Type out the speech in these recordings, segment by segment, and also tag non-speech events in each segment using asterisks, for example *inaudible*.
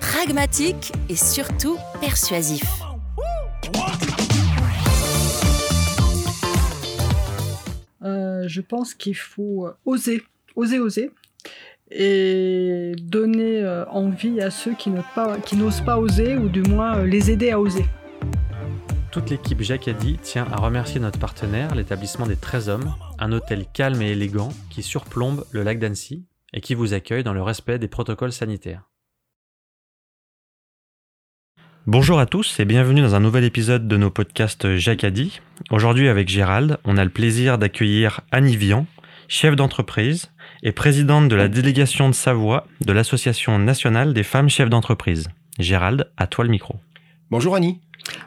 pragmatique et surtout persuasif. Euh, je pense qu'il faut oser, oser, oser, et donner euh, envie à ceux qui n'osent pas, oser, ou du moins euh, les aider à oser. Toute l'équipe Jacadi tient à remercier notre partenaire, l'établissement des 13 hommes, un hôtel calme et élégant qui surplombe le lac d'Annecy et qui vous accueille dans le respect des protocoles sanitaires. Bonjour à tous et bienvenue dans un nouvel épisode de nos podcasts Jacadi. Aujourd'hui avec Gérald, on a le plaisir d'accueillir Annie Vian, chef d'entreprise et présidente de la délégation de Savoie de l'Association nationale des femmes chefs d'entreprise. Gérald, à toi le micro. Bonjour Annie.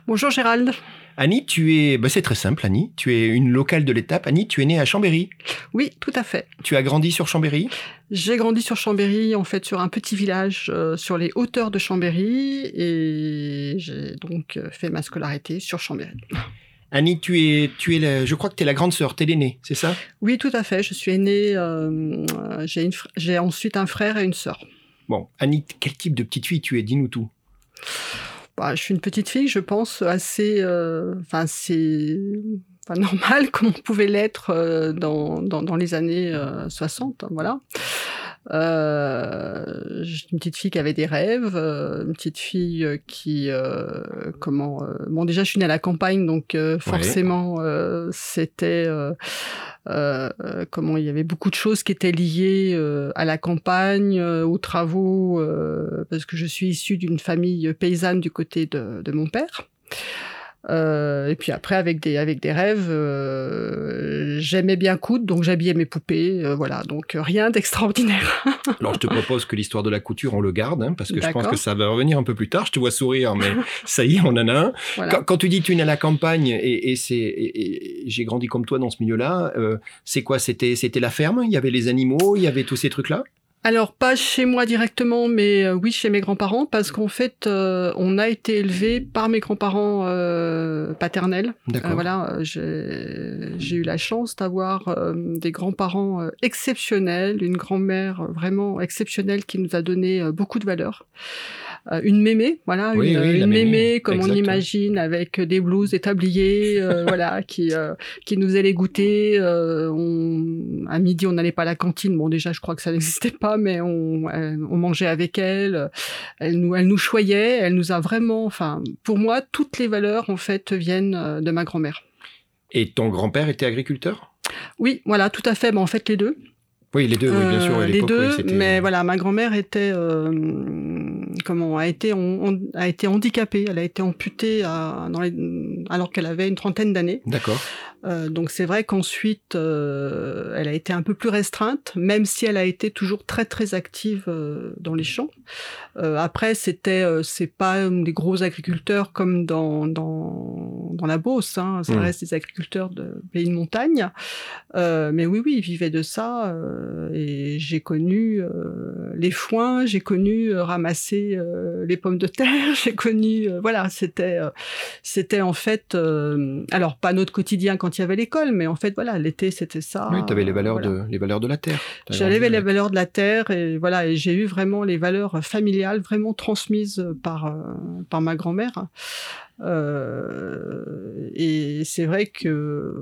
Bonjour Gérald. Annie, tu es, bah, c'est très simple Annie, tu es une locale de l'étape. Annie, tu es née à Chambéry. Oui, tout à fait. Tu as grandi sur Chambéry? J'ai grandi sur Chambéry, en fait, sur un petit village euh, sur les hauteurs de Chambéry, et j'ai donc euh, fait ma scolarité sur Chambéry. Annie, tu es, tu es la- je crois que tu es la grande sœur, tu es l'aînée, c'est ça? Oui, tout à fait. Je suis aînée. euh, j'ai, une fr- j'ai ensuite un frère et une sœur. Bon, Annie, quel type de petite fille tu es? Dis-nous tout. Bah, je suis une petite fille, je pense, assez. euh, Enfin, c'est. Normal, *laughs* comme on pouvait l'être euh, dans, dans, dans les années euh, 60, hein, voilà. Euh, une petite fille qui avait des rêves, euh, une petite fille euh, qui, euh, comment, euh, bon déjà je suis née à la campagne, donc forcément euh, c'était, euh, euh, euh, comment, il y avait beaucoup de choses qui étaient liées à la campagne, aux travaux, euh, parce que je suis issue d'une famille paysanne du côté de, de mon père. Euh, et puis après, avec des, avec des rêves, euh, j'aimais bien coudre, donc j'habillais mes poupées, euh, voilà, donc rien d'extraordinaire. *laughs* Alors je te propose que l'histoire de la couture, on le garde, hein, parce que je pense que ça va revenir un peu plus tard. Je te vois sourire, mais *laughs* ça y est, on en a un. voilà. Quand, quand tu dis tu es à la campagne et, et c'est j'ai grandi comme toi dans ce milieu-là, c'est quoi? C'était la ferme? Il y avait les animaux, il y avait tous ces trucs-là? Alors pas chez moi directement, mais euh, oui chez mes grands-parents, parce qu'en fait, euh, on a été élevés par mes grands-parents euh, paternels. Voilà, j'ai eu la chance d'avoir des grands-parents exceptionnels, une grand-mère vraiment exceptionnelle qui nous a donné beaucoup de valeurs. Euh, une mémé, voilà, Oui, une, oui, la une mémé, mémé comme on imagine, avec des blouses, des tabliers, euh, *laughs* voilà, qui euh, qui nous allait goûter. on, à midi, on n'allait pas à la cantine. Bon, déjà, je crois que ça *laughs* n'existait pas, mais on, on mangeait avec elle. Elle nous, elle nous choyait. Elle nous a vraiment, enfin, pour moi, toutes les valeurs en fait viennent de ma grand-mère. Et ton grand-père était agriculteur? Oui, voilà, tout à fait. Ben, en fait, les deux. Oui, les deux, oui, bien sûr. Euh, les deux, oui, mais voilà, ma grand-mère était euh, comment a été on, on- a été handicapée, elle a été amputée à, dans les, alors qu'elle avait une trentaine d'années. D'accord. Euh, donc c'est vrai qu'ensuite euh, elle a été un peu plus restreinte, même si elle a été toujours très très active euh, dans les champs. Après c'était c'est pas des gros agriculteurs comme dans dans, dans la Beauce, hein, ça Mm. reste des agriculteurs de pays de montagne. Mais oui oui ils vivaient de ça et j'ai connu les foins, j'ai connu ramasser les pommes de terre, *laughs* j'ai connu voilà c'était c'était en fait alors pas notre quotidien quand il y avait l'école, mais en fait voilà l'été c'était ça. oui, tu avais les valeurs, Ah, Voilà. de, les valeurs de la terre. J'avais les avec. valeurs de la terre et voilà et j'ai eu vraiment les valeurs familiales vraiment transmises par euh, par ma grand-mère. Euh, et c'est vrai que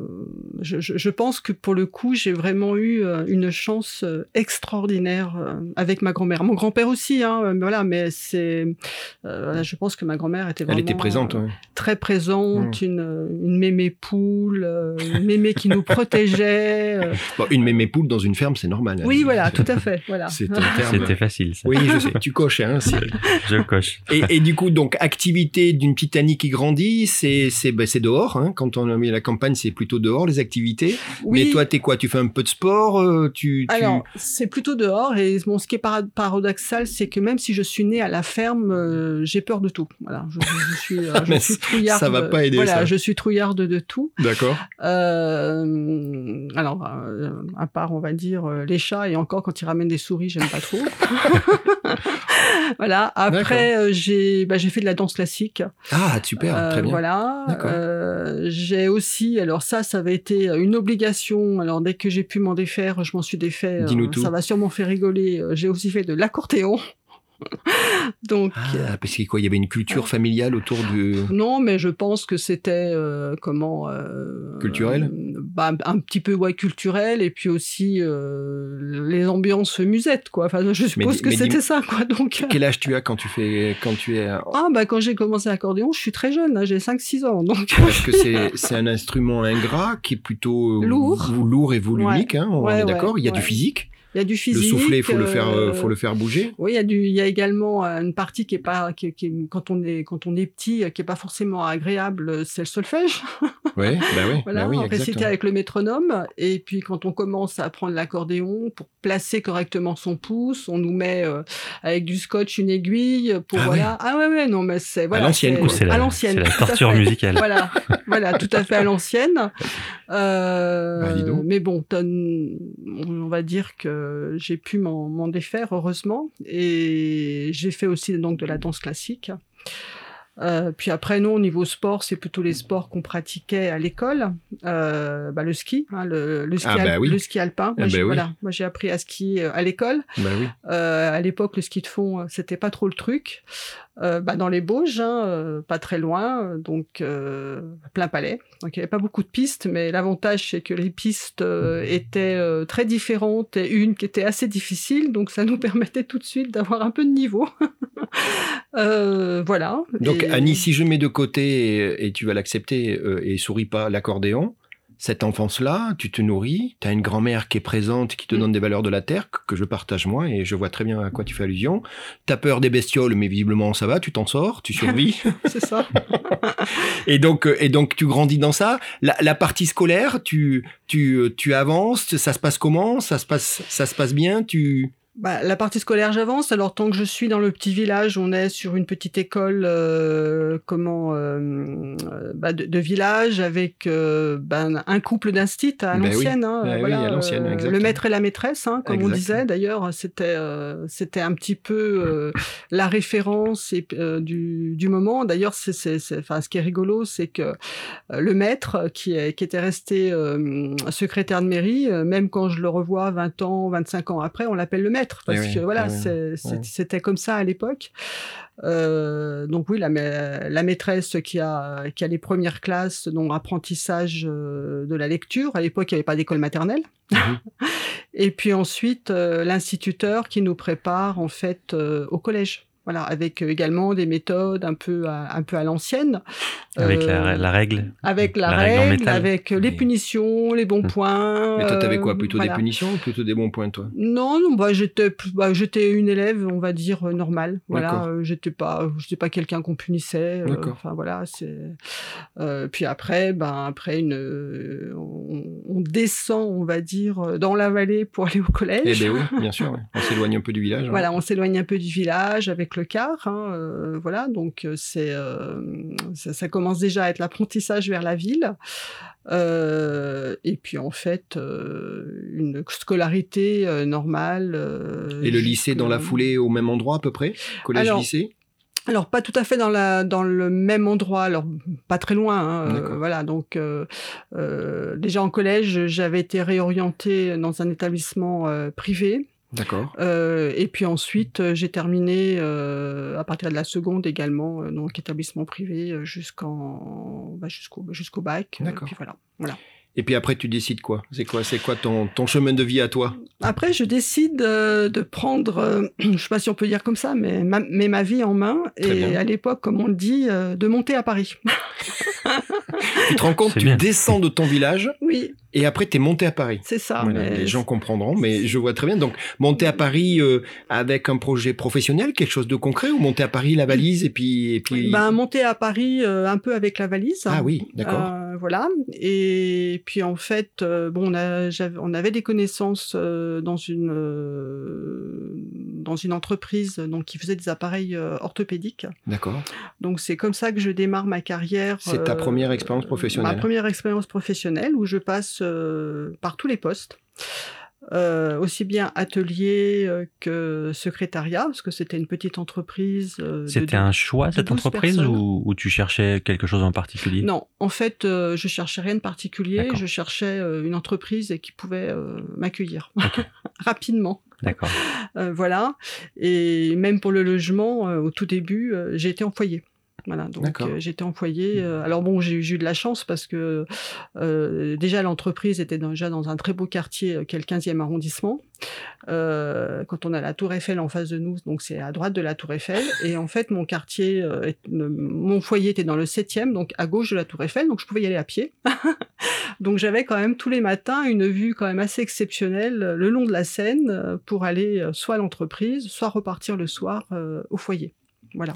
je, je, pense que pour le coup, j'ai vraiment eu euh, une chance euh, extraordinaire avec ma grand-mère. Mon grand-père aussi, hein, voilà, mais c'est, je pense que ma grand-mère était vraiment Elle était présente, très présente, mmh. une, une mémé poule, une mémé qui nous protégeait. *laughs* Bon, une mémé poule dans une ferme, c'est normal. Hein. Oui, voilà, tout à fait, voilà. *laughs* C'était facile. Ça. Oui, je sais, tu coches, hein. *laughs* je coche. Et, et, du coup, donc activité d'une petite Annie qui grandit, c'est c'est ben, dehors. Hein. Quand on a mis la campagne, c'est plutôt dehors les activités. Oui. Mais toi, t'es quoi? Tu fais un peu de sport euh, tu, tu... Alors, c'est plutôt dehors. Et bon, ce qui est paradoxal, c'est que même si je suis née à la ferme, euh, j'ai peur de tout. Voilà, je, je suis, euh, *laughs* je suis trouillarde. Ça va pas aider. Voilà, ça. je suis trouillarde de tout. D'accord. alors, à part, on va dire les chats et encore quand ils ramènent des souris, j'aime pas trop. *laughs* voilà. Après, j'ai bah, j'ai fait de la danse classique. Ah, super, très bien. Voilà. Euh, j'ai aussi, alors ça, ça avait été une obligation. Alors dès que j'ai pu m'en défaire, je m'en suis défait. Euh, ça va sûrement faire rigoler. Euh, j'ai aussi fait de l'accordéon. *laughs* Donc, ah, parce qu'il y avait une culture familiale autour du. *laughs* Non, mais je pense que c'était euh, comment euh, culturel? bah, un petit peu ouais culturel et puis aussi euh, les ambiances musettes quoi. Enfin, je suppose que c'était ça quoi. Donc. Quel âge tu as quand tu fais quand tu es Ah bah quand j'ai commencé l'accordéon, je suis très jeune, hein, j'ai 5-6 ans donc. Parce que c'est c'est un instrument ingrat qui est plutôt lourd, lourd et volumique. Hein, on est d'accord? Il y a du physique? Il y a du physique. Le soufflet, il faut le faire, euh, faut le faire bouger. Oui, il y a du, il y a également euh, une partie qui est pas, qui, qui quand on est, quand on est petit, euh, qui est pas forcément agréable, c'est le solfège. *laughs* Oui, bah oui, voilà, bah oui, réciter avec le métronome. Et puis quand on commence à apprendre l'accordéon, pour placer correctement son pouce, on nous met avec du scotch une aiguille pour ah voilà. Ouais. Ah ouais, ouais, non, mais c'est voilà. À l'ancienne, c'est la, la torture musicale. voilà, voilà, tout à fait à l'ancienne. *laughs* Euh, bah, mais bon, on va dire que j'ai pu m'en défaire heureusement et j'ai fait aussi donc de la danse classique. Euh, puis après, non, au niveau sport, c'est plutôt les sports qu'on pratiquait à l'école. Euh, bah, le ski, hein, le, le, ski ah, bah oui. le ski alpin. Ah, Moi, bah oui. voilà, moi j'ai appris à skier à l'école. Bah oui. Euh, à l'époque, le ski de fond, c'était pas trop le truc. Euh, bah, dans les Bauges, hein, euh, pas très loin, donc euh, plein palais. Donc il n'y avait pas beaucoup de pistes, mais l'avantage c'est que les pistes étaient très différentes et une qui était assez difficile, donc ça nous *laughs* permettait tout de suite d'avoir un peu de niveau. *laughs* voilà. Donc Et- Annie, si je mets de côté et, et tu vas l'accepter et souris pas l'accordéon, cette enfance-là, tu te nourris, tu as une grand-mère qui est présente, qui te Mm. donne des valeurs de la terre que, je partage moi et je vois très bien à quoi tu fais allusion. Tu as peur des bestioles, mais visiblement ça va, tu t'en sors, tu survis. *laughs* *laughs* c'est ça. et donc euh, et donc tu grandis dans ça. La, la partie scolaire, tu tu euh, tu avances, ça se passe comment? Ça se passe ça se passe bien, tu Bah, la partie scolaire, j'avance. Alors, tant que je suis dans le petit village, on est sur une petite école, euh, comment, euh, euh, bah, de, de village avec euh, ben, un couple d'instit à Ben l'ancienne. hein, Ben oui, euh, le maître et la maîtresse, hein, comme on disait. D'ailleurs, c'était euh, c'était un petit peu euh, la référence et, du, du moment. D'ailleurs, c'est, c'est, c'est- enfin, ce qui est rigolo, c'est que le maître, qui, est, qui était resté euh, secrétaire de mairie, même quand je le revois 20 ans, 25 ans après, on l'appelle le maître. Parce Eh oui, que voilà, eh oui, c'était comme ça à l'époque. Euh, donc oui, la, ma- la maîtresse qui a, qui a les premières classes, donc apprentissage euh, de la lecture. À l'époque, il n'y avait pas d'école maternelle. Mhm. *laughs* Et puis ensuite, euh, l'instituteur qui nous prépare en fait au collège. Voilà, avec euh, également des méthodes un peu à, un peu à l'ancienne. Avec Euh, la, la règle. avec la, la règle en règle, métal. avec euh, les punitions, les bons Hmm. points. Mais toi, t'avais euh, quoi Plutôt voilà. des punitions ou plutôt des bons points, toi? Non, non, bah j'étais, bah, j'étais une élève, on va dire euh, normale. Voilà, euh, j'étais pas, j'étais pas quelqu'un qu'on punissait. euh. Enfin voilà, c'est. euh, puis après, ben après une, euh, on, on descend, on va dire, euh, dans la vallée pour aller au Eh collège. ben oui, bien *laughs* sûr. ouais. On s'éloigne un peu du village. hein. Voilà, on s'éloigne un peu du village avec le car. hein, euh, voilà, donc euh, c'est euh, ça, ça commence déjà à être l'apprentissage vers la ville. Euh, et puis en fait, une scolarité normale. Et le lycée dans la foulée au même endroit à peu près? Collège-lycée alors pas tout à fait dans la dans le même endroit, alors pas très loin. hein, euh, voilà, donc euh, euh, déjà en collège, j'avais été réorientée dans un établissement privé. D'accord. Euh, et puis ensuite, euh, j'ai terminé euh, à partir de la seconde également, euh, donc établissement privé jusqu'en bah, jusqu'au jusqu'au bac. D'accord. puis voilà. voilà. Et puis après, tu décides quoi? C'est quoi, c'est quoi ton, ton chemin de vie à toi? Après, je décide euh, de prendre, euh, *clears throat* je sais pas si on peut dire comme ça, mais ma, mais ma vie en main. Très et bien. à l'époque, comme on le dit, euh, de monter à Paris. *laughs* Tu te rends compte, tu bien. descends de ton village oui, et après, tu es monté à Paris. c'est ça. Voilà, les gens comprendront, mais je vois très bien. Donc, monter à Paris euh, avec un projet professionnel, quelque chose de concret, ou monter à Paris la valise et puis, et puis. Ben, monter à Paris euh, un peu avec la valise. ah oui, d'accord. Euh, voilà. Et puis en fait, bon, on, a, on avait des connaissances dans une dans une entreprise donc qui faisait des appareils orthopédiques. D'accord. Donc c'est comme ça que je démarre ma carrière. C'est ta première expérience professionnelle. Ma première expérience professionnelle où je passe euh, par tous les postes. Euh, aussi bien atelier euh, que secrétariat, parce que c'était une petite entreprise. euh, C'était un choix, cette 12 entreprise, ou, ou tu cherchais quelque chose en particulier? Non, en fait, je cherchais rien de particulier. Je cherchais une entreprise qui pouvait m'accueillir *laughs* rapidement. D'accord. Voilà. Et même pour le logement, au tout début, j'ai été foyer. Voilà, donc euh, j'étais en foyer. euh, alors bon, j'ai eu- de la chance parce que euh, déjà l'entreprise était déjà dans un très beau quartier, euh, qui est le 15e arrondissement. Quand on a la Tour Eiffel en face de nous, donc c'est à droite de la Tour Eiffel. Et en fait, mon quartier, est- le- mon foyer était dans le 7e, donc à gauche de la Tour Eiffel, donc je pouvais y aller à pied. *laughs* donc j'avais quand même tous les matins une vue quand même assez exceptionnelle le long de la Seine pour aller soit à l'entreprise, soit repartir le soir au foyer. Voilà.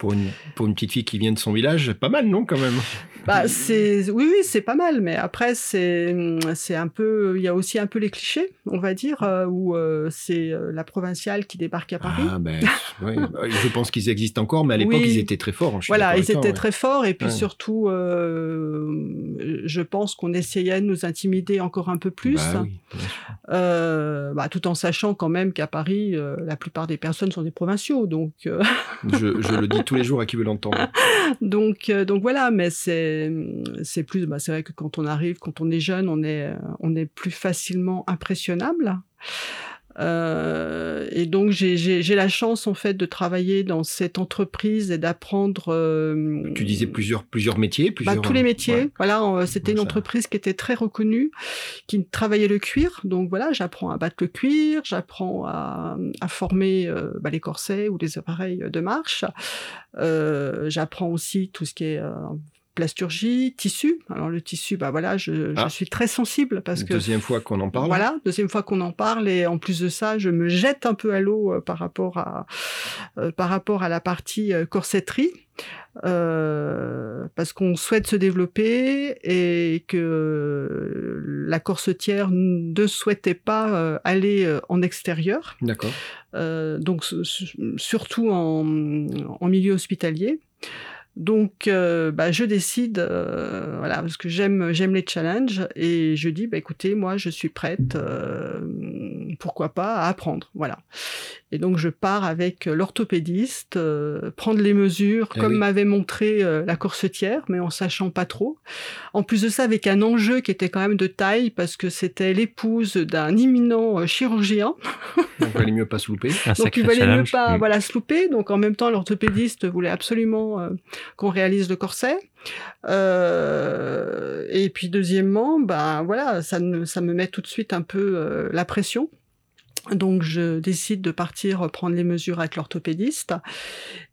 Pour une, petite fille qui vient de son village, pas mal, non, quand même? Bah, c'est oui oui c'est pas mal mais après c'est c'est un peu il y a aussi un peu les clichés on va dire euh, où euh, c'est euh, la provinciale qui débarque à Paris Ah, ben, *laughs* ouais, bah, je pense qu'ils existent encore, mais à l'époque, Oui. ils étaient très forts. hein, voilà ils étaient ouais. très forts et puis Ouais. surtout euh, je pense qu'on essayait de nous intimider encore un peu plus Bah euh, bah, tout en sachant quand même qu'à Paris la plupart des personnes sont des provinciaux donc je, je le dis tous les jours à qui veut l'entendre. *laughs* donc donc voilà mais c'est c'est plus bah, c'est vrai que quand on arrive quand on est jeune on est euh, on est plus facilement impressionnable Euh, et donc j'ai- la chance en fait de travailler dans cette entreprise et d'apprendre euh, Tu disais plusieurs, plusieurs métiers, bah, plusieurs. tous les métiers. ouais. Voilà, euh, c'était une ça- entreprise qui était très reconnue, qui travaillait le cuir. Donc voilà, j'apprends à battre le cuir, j'apprends à, à former euh, bah, les corsets ou les appareils de marche. Euh, j'apprends aussi tout ce qui est euh, plasturgie, tissu. Alors le tissu, bah voilà, je, je Ah. suis très sensible parce que Deuxième fois qu'on en parle. voilà, deuxième fois qu'on en parle et en plus de ça, je me jette un peu à l'eau euh, par rapport à euh, par rapport à la partie euh, corsetterie. euh, parce qu'on souhaite se développer et que la corsetière ne souhaitait pas aller en extérieur, D'accord. euh, donc surtout en, en milieu hospitalier. Donc, euh, bah, je décide, euh, voilà, parce que j'aime j'aime les challenges et je dis, bah écoutez, moi je suis prête, euh, pourquoi pas, à apprendre, voilà. Et donc je pars avec l'orthopédiste, euh, prendre les mesures Eh comme oui. m'avait montré euh, la corsetière, mais en sachant pas trop. En plus de ça, avec un enjeu qui était quand même de taille parce que c'était l'épouse d'un imminent euh, chirurgien. *laughs* Donc, il valait mieux pas se louper. Un Donc il valait mieux pas Mm. voilà se louper. Donc en même temps l'orthopédiste voulait absolument euh, qu'on réalise le corset. Euh, et puis deuxièmement, ben voilà, ça me met tout de suite un peu euh, la pression. Donc je décide de partir prendre les mesures avec l'orthopédiste.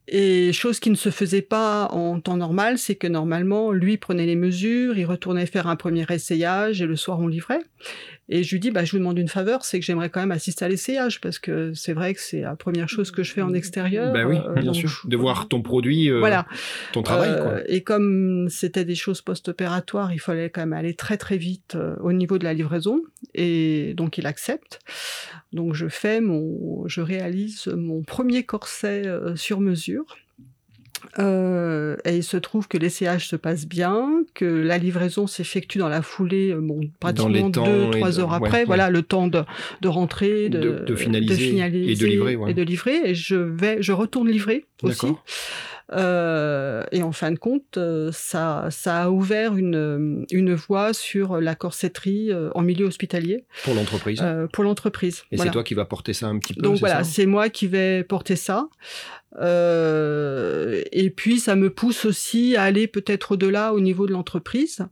Et chose qui ne se faisait pas en temps normal, c'est que normalement, lui prenait les mesures, il retournait faire un premier essayage et le soir on livrait. Et je lui dis, bah, je vous demande une faveur, c'est que j'aimerais quand même assister à l'essayage parce que c'est vrai que c'est la première chose que je fais en extérieur. Bah oui, Euh, bien sûr. je- De voir ton produit, euh, Voilà. ton travail, Euh, quoi. Et comme c'était des choses post-opératoires, il fallait quand même aller très très vite au niveau de la livraison. Et donc il accepte. Donc je fais mon, je réalise mon premier corset sur mesure. Euh, et il se trouve que l'essayage se passe bien, que la livraison s'effectue dans la foulée, euh, bon, pratiquement temps deux, trois heures après. ouais. Voilà, le temps de, de rentrer, de, De- de finaliser et de livrer, ouais. et de livrer. Et je vais, je retourne livrer aussi. D'accord. et en fin de compte, ça, ça a ouvert une, une voie sur la corsetterie en milieu hospitalier. Pour l'entreprise. pour l'entreprise. Et c'est toi qui vas porter ça un petit peu. Donc voilà, c'est moi qui vais porter ça. Euh, et puis ça me pousse aussi à aller peut-être au-delà au niveau de l'entreprise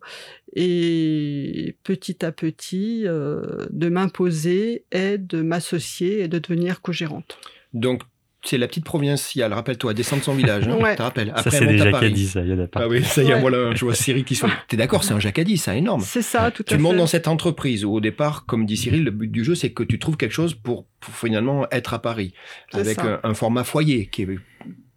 et petit à petit euh, de m'imposer et de m'associer et de devenir co-gérante. Donc c'est la petite provinciale, rappelle-toi, descendre son village, hein, *laughs* ouais. te rappelles. Après, ça, c'est des jacadis, ça, y a pas. Ah oui, ça y est, voilà, je vois Cyril qui sont. *laughs* T'es d'accord, c'est un jacadis, c'est énorme. C'est ça, tout à fait. Tu montes dans cette entreprise où, au départ, comme dit Cyril, le but du jeu, c'est que tu trouves quelque chose pour, finalement être à Paris. Avec un, format foyer qui est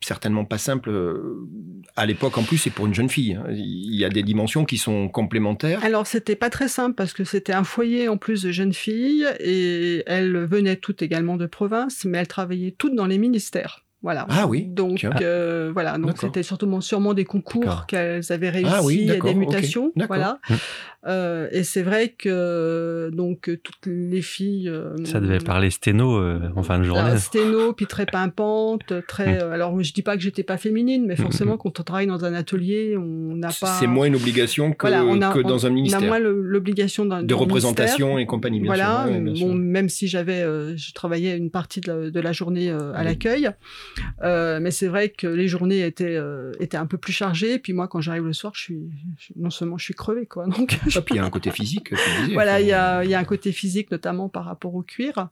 certainement pas simple euh, à l'époque en plus c'est pour une jeune fille. Hein. Il y a des dimensions qui sont complémentaires. Alors c'était pas très simple parce que c'était un foyer en plus de jeunes filles et elles venaient toutes également de province mais elles travaillaient toutes dans les ministères. Voilà. Ah oui. Donc euh, voilà, donc c'était surtout sûrement des concours qu'elles avaient ah réussi et des mutations. Voilà. Hum. Euh, et c'est vrai que donc toutes les filles. Euh, ça devait parler sténo euh, en fin de journée. sténo, puis très *laughs* pimpante, très. Hum. alors je dis pas que j'étais pas féminine, mais hum, forcément quand on travaille dans un atelier, on n'a pas. C'est moins une obligation que, que dans un ministère. On a moins l'obligation de représentation et compagnie. Bien voilà. bon, même si j'avais, je travaillais une partie de la, de la journée à l'accueil. Euh, mais c'est vrai que les journées étaient, euh, étaient un peu plus chargées. Puis moi, quand j'arrive le soir, je suis, non seulement je suis crevée, quoi. Donc, *laughs* et puis il y a un côté physique. voilà, il y a, y a un côté physique, notamment par rapport au cuir.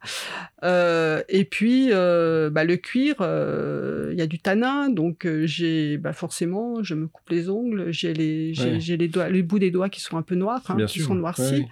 Euh, et puis, euh, bah, le cuir, euh, il y a du tanin. Donc, j'ai bah, forcément, je me coupe les ongles. J'ai les, j'ai, les, doigts, les bouts des doigts qui sont un peu noirs, hein, qui sont noircis.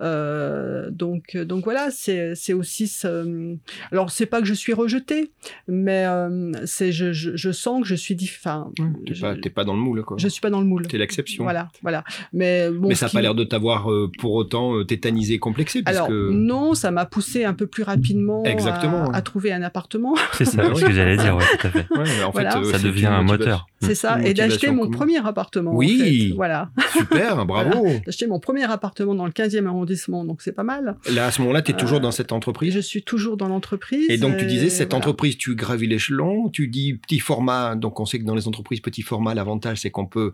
Euh, donc, donc voilà, c'est, aussi ce... Alors, c'est pas que je suis rejetée, mais euh, c'est je, je, je, sens que je suis différent. t'es, pas, pas dans le moule, quoi. Je suis pas dans le moule. T'es l'exception. Voilà, voilà. Mais bon. Mais ça n'a pas l'air de t'avoir euh, pour autant euh, tétanisé, complexé. Alors non, ça m'a poussé un peu plus rapidement. Exactement. À, trouver un appartement. *laughs* C'est ça, *laughs* ce que j'allais dire, ouais, tout à fait. en fait ça devient un moteur. C'est ça, et d'acheter mon premier appartement. Oui. Voilà. Super, bravo. *laughs* D'acheter mon premier appartement dans le 15e arrondissement, donc c'est pas mal. Là, à ce moment-là, tu es toujours dans cette entreprise Je suis toujours dans l'entreprise. Et donc, tu disais, cette entreprise, tu gravis l'échelon, tu dis petit format. Donc, on sait que dans les entreprises petit format, l'avantage, c'est qu'on peut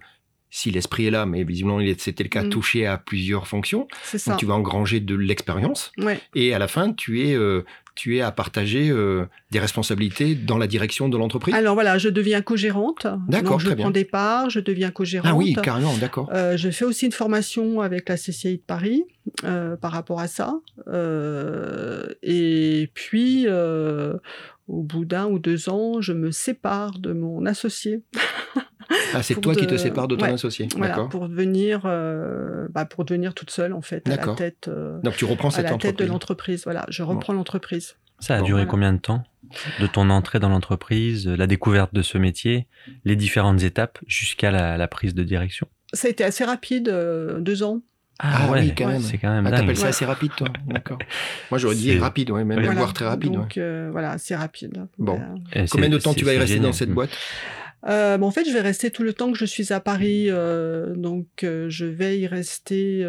si l'esprit est là, mais visiblement c'était le cas, mm. toucher à plusieurs fonctions. Ça. Donc tu vas engranger de l'expérience. Et à la fin, tu es euh, tu es à partager euh, des responsabilités dans la direction de l'entreprise Alors voilà, je deviens co-gérante. D'accord, Je prends des parts, je deviens co-gérante. Ah oui, carrément, d'accord. Euh, je fais aussi une formation avec la CCI de Paris euh, par rapport à ça. et puis, au bout d'un ou deux ans, je me sépare de mon associé. *laughs* Ah, c'est toi qui te sépares de ton associé. Voilà, pour devenir, euh, bah, pour devenir toute seule en fait, à la tête. Euh, Donc tu reprends cette à la tête de l'entreprise. Voilà, je reprends l'entreprise. Ça a duré combien de temps de ton entrée dans l'entreprise, la découverte de ce métier, les différentes étapes jusqu'à la, prise de direction? Ça a été assez rapide, euh, deux ans. Ah, ah ouais, quand même. C'est quand même ah, T'appelles ça assez rapide, toi D'accord. Moi, j'aurais dit rapide, ouais, même voire très rapide. Donc, voilà, c'est rapide. Bon. Combien de temps tu vas y rester dans cette boîte? Euh, en fait, je vais rester tout le temps que je suis à Paris, euh, donc euh, je vais y rester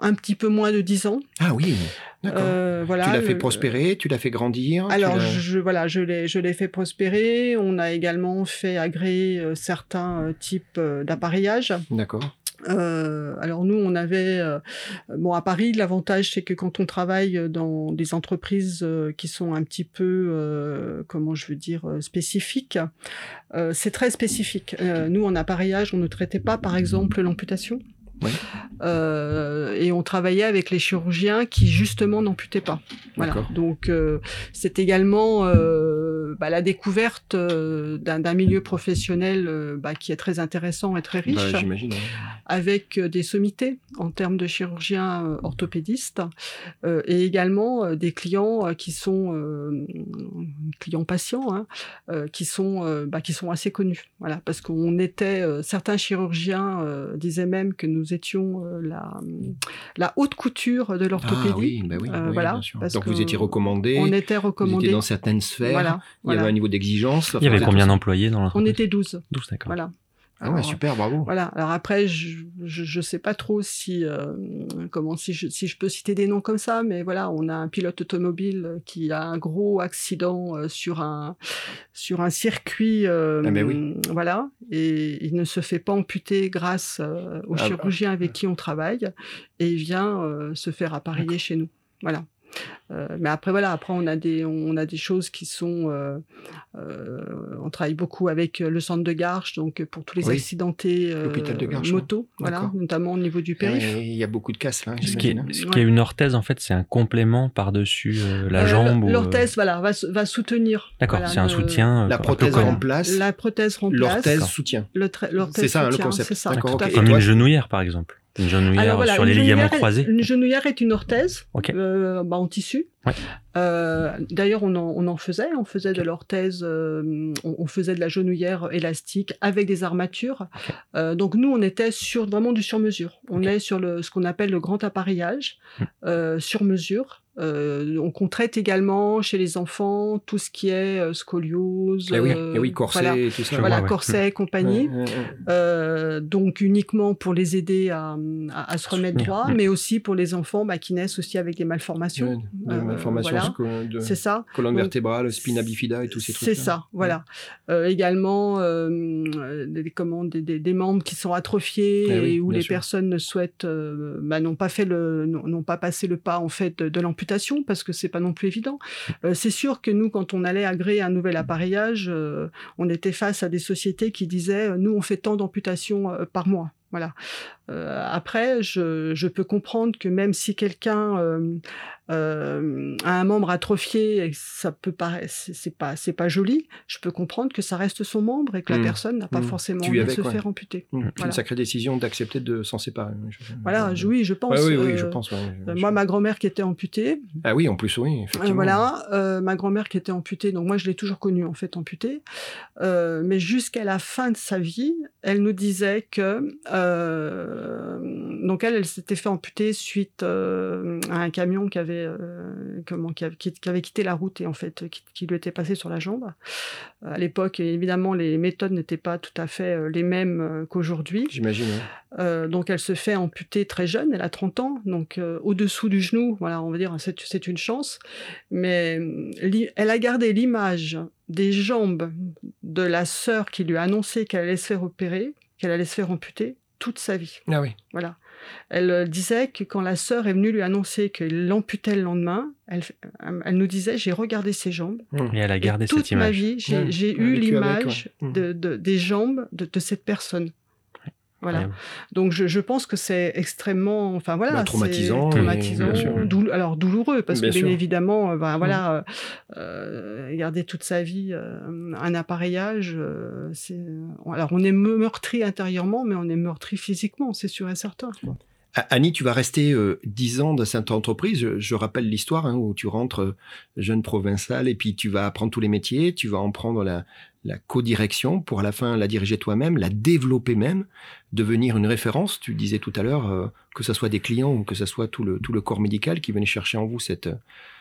un petit peu moins de dix ans. Ah oui, d'accord. voilà, tu l'as fait prospérer, tu l'as fait grandir. Alors je, voilà, je l'ai je l'ai fait prospérer. On a également fait agréer certains types d'appareillage. D'accord. Euh, alors nous, on avait, euh, bon à Paris, l'avantage c'est que quand on travaille dans des entreprises euh, qui sont un petit peu, euh, comment je veux dire, spécifiques, c'est très spécifique. nous, en appareillage, on ne traitait pas, par exemple, l'amputation. Euh, et on travaillait avec les chirurgiens qui justement n'amputaient pas. Voilà. Donc euh, c'est également euh, bah, la découverte d'un milieu professionnel bah, qui est très intéressant et très riche, bah, avec des sommités en termes de chirurgiens orthopédistes et également des clients qui sont clients patients, hein, qui sont qui sont assez connus. Voilà, parce qu'on était certains chirurgiens disaient même que nous étions euh, la, la haute couture de l'orthopédie. Ah oui, bah oui, euh, voilà, Donc vous étiez recommandé. On était recommandé. Vous étiez dans certaines sphères. Voilà, il y avait un niveau d'exigence. Il y avait combien d'employés dans l'entreprise? On était 12. 12, d'accord. Voilà. Ah ouais, super, bravo. Voilà. Alors après, je, je, sais pas trop si euh, comment si je, si je peux citer des noms comme ça, mais voilà, on a un pilote automobile qui a un gros accident euh, sur un sur un circuit, euh, ah, oui. voilà, et il ne se fait pas amputer grâce au ah, chirurgien avec qui on travaille, et il vient se faire appareiller chez nous. Voilà. Euh, mais après voilà, après on a des on a des choses qui sont euh, euh, on travaille beaucoup avec le centre de Garches donc pour tous les accidentés de moto, voilà, notamment au niveau du périph. Il y a beaucoup de casses là. Ce qui, est, ce qui est une orthèse en fait, c'est un complément par-dessus la jambe. L'orthèse voilà va, va soutenir. D'accord, c'est un soutien. La prothèse remplace. La prothèse remplace. L'orthèse soutient. C'est ça hein, le concept. C'est ça. Comme une genouillère par exemple. Une genouillère sur les ligaments croisés Une genouillère est une orthèse euh, bah, en tissu. Euh, d'ailleurs, on en, on en, faisait. On faisait de l'orthèse, euh, on, faisait de la genouillère élastique avec des armatures. donc nous, on était sur vraiment du sur-mesure. On est sur le, ce qu'on appelle le grand appareillage hmm. sur mesure. Euh, on traite également chez les enfants tout ce qui est euh, scoliose, eh oui, eh oui, corset, voilà, tout ça. Voilà, corset et compagnie. Euh, donc uniquement pour les aider à, se remettre droit, mais aussi pour les enfants bah, qui naissent aussi avec des malformations. des malformations c'est ça. Colonne vertébrale, spina bifida et tous ces trucs. C'est ça, voilà. également des, comment, des, membres qui sont atrophiés eh et où les personnes ne souhaitent, bah, n'ont pas fait le, n'ont pas passé le pas en fait de, de l'amputation parce que c'est pas non plus évident. Euh, c'est sûr que nous, quand on allait agréer un nouvel appareillage, euh, on était face à des sociétés qui disaient nous on fait tant d'amputations euh, par mois. Voilà. après, je, je, peux comprendre que même si quelqu'un euh, un membre atrophié et ça peut paraître c'est pas c'est pas joli je peux comprendre que ça reste son membre et que la mmh. personne n'a pas mmh. forcément envie de se faire amputer mmh. une sacrée décision d'accepter de s'en séparer voilà oui je pense oui, oui, je euh, pense moi ma grand-mère qui était amputée ah oui en plus oui effectivement. voilà euh, ma grand-mère qui était amputée donc moi je l'ai toujours connue en fait amputée mais jusqu'à la fin de sa vie elle nous disait que donc elle elle s'était fait amputer suite à un camion qui avait euh, comment, qui, avait quitté la route et en fait qui, lui était passé sur la jambe. Euh, à l'époque, évidemment, les méthodes n'étaient pas tout à fait euh, les mêmes qu'aujourd'hui. J'imagine. donc elle se fait amputer très jeune, elle a 30 ans, donc au-dessous du genou, voilà, on va dire, c'est une chance. Mais elle a gardé l'image des jambes de la sœur qui lui a annoncé qu'elle allait se faire opérer, qu'elle allait se faire amputer toute sa vie. Ah oui. Voilà. Elle euh, disait que quand la sœur est venue lui annoncer qu'elle l'amputait le lendemain, elle, elle nous disait j'ai regardé ses jambes. Mmh. Et elle a gardé toute cette image. ma vie, j'ai eu l'image mmh. de, des jambes de, de cette personne. Voilà. Donc je, je, pense que c'est extrêmement, enfin voilà, bah, traumatisant, traumatisant, alors douloureux parce que bien évidemment, ben, voilà, euh, garder toute sa vie euh, un appareillage, euh, c'est, alors on est meurtri intérieurement, mais on est meurtri physiquement, c'est sûr et certain. Quoi. Annie, tu vas rester dix ans dans cette entreprise. Je, rappelle l'histoire hein, où tu rentres jeune provincial et puis tu vas apprendre tous les métiers, tu vas en prendre la, la co-direction pour à la fin la diriger toi-même, la développer même, devenir une référence. Tu disais tout à l'heure euh, que ce soit des clients ou que ce soit tout le, tout le corps médical qui venait chercher en vous cette,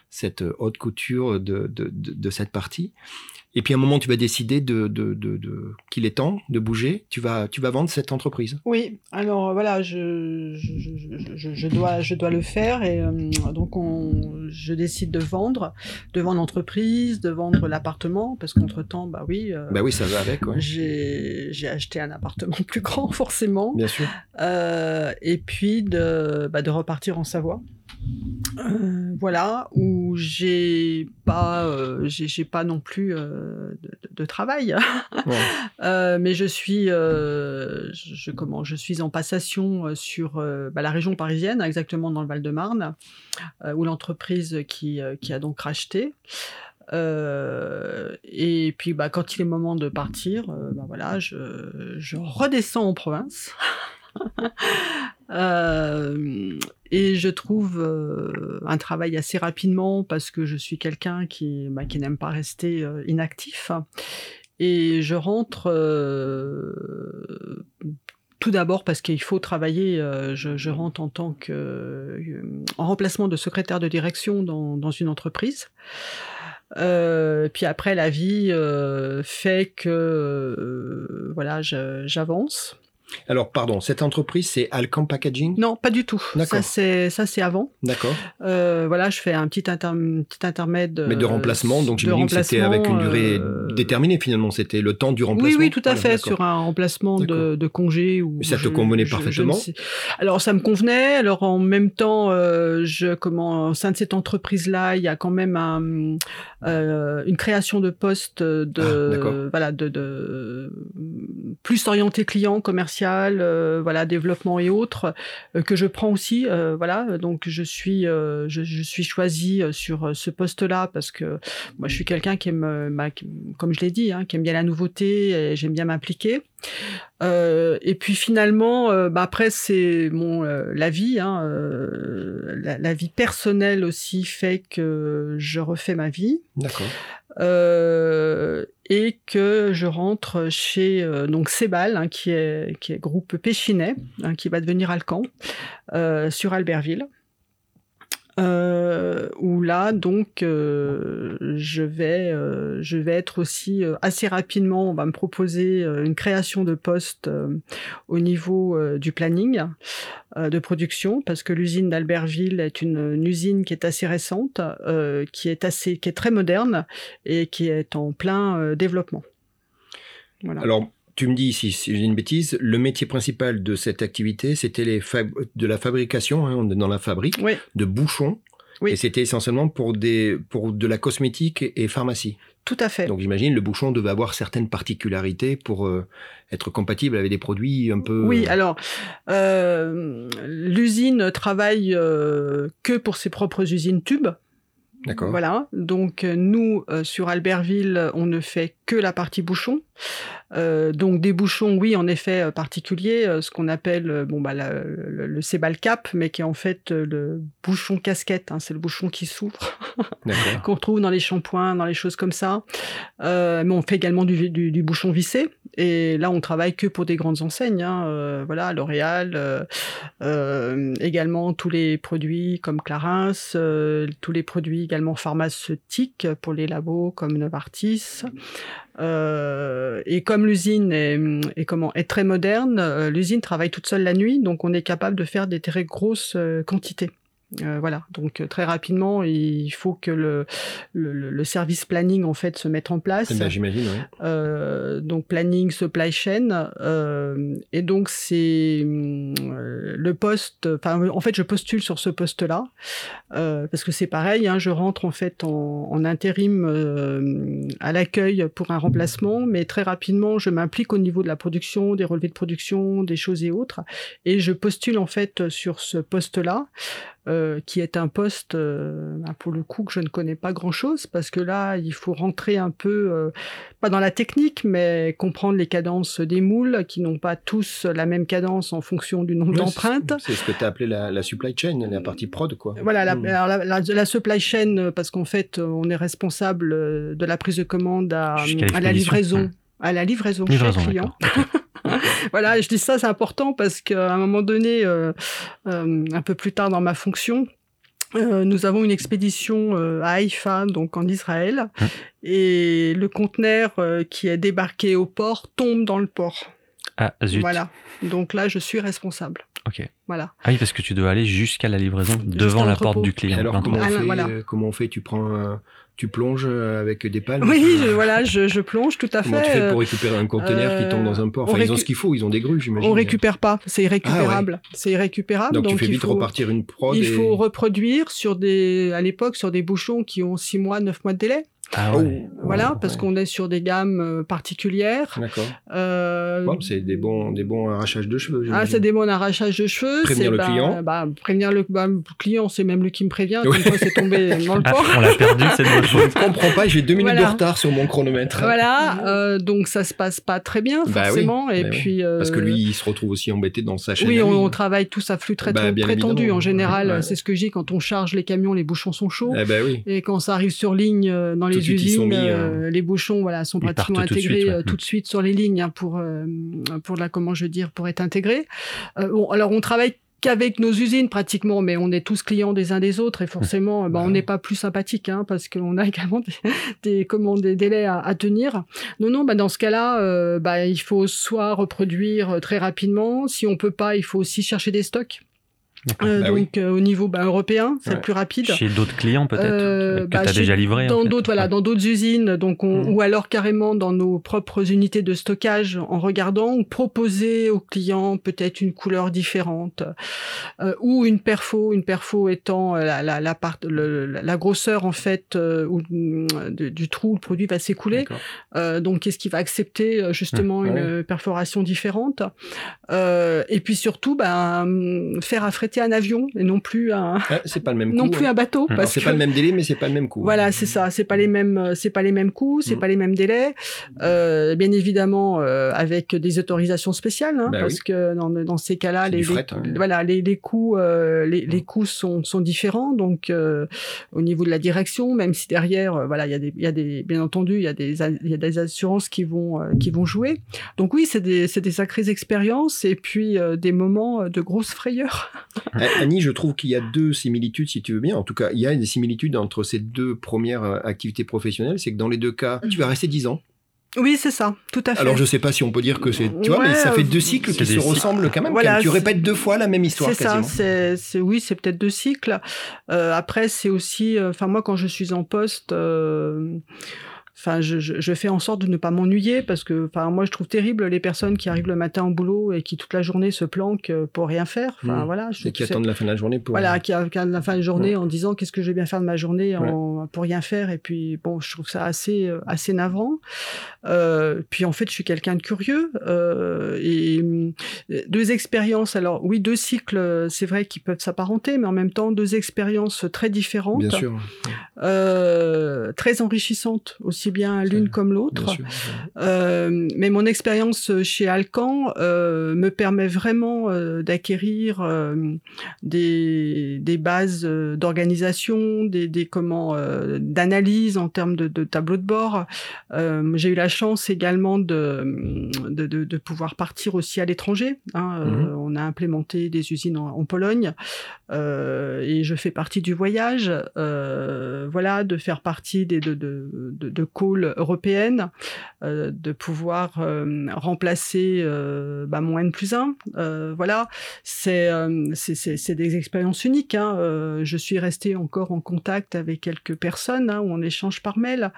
cette haute couture de, de, de cette partie. Et puis à un moment, tu vas décider de, de, de, qu'il est temps de bouger. Tu vas, tu vas vendre cette entreprise. Oui. Alors voilà, je, je, je, dois, je dois le faire et euh, donc on, je décide de vendre, de vendre l'entreprise, de vendre l'appartement parce qu'entre temps, bah oui. Euh, bah oui, ça va avec. J'ai, j'ai acheté un appartement *laughs* plus grand forcément. Bien sûr. Euh, et puis de, bah, de repartir en Savoie. Euh, voilà, où j'ai pas, euh, j'ai pas non plus euh, de, travail, *laughs* mais je suis, je, comment, je suis en passation sur bah, la région parisienne, exactement dans le Val-de-Marne, où l'entreprise qui, qui a donc racheté. et puis, bah, quand il est moment de partir, bah, voilà, je, je redescends en province. *laughs* Euh, et je trouve euh, un travail assez rapidement parce que je suis quelqu'un qui, bah, n'aime pas rester euh, inactif. Et je rentre tout d'abord parce qu'il faut travailler. Je, rentre en tant que en remplacement de secrétaire de direction dans, une entreprise. Euh, puis après, la vie euh, fait que euh, voilà, j'avance. Alors, pardon, cette entreprise, c'est Alcam Packaging? Non, pas du tout. Ça, c'est, ça, c'est avant. D'accord. Euh, voilà, je fais un petit, petit intermède. Mais de euh, remplacement, donc j'imagine que c'était avec une durée euh, déterminée finalement, c'était le temps du remplacement. Oui, oui, tout à fait, sur un remplacement de, de, congé. Ça te convenait parfaitement Alors, ça me convenait. Alors, en même temps, je, comment, au sein de cette entreprise-là, il y a quand même un, une création de poste de, ah, voilà, de, de, plus orienté client, commercial euh, voilà, développement et autres, euh, que je prends aussi. Euh, voilà, donc je suis, je, suis choisie sur ce poste-là parce que moi, je suis quelqu'un qui aime, comme je l'ai dit, hein, qui aime bien la nouveauté et j'aime bien m'impliquer. et puis finalement, bah après c'est mon la vie, hein, la, vie personnelle aussi fait que je refais ma vie. D'accord et que je rentre chez euh, donc Sebal, hein, qui est qui est groupe Péchinet, hein, qui va devenir Alcan, euh, sur Albertville. Euh, où là donc euh, je vais euh, je vais être aussi euh, assez rapidement on va me proposer une création de poste au niveau du planning de production parce que l'usine d'Albertville est une, usine qui est assez récente qui est assez qui est très moderne et qui est en plein développement. Voilà. Tu me dis, si j'ai une bêtise, le métier principal de cette activité, c'était de la fabrication, hein, dans la fabrique, de bouchons. Oui. Et c'était essentiellement pour, des, pour de la cosmétique et pharmacie. Tout à fait. Donc j'imagine le bouchon devait avoir certaines particularités pour euh, être compatible avec des produits un peu. Oui, alors euh, l'usine travaille euh, que pour ses propres usines tubes. D'accord. Voilà. Donc nous sur Albertville, on ne fait que la partie bouchon. Euh, donc des bouchons, oui, en effet euh, particuliers, euh, ce qu'on appelle bon bah le, le Cap, mais qui est en fait le bouchon casquette. Hein, c'est le bouchon qui s'ouvre, *laughs* qu'on trouve dans les shampoings, dans les choses comme ça. mais on fait également du, du, du, bouchon vissé. Et là, on travaille que pour des grandes enseignes. Hein, voilà, L'Oréal, également tous les produits comme Clarins, tous les produits également pharmaceutiques pour les labos comme Novartis. Euh, et comme l'usine est, est, très moderne, euh, l'usine travaille toute seule la nuit, donc on est capable de faire des très grosses euh, quantités. Euh, voilà, donc euh, très rapidement, il faut que le, le, le, service planning en fait se mette en place. Eh ben, J'imagine. Oui. Euh, donc planning, supply chain, euh, et donc c'est euh, le poste. Enfin, en fait, je postule sur ce poste-là parce que c'est pareil. Hein, je rentre en fait en, en intérim à l'accueil pour un remplacement, mais très rapidement, je m'implique au niveau de la production, des relevés de production, des choses et autres, et je postule en fait sur ce poste-là. Euh, qui est un poste, euh, bah, pour le coup, que je ne connais pas grand-chose, parce que là, il faut rentrer un peu, euh, pas dans la technique, mais comprendre les cadences des moules, qui n'ont pas tous la même cadence en fonction du nombre d'empreintes. C'est ce que tu as appelé la, la, supply chain, la partie prod, quoi. Voilà, la, la, la, supply chain, parce qu'en fait, on est responsable de la prise de commande à, à la livraison. À la livraison, livraison chez client. *laughs* *laughs* voilà, je dis ça, c'est important parce qu'à un moment donné, euh, euh, un peu plus tard dans ma fonction, euh, nous avons une expédition euh, à Haïfa, donc en Israël, hein. et le conteneur euh, qui est débarqué au port tombe dans le port. Ah, zut. Voilà. Donc là, je suis responsable. Ok. Voilà. Ah oui, parce que tu dois aller jusqu'à la livraison devant la porte du client. Alors, comment on, fait, voilà. comment on fait? Tu prends un tu plonges euh, avec des palmes Oui, je, voilà, je, je, plonge tout à *laughs* Comment fait. tu fais pour récupérer un conteneur qui tombe dans un port? Enfin, ils ont ce qu'il faut, ils ont des grues, j'imagine. On récupère pas, c'est irrécupérable. Ah, ouais. C'est irrécupérable. Donc, donc, tu fais il vite faut, repartir une prod. Il et... faut reproduire sur des, à l'époque, sur des bouchons qui ont 6 mois, 9 mois de délai. Ah ouais. Voilà, Oh, parce ouais. qu'on est sur des gammes euh, particulières. D'accord. Euh, Bon, c'est des bons, des bons arrachages de cheveux. ah, c'est des bons arrachages de cheveux. Prévenir le bah, client. Bah, prévenir le, bah, le client, c'est même lui qui me prévient. Comme quoi, c'est tombé *laughs* dans le Ah, port. on l'a perdu cette *laughs* bonne Je chose. ne comprends pas, j'ai deux minutes Voilà. de retard sur mon chronomètre. Voilà, euh, donc ça se passe pas très bien Bah oui, forcément. et bah oui. puis euh, Parce que lui, il se retrouve aussi embêté dans sa chaîne. oui, on, travaille tous à flux très, Bah, très tendu. évidemment. En général, Ouais. c'est ce que je dis quand on charge les camions, les bouchons sont chauds. Eh ben oui. Et quand ça arrive sur ligne dans de les suite, usines, mis, euh, les bouchons voilà sont pratiquement partent tout de intégrés suite, ouais. euh, tout de suite sur les lignes hein, pour euh, pour la comment je veux dire pour être intégrés. Euh, bon, alors on travaille qu'avec nos usines pratiquement, mais on est tous clients des uns des autres et forcément, ben, on n'est pas plus sympathique hein, parce qu'on a *laughs* également des, des, des délais à, tenir. Non, non, bah, dans ce cas-là, euh, bah, il faut soit reproduire très rapidement, si on peut pas, il faut aussi chercher des stocks. Euh, bah donc euh, au niveau bah, européen, c'est le plus rapide. Chez d'autres clients peut-être euh, que bah, tu as déjà livré. Dans d'autres voilà, dans d'autres usines, donc on, mm. ou alors carrément dans nos propres unités de stockage, en regardant, ou proposer aux clients peut-être une couleur différente euh, ou une perfo, une perfo étant la la la, part, la grosseur en fait ou, du trou où le produit va s'écouler. donc qu'est-ce qui va accepter justement une perforation différente Et puis surtout, ben faire affréter un avion et non plus un. c'est pas le même. *laughs* non plus un bateau. Parce c'est pas le même délai, mais c'est pas le même coût. Voilà, c'est ça. C'est pas les mêmes. Euh, c'est pas les mêmes coûts. C'est mm. pas les mêmes délais. Euh, bien évidemment, euh, avec des autorisations spéciales, hein, bah parce que dans, dans ces cas-là, les, hein. voilà, les, les coûts, euh, les, les, mm. coûts sont, sont différents. Donc, au niveau de la direction, même si derrière, voilà, il y a des, il y a des, bien entendu, il y a des, il y a des assurances qui vont, qui vont jouer. Donc oui, c'est des, c'est des sacrées expériences et puis des moments de grosse frayeur. *laughs* Eh, Annie, je trouve qu'il y a deux similitudes, si tu veux bien. En tout cas, il y a des similitudes entre ces deux premières euh, activités professionnelles. C'est que dans les deux cas, tu vas rester 10 ans. Oui, c'est ça, tout à fait. Alors, je sais pas si on peut dire que c'est, tu vois, mais ça fait deux cycles qui se ressemblent quand même. Voilà, tu répètes deux fois la même histoire. C'est ça, c'est, oui, c'est peut-être deux cycles. Euh, après, c'est aussi, euh, enfin moi, quand je suis en poste. Enfin, je, je, fais en sorte de ne pas m'ennuyer parce que, enfin, moi, je trouve terrible les personnes qui arrivent le matin au boulot et qui toute la journée se planquent euh, pour rien faire. Enfin, mmh. voilà. et qui attendent la fin de la journée pour. Voilà, qui attendent la fin de la journée en disant qu'est-ce que je vais bien faire de ma journée en, pour rien faire? Et puis, bon, je trouve ça assez, euh, assez navrant. Euh, puis, en fait, je suis quelqu'un de curieux euh, et deux expériences. Alors, oui, deux cycles, c'est vrai, qui peuvent s'apparenter, mais en même temps, deux expériences très différentes. Bien sûr. Euh, très enrichissantes aussi bien l'une comme l'autre. Euh, mais mon expérience chez Alcan euh, me permet vraiment euh, d'acquérir des, des, bases d'organisation, des, des comment d'analyse en termes de, de tableau de bord. J'ai eu la chance également de, de, de, pouvoir partir aussi à l'étranger. Hein. Mhm. on a implémenté des usines en, en Pologne et je fais partie du voyage. voilà, de faire partie des de, de, de, de européenne, euh, de pouvoir euh, remplacer euh, bah, mon N plus 1. voilà, c'est c'est des expériences uniques. Hein. je suis restée encore en contact avec quelques personnes hein, où on échange par mail.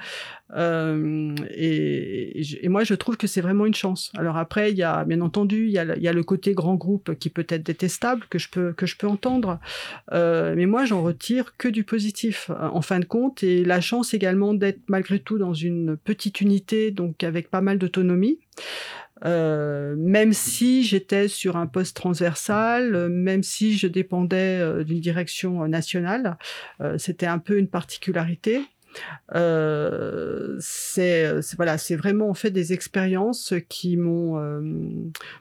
Et, et, moi, je trouve que c'est vraiment une chance. Alors après, il y a bien entendu, il y a, le côté grand groupe qui peut être détestable, que je peux, que je peux entendre. mais moi, j'en retire que du positif, en fin de compte, et la chance également d'être malgré tout dans une petite unité, donc avec pas mal d'autonomie. Euh, même si j'étais sur un poste transversal, même si je dépendais euh, d'une direction nationale, euh, c'était un peu une particularité. C'est voilà, c'est vraiment en fait des expériences qui m'ont,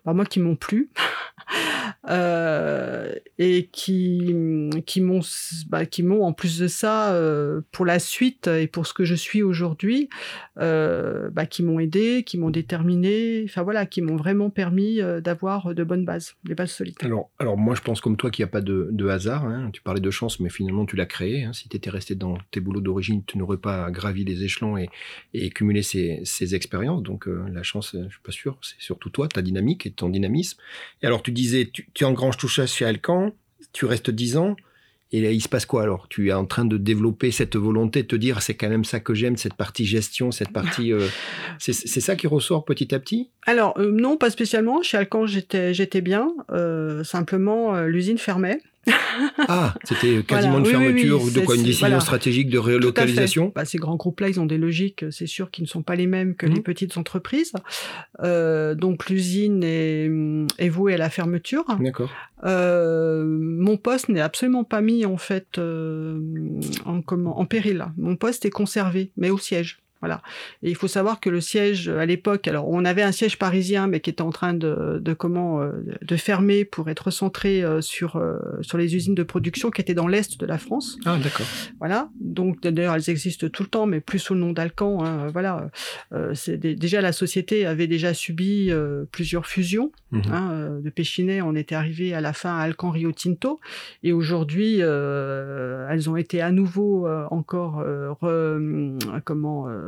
bah, moi qui m'ont plu. *laughs* euh, et qui qui m'ont bah, qui m'ont en plus de ça euh, pour la suite et pour ce que je suis aujourd'hui euh, bah, qui m'ont aidé qui m'ont déterminé enfin voilà qui m'ont vraiment permis euh, d'avoir de bonnes bases des bases solides alors alors moi je pense comme toi qu'il n'y a pas de, hasard hein. tu parlais de chance mais finalement tu l'as créé hein. si tu étais resté dans tes boulots d'origine tu pas gravi les échelons et, et cumulé ces expériences donc euh, la chance je suis pas sûr c'est surtout toi ta dynamique et ton dynamisme et alors tu disais tu, tu engranges tout ça chez Alcan, tu restes 10 ans, et là, il se passe quoi alors? Tu es en train de développer cette volonté de te dire c'est quand même ça que j'aime, cette partie gestion, cette partie. Euh, *laughs* c'est ça qui ressort petit à petit? Alors, euh, non, pas spécialement. Chez Alcan, j'étais bien. Euh, simplement, l'usine fermait. Ah, c'était quasiment une fermeture de quoi Une décision stratégique de relocalisation bah, Ces grands groupes-là, ils ont des logiques, c'est sûr, qui ne sont pas les mêmes que les mhm. petites entreprises. Euh, donc l'usine est, est, vouée à la fermeture. D'accord. Euh, mon poste n'est absolument pas mis en fait euh, en, comment, en péril. Mon poste est conservé, mais au siège. Voilà. Et il faut savoir que le siège à l'époque, alors on avait un siège parisien, mais qui était en train de, de comment euh, de fermer pour être centré euh, sur euh, sur les usines de production qui étaient dans l'est de la France. Ah d'accord. Voilà. Donc d'ailleurs elles existent tout le temps, mais plus sous le nom d'Alcan. Hein, voilà. c'est déjà la société avait déjà subi plusieurs fusions. Mhm. Hein, de Péchinet, on était arrivé à la fin à Alcan Rio Tinto, et aujourd'hui elles ont été à nouveau encore comment euh,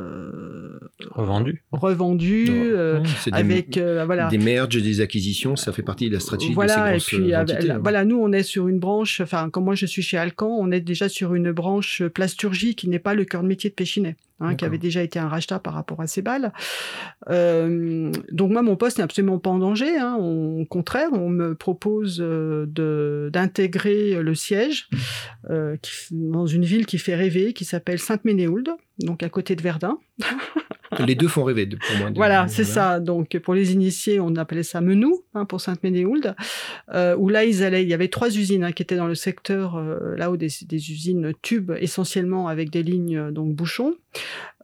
revendu, revendu euh, avec euh, voilà des merges, des acquisitions, ça fait partie de la stratégie. Voilà de ces et puis hein. voilà, nous on est sur une branche, enfin comme moi je suis chez Alcan, on est déjà sur une branche plasturgie qui n'est pas le cœur de métier de Péchinet. Hein, qui avait déjà été un rachat par rapport à ces balles. Euh, donc moi, mon poste n'est absolument pas en danger. Hein. au contraire, on me propose de d'intégrer le siège euh, qui, dans une ville qui fait rêver, qui s'appelle Sainte-Ménéhould, donc à côté de Verdun. Les deux font rêver pour moi. Voilà, c'est ça. Donc pour les initiés, on appelait ça Menou hein, pour Sainte-Ménéhould, euh, où là ils allaient. Il y avait trois usines hein, qui étaient dans le secteur euh, là où des, des, usines tubes essentiellement avec des lignes euh, donc bouchons.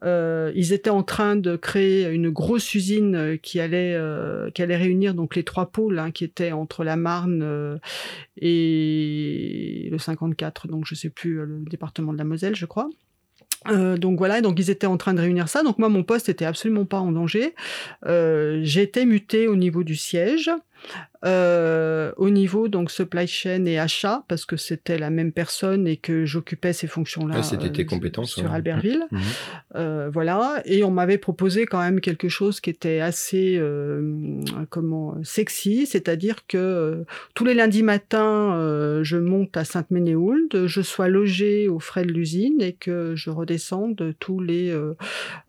Euh, ils étaient en train de créer une grosse usine qui allait qui allait réunir donc les trois pôles hein, qui étaient entre la Marne et le 54, donc je sais plus le département de la Moselle, je crois. Euh, donc voilà, donc ils étaient en train de réunir ça. Donc moi, mon poste était absolument pas en danger. Euh, j'ai été muté au niveau du siège. Euh, au niveau donc supply chain et achat parce que c'était la même personne et que j'occupais ces fonctions-là. Ah, c'était tes compétences sur Albertville. Mmh. Euh, voilà, et on m'avait proposé quand même quelque chose qui était assez euh, comment sexy, c'est-à-dire que tous les lundis matins, je monte à Sainte-Ménéhould, je sois logé aux frais de l'usine et que je redescende tous les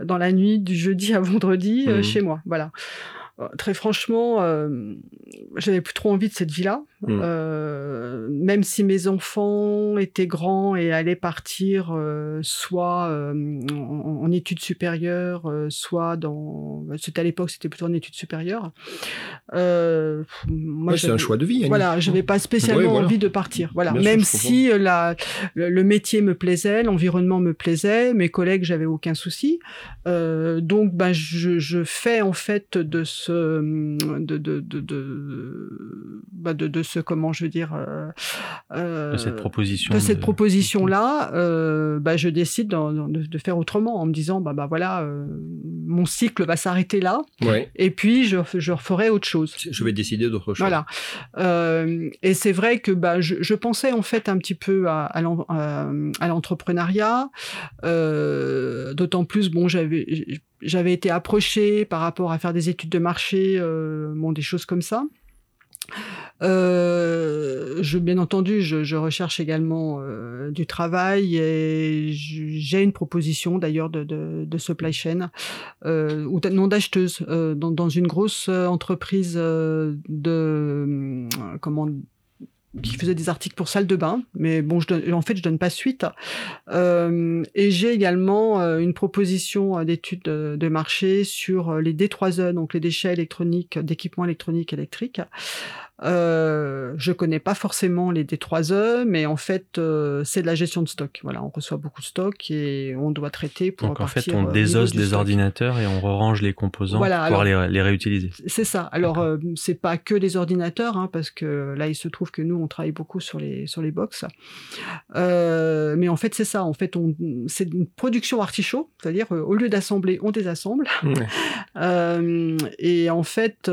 dans la nuit du jeudi à vendredi mmh. chez moi. Voilà. Euh, très franchement, euh, j'avais plus trop envie de cette vie-là. Mm. Euh, même si mes enfants étaient grands et allaient partir euh, soit euh, en, études supérieures, soit dans... C'était à l'époque, c'était plutôt en études supérieures. moi, c'est un choix de vie. Annie. Voilà, j'avais pas spécialement envie de partir. Voilà, même si la, le, métier me plaisait, l'environnement me plaisait, mes collègues, j'avais aucun souci. donc, ben, je, je, fais en fait de ce de, de, de, de, bah, de, de ce comment je veux dire euh, euh, de cette proposition de cette proposition là euh, bah, je décide de, de, faire autrement en me disant bah, bah voilà mon cycle va s'arrêter là et puis je, je referai autre chose. Je vais décider d'autre chose. Voilà. Et c'est vrai que bah, je, je, pensais en fait un petit peu à, à l'entrepreneuriat d'autant plus bon j'avais j'avais été approché par rapport à faire des études de marché, euh, bon, des choses comme ça. Euh, je, bien entendu, je, je recherche également euh, du travail et j'ai une proposition d'ailleurs de, de, de, supply chain euh, ou non d'acheteuse euh, dans, dans, une grosse entreprise de comment qui faisait des articles pour salle de bain, mais bon, je en fait, je donne pas suite. Euh, et j'ai également euh, une proposition euh, d'étude de, marché sur les D3E, donc les déchets électroniques, d'équipements électroniques électriques. Euh, je connais pas forcément les D3E, mais en fait, euh, c'est de la gestion de stock. Voilà, on reçoit beaucoup de stock et on doit traiter pour. Donc en fait, on désosse des ordinateurs et on range les composants pour pouvoir les, réutiliser. C'est ça. Alors, euh, c'est pas que des ordinateurs, hein, parce que là, il se trouve que nous, on travaille beaucoup sur les sur les box. Euh, mais en fait, c'est ça. En fait, on c'est une production artichaut, c'est-à-dire au lieu d'assembler, on désassemble. *laughs* et en fait,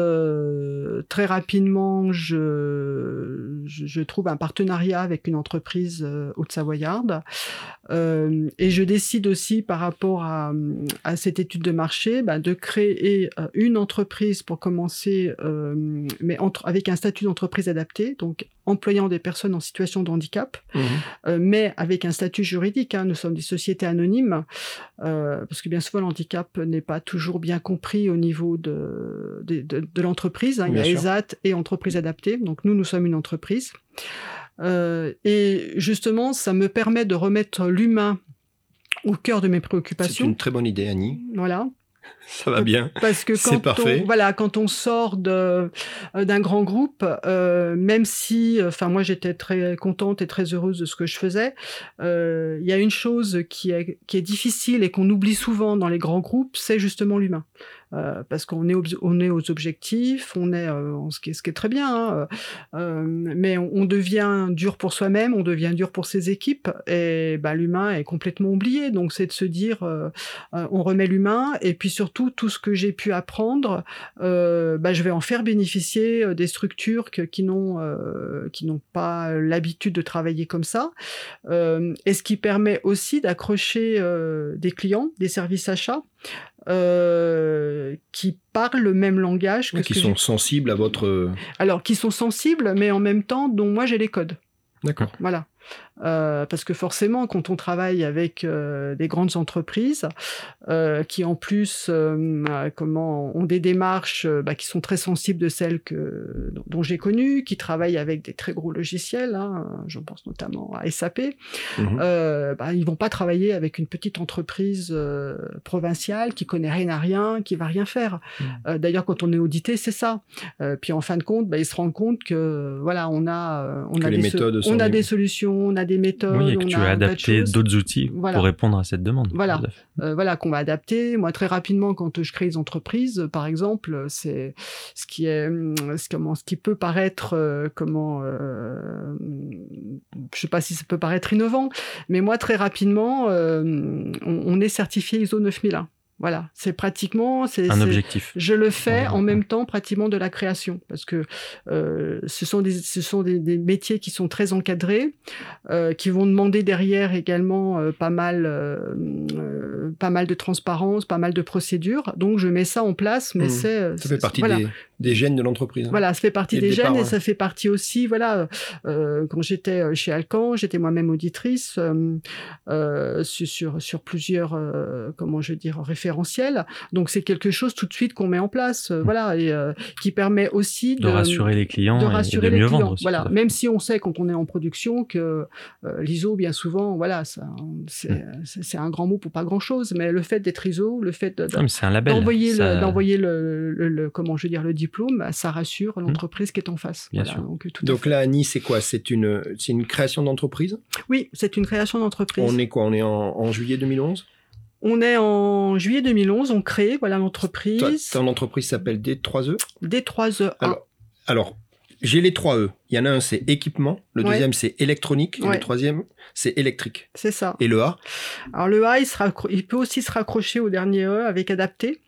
très rapidement je, trouve un partenariat avec une entreprise euh, haute-savoyarde. Euh, et je décide aussi par rapport à, cette étude de marché bah, de créer euh, une entreprise pour commencer, mais avec un statut d'entreprise adapté, donc employant des personnes en situation de handicap, mmh. euh, mais avec un statut juridique. Hein, nous sommes des sociétés anonymes, euh, parce que bien souvent l'handicap n'est pas toujours bien compris au niveau de, de, de, de l'entreprise. Hein. Il y a ESAT et entreprise adaptée. Donc nous, nous sommes une entreprise. Euh, et justement, ça me permet de remettre l'humain au cœur de mes préoccupations. C'est une très bonne idée, Annie. Voilà. *laughs* Ça va bien. Parce que quand parfait. on voilà, quand on sort de d'un grand groupe, euh, même si, enfin moi j'étais très contente et très heureuse de ce que je faisais, il y a une chose qui est qui est difficile et qu'on oublie souvent dans les grands groupes, c'est justement l'humain. Euh, parce qu'on est, aux objectifs, on est, euh, ce, qui est, très bien, hein, euh, mais on, devient dur pour soi-même, on devient dur pour ses équipes, et bah, l'humain est complètement oublié. Donc c'est de se dire, on remet l'humain, et puis surtout tout ce que j'ai pu apprendre, bah, je vais en faire bénéficier des structures qui n'ont pas l'habitude de travailler comme ça, et ce qui permet aussi d'accrocher des clients, des services achats. Euh, qui parlent le même langage que qui sont sensibles à votre alors qui sont sensibles mais en même temps dont moi j'ai les codes. D'accord. Voilà euh, parce que forcément, quand on travaille avec euh, des grandes entreprises euh, qui en plus comment ont des démarches bah, qui sont très sensibles de celles que dont j'ai connues, qui travaillent avec des très gros logiciels, hein, je pense notamment à SAP, mmh bah, ils vont pas travailler avec une petite entreprise provinciale qui connaît rien à rien, qui va rien faire. Mmh. D'ailleurs, quand on est audité, c'est ça. puis en fin de compte, bah, ils se rendent compte que voilà, on a on a des on a des solutions on a des méthodes. Oui, et que tu as adapté d'autres outils pour répondre à cette demande. Voilà, euh, voilà qu'on va adapter. Moi, très rapidement, quand je crée des entreprises, par exemple, c'est ce qui est, hum, ce, comment, ce qui peut paraître, euh, comment, euh, je sais pas si ça peut paraître innovant, mais moi, très rapidement, on, on, est certifié ISO 9001. Voilà, c'est pratiquement c'est un objectif. Je le fais en même temps pratiquement de la création parce que euh, ce sont des ce sont des, des, métiers qui sont très encadrés, euh, qui vont demander derrière également euh, pas mal pas mal de transparence, pas mal de procédures. Donc je mets ça en place, mais mmh. c'est ça fait partie des, des gènes de l'entreprise. Hein. Voilà, ça fait partie des gènes et ça fait partie aussi voilà quand j'étais chez Alcan, j'étais moi-même auditrice sur sur plusieurs comment je veux dire références donc c'est quelque chose tout de suite qu'on met en place, euh, voilà, et euh, qui permet aussi de, rassurer les clients, de rassurer et de mieux vendre aussi, Voilà, même si on sait quand on est en production que euh, l'ISO, bien souvent, voilà, mm. c'est un grand mot pour pas grand chose, mais le fait d'être ISO, le fait d'envoyer le, d'envoyer le, comment je veux dire le diplôme, bah, ça rassure mm. l'entreprise qui est en face. Bien sûr. Donc, donc là, Annie, c'est quoi? C'est une, c'est une création d'entreprise? Oui, c'est une création d'entreprise. On est quoi? On est en, en juillet 2011 on est en juillet 2011, on crée voilà l'entreprise. Ton entreprise s'appelle D3E D3E. Alors, alors j'ai les trois E. Il y en a un, c'est équipement. Le deuxième, c'est électronique. Et le troisième, c'est électrique. C'est ça. Et le A? Alors le A, il, peut aussi se raccrocher au dernier E avec adapté.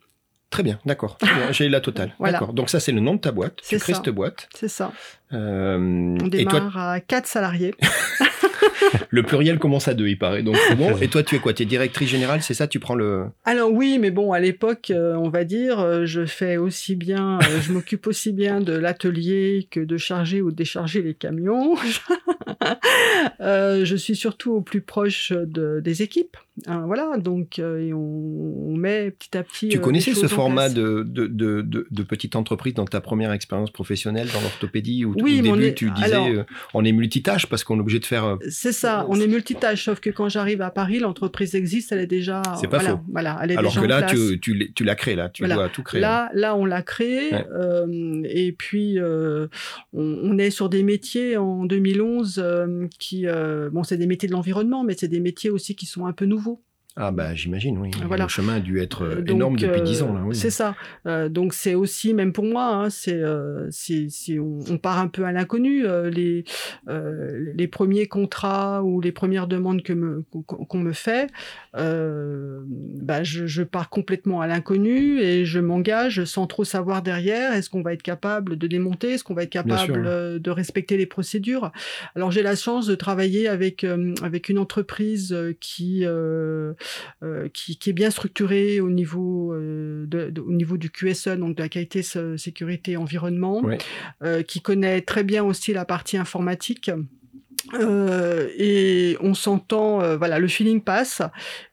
Très bien, d'accord. J'ai la totale. *laughs* D'accord. Donc ça, c'est le nom de ta boîte. Tu crées cette boîte. C'est ça. Euh, on démarre à quatre salariés. *laughs* *laughs* le pluriel commence à deux, il paraît. Donc bon. *laughs* Et toi, tu es quoi? Tu es directrice générale, c'est ça? Tu prends le. Alors oui, mais bon, à l'époque, euh, on va dire, euh, je fais aussi bien, euh, je m'occupe aussi bien de l'atelier que de charger ou décharger les camions. *laughs* je suis surtout au plus proche de, des équipes. Hein, voilà, donc on, met petit à petit. Tu connaissais ce format de, de, de, de, petite entreprise dans ta première expérience professionnelle dans l'orthopédie où oui, au début tu disais on est multitâche parce qu'on est obligé de faire c'est ça, on est multitâche, sauf que quand j'arrive à Paris, l'entreprise existe, elle est déjà. C'est pas voilà, faux. Voilà, elle est Alors que là, tu, tu, tu l'as créé, là, tu dois tout créer. Là, là, on l'a créé, euh, et puis euh, on, est sur des métiers en 2011 euh, qui, bon, c'est des métiers de l'environnement, mais c'est des métiers aussi qui sont un peu nouveaux. Ah bah j'imagine, oui. Le chemin a dû être euh, énorme depuis dix ans. Oui. C'est ça. Euh, donc c'est aussi, même pour moi, hein, c'est euh, si, on, on, part un peu à l'inconnu, les, les premiers contrats ou les premières demandes que me, qu'on me fait, bah je, je, pars complètement à l'inconnu et je m'engage sans trop savoir derrière, est-ce qu'on va être capable de démonter, est-ce qu'on va être capable de respecter les procédures. Alors j'ai la chance de travailler avec, avec une entreprise qui... Euh, qui, est bien structuré au niveau, euh, au niveau du QSE, donc de la qualité, sécurité, environnement, euh, qui connaît très bien aussi la partie informatique. Euh, et on s'entend, euh, voilà, le feeling passe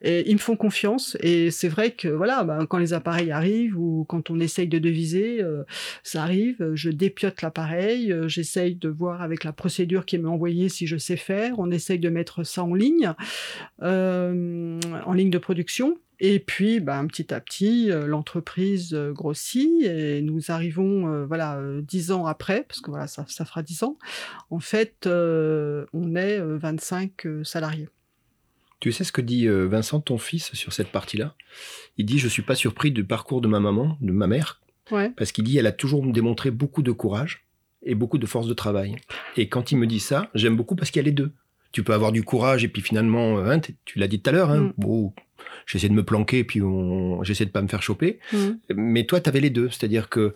et ils me font confiance. Et c'est vrai que voilà, ben, quand les appareils arrivent ou quand on essaye de deviser, euh, ça arrive. Je dépiote l'appareil, j'essaye de voir avec la procédure qui m'est envoyée si je sais faire. On essaye de mettre ça en ligne, en ligne de production. Et puis, ben, petit à petit, euh, l'entreprise euh, grossit et nous arrivons, euh, voilà, dix ans après, parce que voilà, ça, ça fera dix ans. En fait, on est 25 salariés. Tu sais ce que dit Vincent, ton fils, sur cette partie-là? Il dit Je suis pas surpris du parcours de ma maman, de ma mère, ouais. parce qu'il dit Elle a toujours démontré beaucoup de courage et beaucoup de force de travail. Et quand il me dit ça, j'aime beaucoup parce qu'il y a les deux. Tu peux avoir du courage et puis finalement, hein, tu l'as dit tout à l'heure, hein, mm j'essaie de me planquer, puis j'essaie de pas me faire choper. Mmh. Mais toi, tu avais les deux. C'est-à-dire que,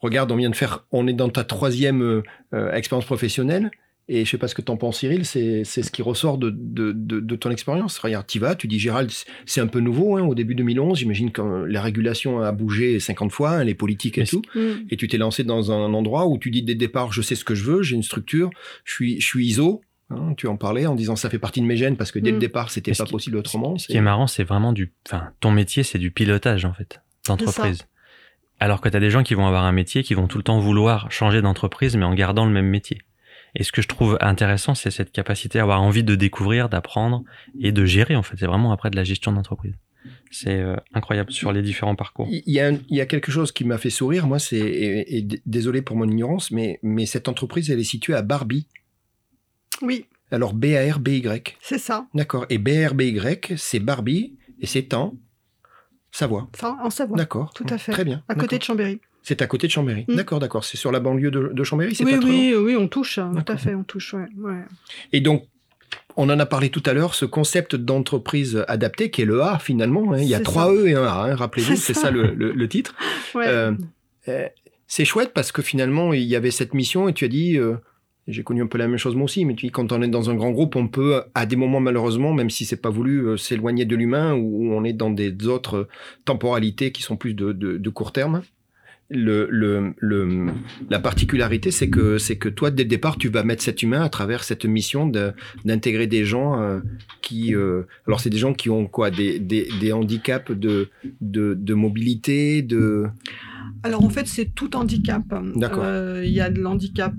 regarde, on vient de faire, on est dans ta troisième euh, euh, expérience professionnelle. Et je sais pas ce que t'en penses, Cyril, c'est ce qui ressort de, de, de, ton expérience. Regarde, tu vas, tu dis, Gérald, c'est un peu nouveau, hein, au début 2011, j'imagine que la régulation a bougé 50 fois, hein, les politiques et tout, mmh. et tu t'es lancé dans un endroit où tu dis dès le départ, je sais ce que je veux, j'ai une structure, je suis, je suis ISO, Hein, tu en parlais en disant ça fait partie de mes gènes parce que dès le mm. départ c'était pas possible autrement. Ce qui est marrant, c'est vraiment du, enfin, ton métier c'est du pilotage en fait d'entreprise. Alors que tu as des gens qui vont avoir un métier qui vont tout le temps vouloir changer d'entreprise mais en gardant le même métier. Et ce que je trouve intéressant, c'est cette capacité à avoir envie de découvrir, d'apprendre et de gérer en fait. C'est vraiment après de la gestion d'entreprise. C'est euh, incroyable sur les différents parcours. Il y a, il y a quelque chose qui m'a fait sourire, moi, c'est, et, désolé pour mon ignorance, mais, mais cette entreprise, elle est située à Barbie. Oui. Alors B-A-R-B-Y. C'est ça. D'accord. Et B-R-B-Y, c'est Barbie et c'est en Savoie. En Savoie. D'accord. Tout à fait. Très bien. À côté de Chambéry. C'est à côté de Chambéry. Mm. D'accord, d'accord. C'est sur la banlieue de, Chambéry, oui, oui, oui, on touche. Hein. Tout à fait, on touche. Ouais, Et donc, on en a parlé tout à l'heure, ce concept d'entreprise adaptée, qui est le A finalement. Hein. Il y a trois E et un A, hein. rappelez-vous, c'est ça, le, titre. Euh, euh, c'est chouette parce que finalement, il y avait cette mission et tu as dit, euh, j'ai connu un peu la même chose moi aussi, mais tu quand on est dans un grand groupe, on peut, à des moments malheureusement, même si c'est pas voulu, euh, s'éloigner de l'humain ou on est dans des autres temporalités qui sont plus de, de, court terme. Le, le, le, la particularité, c'est que, c'est que toi, dès le départ, tu vas mettre cet humain à travers cette mission d'intégrer des gens euh, qui, euh, alors c'est des gens qui ont quoi, des, des, des handicaps de, de, de mobilité, de alors en fait, c'est tout handicap. Euh, il y a de l'handicap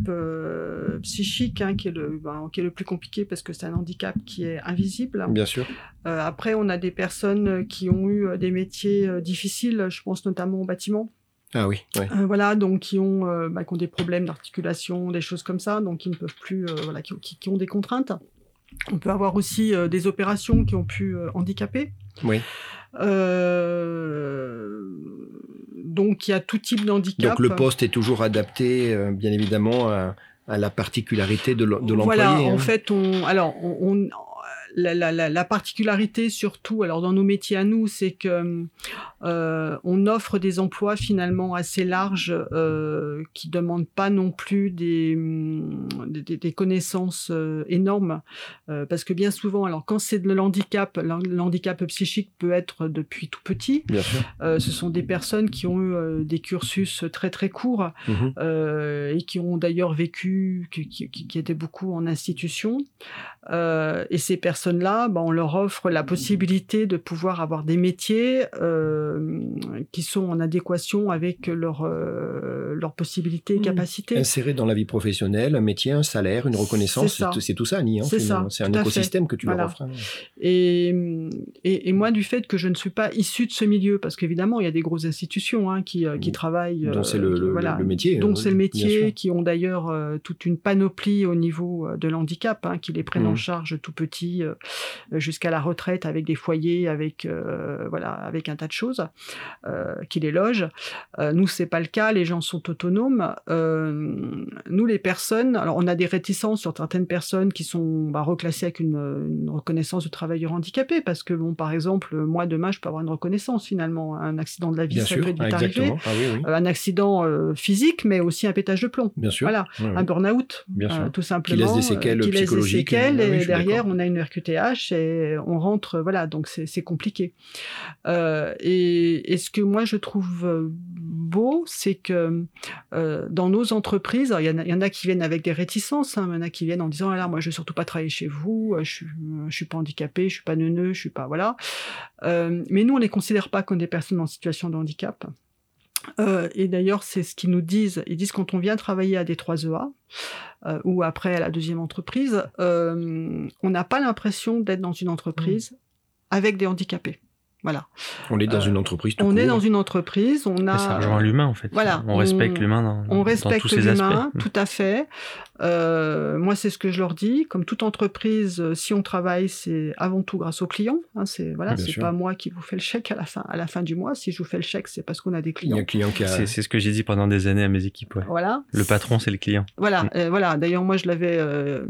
psychique hein, qui, est le, ben, qui est le plus compliqué parce que c'est un handicap qui est invisible. Bien sûr. Après, on a des personnes qui ont eu des métiers difficiles, je pense notamment au bâtiment. Ah oui. voilà, donc qui ont, bah, qui ont des problèmes d'articulation, des choses comme ça, donc qui ne peuvent plus, voilà, qui, qui, ont des contraintes. On peut avoir aussi des opérations qui ont pu handicaper. Oui. Euh, donc il y a tout type d'handicap. Donc le poste est toujours adapté, euh, bien évidemment, à, la particularité de l'employé. Voilà, en hein. fait, on, alors on, la, la, la, particularité surtout, alors dans nos métiers à nous, c'est que euh, on offre des emplois finalement assez larges euh, qui demandent pas non plus des, des, des connaissances euh, énormes, euh, parce que bien souvent, alors quand c'est de l'handicap, l'handicap psychique peut être depuis tout petit. Bien sûr. Euh, ce sont des personnes qui ont eu des cursus très très courts mmh et qui ont d'ailleurs vécu, qui, qui, qui, étaient beaucoup en institution. et ces personnes là bah, on leur offre la possibilité de pouvoir avoir des métiers euh, qui sont en adéquation avec leurs euh, leurs possibilités et mmh. capacités. Insérer dans la vie professionnelle un métier, un salaire, une reconnaissance, c'est tout ça, Annie. Hein, c'est ça. C'est un écosystème que tu leur offres. Hein. Et, et, moi, du fait que je ne suis pas issu de ce milieu, parce qu'évidemment, il y a des grosses institutions hein, qui, qui mmh. travaillent. Dont c'est le, le, métier. Dont c'est le métier, qui ont d'ailleurs euh, toute une panoplie au niveau de l'handicap, qui les prennent en mmh. charge tout petit euh, jusqu'à la retraite avec des foyers, avec euh, voilà, avec un tas de choses euh, qui les logent. nous, c'est pas le cas. Les gens sont autonomes. nous, les personnes, alors on a des réticences sur certaines personnes qui sont bah, reclassées avec une, reconnaissance de travailleur handicapé, parce que bon, par exemple, moi demain, je peux avoir une reconnaissance finalement. Un accident de la vie, ça peut vite arriver. Ah un accident physique, mais aussi un pétage de plomb. Bien sûr. Voilà, un burn-out, tout simplement. Qui laisse des séquelles psychologiques. et derrière, on a une Et on rentre, voilà, donc c'est compliqué. Euh, et, ce que moi je trouve euh, beau, c'est que euh, dans nos entreprises, il y, en a qui viennent avec des réticences, hein, il y en a qui viennent en disant, ah moi je veux surtout pas travailler chez vous, je suis, suis pas handicapé, je suis pas neuneux, je suis pas, voilà. mais nous, on les considère pas comme des personnes en situation de handicap. Euh, et d'ailleurs, c'est ce qu'ils nous disent. Ils disent quand on vient travailler à D3EA euh, ou après à la deuxième entreprise, euh, on n'a pas l'impression d'être dans une entreprise avec des handicapés. Voilà. On est dans une entreprise. on est dans une entreprise. On a. Ça rejoint l'humain en fait. Voilà. On, respecte l'humain dans, on respecte tous ses aspects. Tout à fait. Euh, moi, c'est ce que je leur dis. Comme toute entreprise, euh, si on travaille, c'est avant tout grâce aux clients. Hein, c'est voilà, c'est pas moi qui vous fais le chèque à la fin, à la fin du mois. Si je vous fais le chèque, c'est parce qu'on a des clients. Il y a un client qui a... C'est ce que j'ai dit pendant des années à mes équipes. Voilà. Le patron, c'est le client. Voilà, mm. euh, voilà. D'ailleurs, moi, je l'avais. Euh,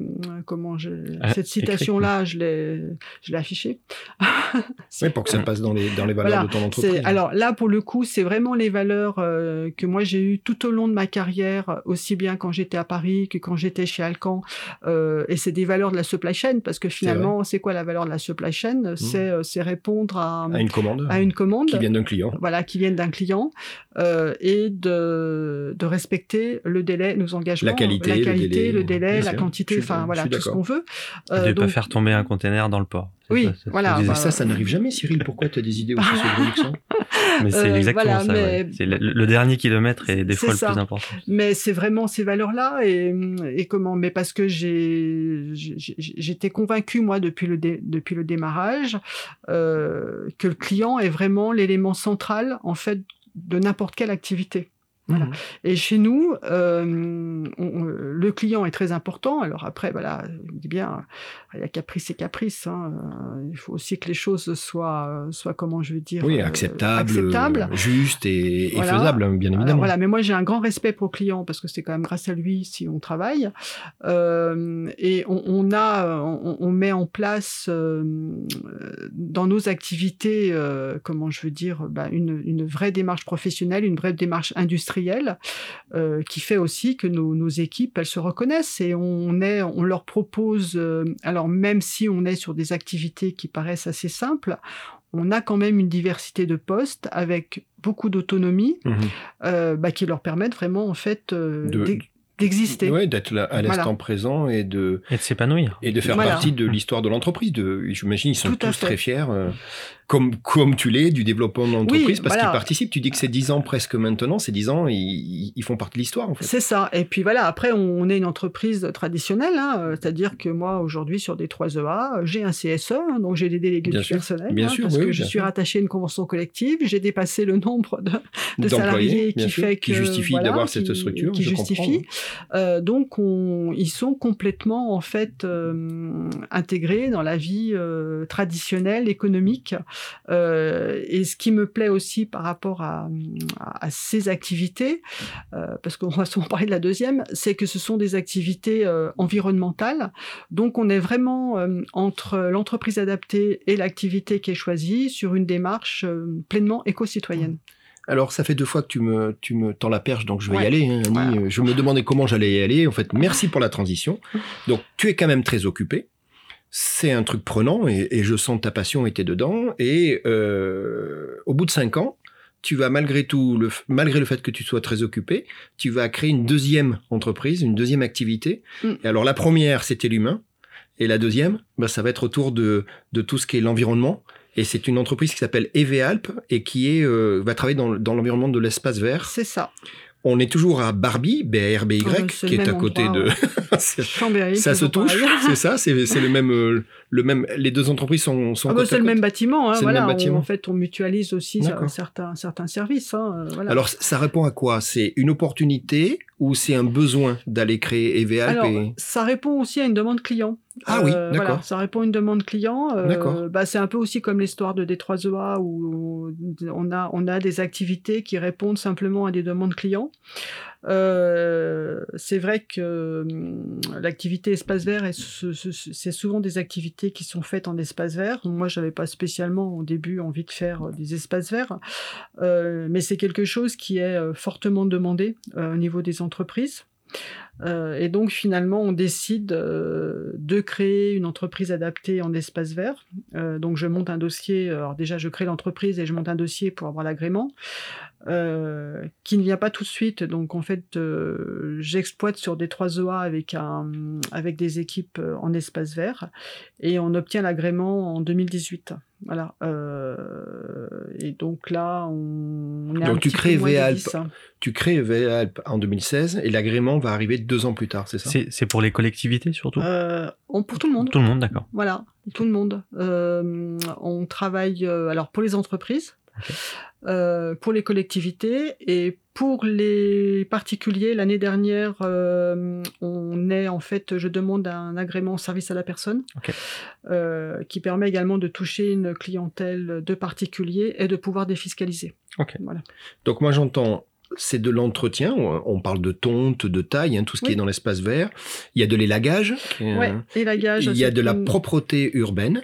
comment je... Ah, cette citation-là, je l'ai, je l'ai affichée. *laughs* oui, pour que ça passe dans les dans les valeurs de ton entreprise. Alors là, pour le coup, c'est vraiment les valeurs euh, que moi j'ai eues tout au long de ma carrière, aussi bien quand j'étais à Paris que quand j'étais chez Alcan. Euh, et c'est des valeurs de la supply chain parce que finalement, c'est quoi la valeur de la supply chain? Mmh. C'est euh, répondre à, à une commande, à une commande qui vient d'un client. Voilà, qui vient d'un client euh, et de, de respecter le délai, nos engagements, la qualité, la qualité, le délai, la quantité, enfin voilà, tout ce qu'on veut. Euh, de ne pas faire tomber un conteneur dans le port. Oui, voilà. Bah, ça, ça n'arrive jamais, *laughs* Cyril. Pourquoi tu as des idées aussi sur *laughs* Mais c'est euh, exactement ça. C'est le, dernier kilomètre est des fois le plus important. Mais c'est vraiment ces valeurs-là et, et, comment Mais parce que j'ai j'étais convaincu moi depuis le depuis le démarrage euh, que le client est vraiment l'élément central en fait de n'importe quelle activité. Voilà. Mmh. Et chez nous, euh, le client est très important. Alors après, voilà, il dit bien, il y a caprice et caprice. Hein. Euh, il faut aussi que les choses soient, soient comment je veux dire, oui, acceptables, acceptable, juste et, et faisable, hein, bien évidemment. voilà, mais moi j'ai un grand respect pour le client parce que c'est quand même grâce à lui si on travaille. Euh, et on, on a, on, met en place euh, dans nos activités, euh, comment je veux dire, bah, une, une vraie démarche professionnelle, une vraie démarche industrielle euh, qui fait aussi que nos, équipes elles se reconnaissent et on est on leur propose euh, alors même si on est sur des activités qui paraissent assez simples on a quand même une diversité de postes avec beaucoup d'autonomie mmh euh, bah, qui leur permettent vraiment en fait d'exister. Oui, d'être à l'instant présent et de, et de s'épanouir. Et de faire partie de l'histoire de l'entreprise. J'imagine ils sont tous très fiers comme, comme tu l'es, du développement de l'entreprise, parce qu'ils participent. Tu dis que c'est 10 ans presque maintenant, c'est 10 ans, ils, ils, font partie de l'histoire, en fait. C'est ça. Et puis voilà, après, on est une entreprise traditionnelle, hein, euh, c'est-à-dire que moi, aujourd'hui, sur des 3EA, j'ai un CSE, hein, donc j'ai des délégués du personnel, bien hein, sûr, parce oui, que je suis rattaché à une convention collective, j'ai dépassé le nombre de, de salariés qui fait que... Qui justifie d'avoir cette structure, Qui justifie. Euh, donc, on, ils sont complètement, en fait, euh, intégrés dans la vie euh, traditionnelle, économique, et ce qui me plaît aussi par rapport à, à, ces activités, euh, parce qu'on *laughs* va souvent parler de la deuxième, c'est que ce sont des activités euh, environnementales. Donc on est vraiment entre l'entreprise adaptée et l'activité qui est choisie sur une démarche pleinement éco-citoyenne. Alors, ça fait deux fois que tu me, tu me tends la perche, donc je vais y aller. Hein, Je me demandais comment j'allais y aller. En fait, merci pour la transition. *laughs* Donc, tu es quand même très occupé c'est un truc prenant et, je sens ta passion était dedans. Et euh, au bout de cinq ans, tu vas malgré tout, le, malgré le fait que tu sois très occupé, tu vas créer une deuxième entreprise, une deuxième activité. Mm. Et alors la première, c'était l'humain. Et la deuxième, bah, ça va être autour de, de tout ce qui est l'environnement. Et c'est une entreprise qui s'appelle EVALP et qui est, euh, va travailler dans, dans l'environnement de l'espace vert. C'est ça. On est toujours à Barbie, B-A-R-B-Y, qui est à côté de. *laughs* *laughs* ça se touche, *laughs* c'est ça, c'est le même, euh, le même. Les deux entreprises sont. sont ah bah c'est le même bâtiment, hein, voilà. bâtiment. en fait, on mutualise aussi certains, certains services. Hein, voilà. Alors, ça répond à quoi? C'est une opportunité ou c'est un besoin d'aller créer EVA Alors, ça répond aussi à une demande client. Ah oui, euh, d'accord. ça répond à une demande client. Euh, bah, c'est un peu aussi comme l'histoire de D3EA où on a, on a des activités qui répondent simplement à des demandes clients. Euh, c'est vrai que hum, l'activité espace vert, c'est souvent des activités qui sont faites en espace vert. Moi, j'avais pas spécialement au début envie de faire des espaces verts, mais c'est quelque chose qui est fortement demandé au niveau des entreprises. Euh, et donc finalement, on décide euh, de créer une entreprise adaptée en espace vert. Euh, donc je monte un dossier. Alors déjà, je crée l'entreprise et je monte un dossier pour avoir l'agrément, qui ne vient pas tout de suite. Donc en fait, j'exploite sur des 3 EA avec avec des équipes en espace vert, et on obtient l'agrément en 2018. Voilà. Euh, et donc là, on, est donc un tu petit crées peu moins de VALP. 10, hein. Tu crées VALP en 2016 et l'agrément va arriver deux ans plus tard, c'est ça? C'est c'est pour les collectivités surtout? Euh, on- pour tout le monde. Tout le monde, d'accord. Voilà, tout le monde. Euh, on travaille euh, alors pour les entreprises, Euh, pour les collectivités et pour les particuliers. L'année dernière, euh, on est en fait, je demande un agrément service à la personne euh, qui permet également de toucher une clientèle de particuliers et de pouvoir défiscaliser. Voilà. Donc moi j'entends, c'est de l'entretien, on parle de tonte, de taille, hein, tout ce qui Oui. est dans l'espace vert. Il y a de l'élagage, Ouais. euh, il y a de la propreté urbaine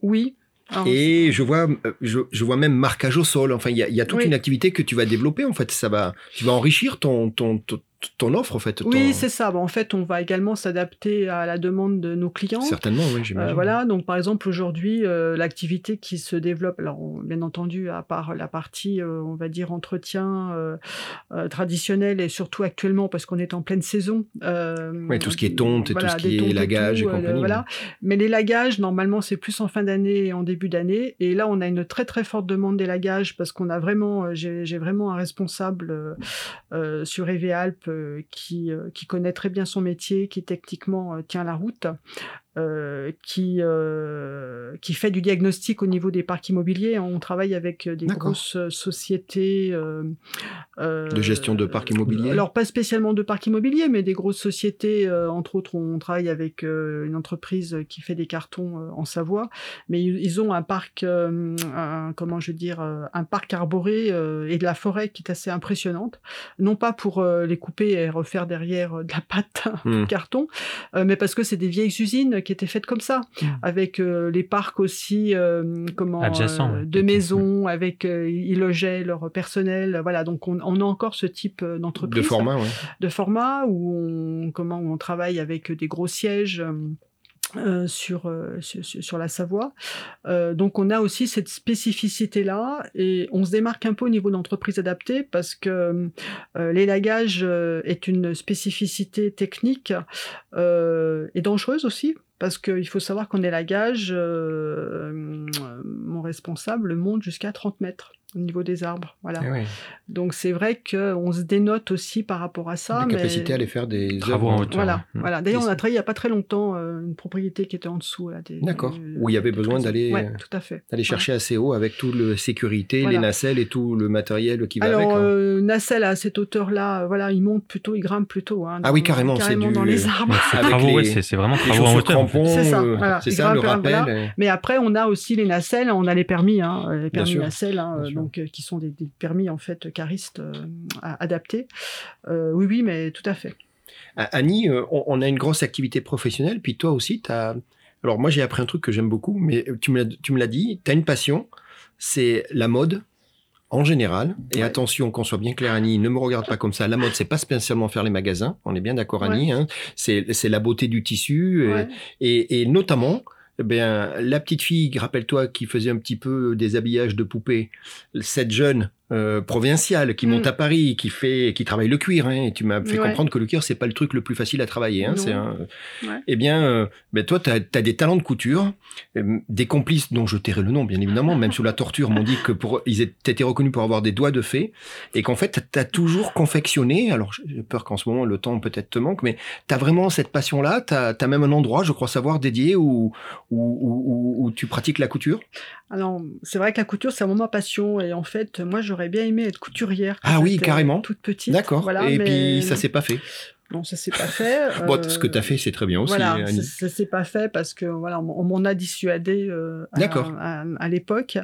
Oui. Alors, et je vois, euh, je, je vois même marquage au sol. Enfin, il y a, il y a toute Oui. une activité que tu vas développer en fait. Ça va, tu vas enrichir ton ton ton, ton offre en fait. ton- Oui, c'est ça. Bon, en fait, on va également s'adapter à la demande de nos clients. certainement, oui, j'imagine. Euh, voilà, donc par exemple aujourd'hui, euh, l'activité qui se développe, alors on- bien entendu, à part la partie, euh, on va dire, entretien euh, euh, traditionnel et surtout actuellement parce qu'on est en pleine saison. euh, Ouais, tout ce qui est tonte et tout ce qui est lagage et tout, euh, compagnie, voilà. Mais les lagages, normalement, c'est plus en fin d'année et en début d'année. Et là, on a une très très forte demande des lagages parce qu'on a vraiment, euh, j'ai vraiment un responsable euh, euh, sur EV Alpes euh, qui, euh, qui connaît très bien son métier, qui techniquement euh, tient la route. Euh, qui, euh, qui fait du diagnostic au niveau des parcs immobiliers. On travaille avec euh, des grosses sociétés euh, De gestion de parcs immobiliers Alors pas spécialement de parcs immobiliers, mais des grosses sociétés. entre autres, on travaille avec une entreprise qui fait des cartons en Savoie, mais ils, ont un parc, un- comment je veux dire, un parc arboré et de la forêt qui est assez impressionnante. Non pas pour les couper et refaire derrière de la pâte Hmm. de carton, mais parce que c'est des vieilles usines qui étaient faites comme ça, Hmm. avec euh, les parcs aussi, euh, comment, euh, de maisons, avec euh, ils logeaient leur personnel, voilà. Donc on, on a encore ce type d'entreprise de format, ouais. de format où on, comment, où on travaille avec des gros sièges. euh, euh, sur, euh, sur, sur- sur la Savoie. Euh, donc on a aussi cette spécificité-là et on se démarque un peu au niveau d'entreprise adaptée parce que euh, l'élagage euh, est une spécificité technique euh, et dangereuse aussi parce qu'il faut savoir qu'en élagage, euh, mon responsable monte jusqu'à 30 mètres au niveau des arbres. Voilà. Eh. Donc c'est vrai qu'on se dénote aussi par rapport à ça. La mais- capacité à aller faire des Travaux en hauteur. Voilà, Mm. voilà. D'ailleurs, on a travaillé il n'y a pas très longtemps euh, une propriété qui était en dessous. Là, des- D'accord. des- Où il y avait des besoin d'aller, Ouais, euh, tout à fait. Aller chercher assez haut avec tout le sécurité, Voilà. les nacelles et tout le matériel qui va Alors, avec. hein. euh, nacelle à cette hauteur-là, voilà, il monte plutôt, il grimpe plutôt. hein, Ah oui, carrément, c'est carrément du- dans les arbres. C'est *laughs* ouais, les- c'est c'est vraiment travaux en hauteur. C'est ça, euh, voilà. c'est Il ça le grimpe, rappel. voilà. euh. Mais après, on a aussi les nacelles, on a les permis, hein, les permis nacelles, hein, euh, donc, euh, qui sont des, des permis en fait caristes euh, adaptés. Euh, oui, oui, mais tout à fait. Annie, euh, on, on a une grosse activité professionnelle, puis toi aussi, tu as... Alors moi, j'ai appris un truc que j'aime beaucoup, mais tu me l'as- tu me l'as dit, tu as une passion, c'est la mode en général. Et Ouais. attention, qu'on soit bien clair, Annie, ne me regarde pas comme ça. La mode, c'est pas spécialement faire les magasins. On est bien d'accord, Ouais. Annie. Hein. C'est c'est la beauté du tissu. et- Ouais. Et, et notamment, eh bien, la petite fille, rappelle-toi, qui faisait un petit peu des habillages de poupées, cette jeune euh, provinciale qui Mm. monte à Paris, qui fait, qui travaille le cuir, hein, et tu m'as fait Ouais. comprendre que le cuir c'est pas le truc le plus facile à travailler. Hein, c'est un- Ouais. Eh bien, euh, ben toi, tu as, des talents de couture, euh, des complices dont je tairai le nom, bien évidemment, même sous la torture, m'ont dit que pour ils étaient reconnus pour avoir des doigts de fée, et qu'en fait, tu as toujours confectionné. Alors, j'ai peur qu'en ce moment le temps peut-être te manque, mais tu as vraiment cette passion-là. Tu as, même un endroit, je crois savoir, dédié où, où, où- où- où tu pratiques la couture? Alors, c'est vrai que la couture, c'est vraiment ma passion. Et en fait, moi, j'aurais bien aimé être couturière. Ah oui, carrément. Toute petite. D'accord. Voilà, et mais puis ça s'est pas fait. Non, ça s'est pas fait. *laughs* Bon, Euh, ce que tu as fait, c'est très bien aussi. Voilà, Annie. ça, ça s'est pas fait parce que voilà, on, on m'en a dissuadé euh, à- D'accord. à, à l'époque.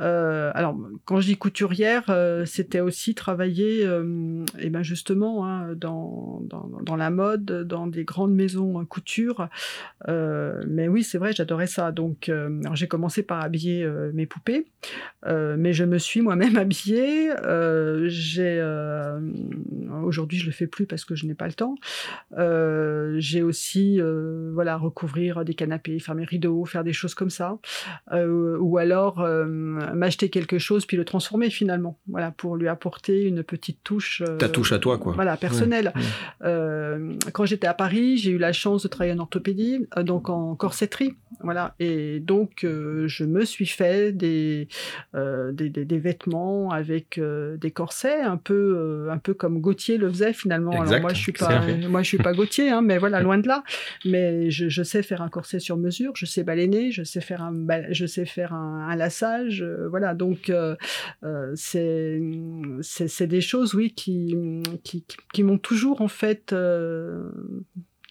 Euh, alors, quand je dis couturière, euh, c'était aussi travailler, euh, et ben justement, hein, dans, dans, dans la mode, dans des grandes maisons euh, couture. Euh, mais oui, c'est vrai, j'adorais ça. Donc, euh, j'ai commencé par habiller euh, mes poupées, euh, mais je me suis moi-même *laughs* habillée. Euh, j'ai euh, aujourd'hui, je le fais plus parce que je n'ai pas le le temps. j'ai aussi, voilà, recouvrir des canapés, faire mes rideaux, faire des choses comme ça, ou alors m'acheter quelque chose puis le transformer finalement, voilà, pour lui apporter une petite touche. Ta touche à toi, quoi. Voilà, personnelle. quand j'étais à Paris, j'ai eu la chance de travailler en orthopédie, donc en corsetterie, voilà, et donc je me suis fait des, des, des, vêtements avec des corsets, un peu, un peu comme Gauthier le faisait finalement. Alors moi je suis pas, moi je suis pas Gauthier, hein, mais voilà, *laughs* loin de là. Mais je, je, sais faire un corset sur mesure, je sais balayer, je sais faire un, je sais faire un, lassage, euh, voilà. Donc euh, euh, c'est c'est des choses, oui, qui qui, qui, m'ont toujours en fait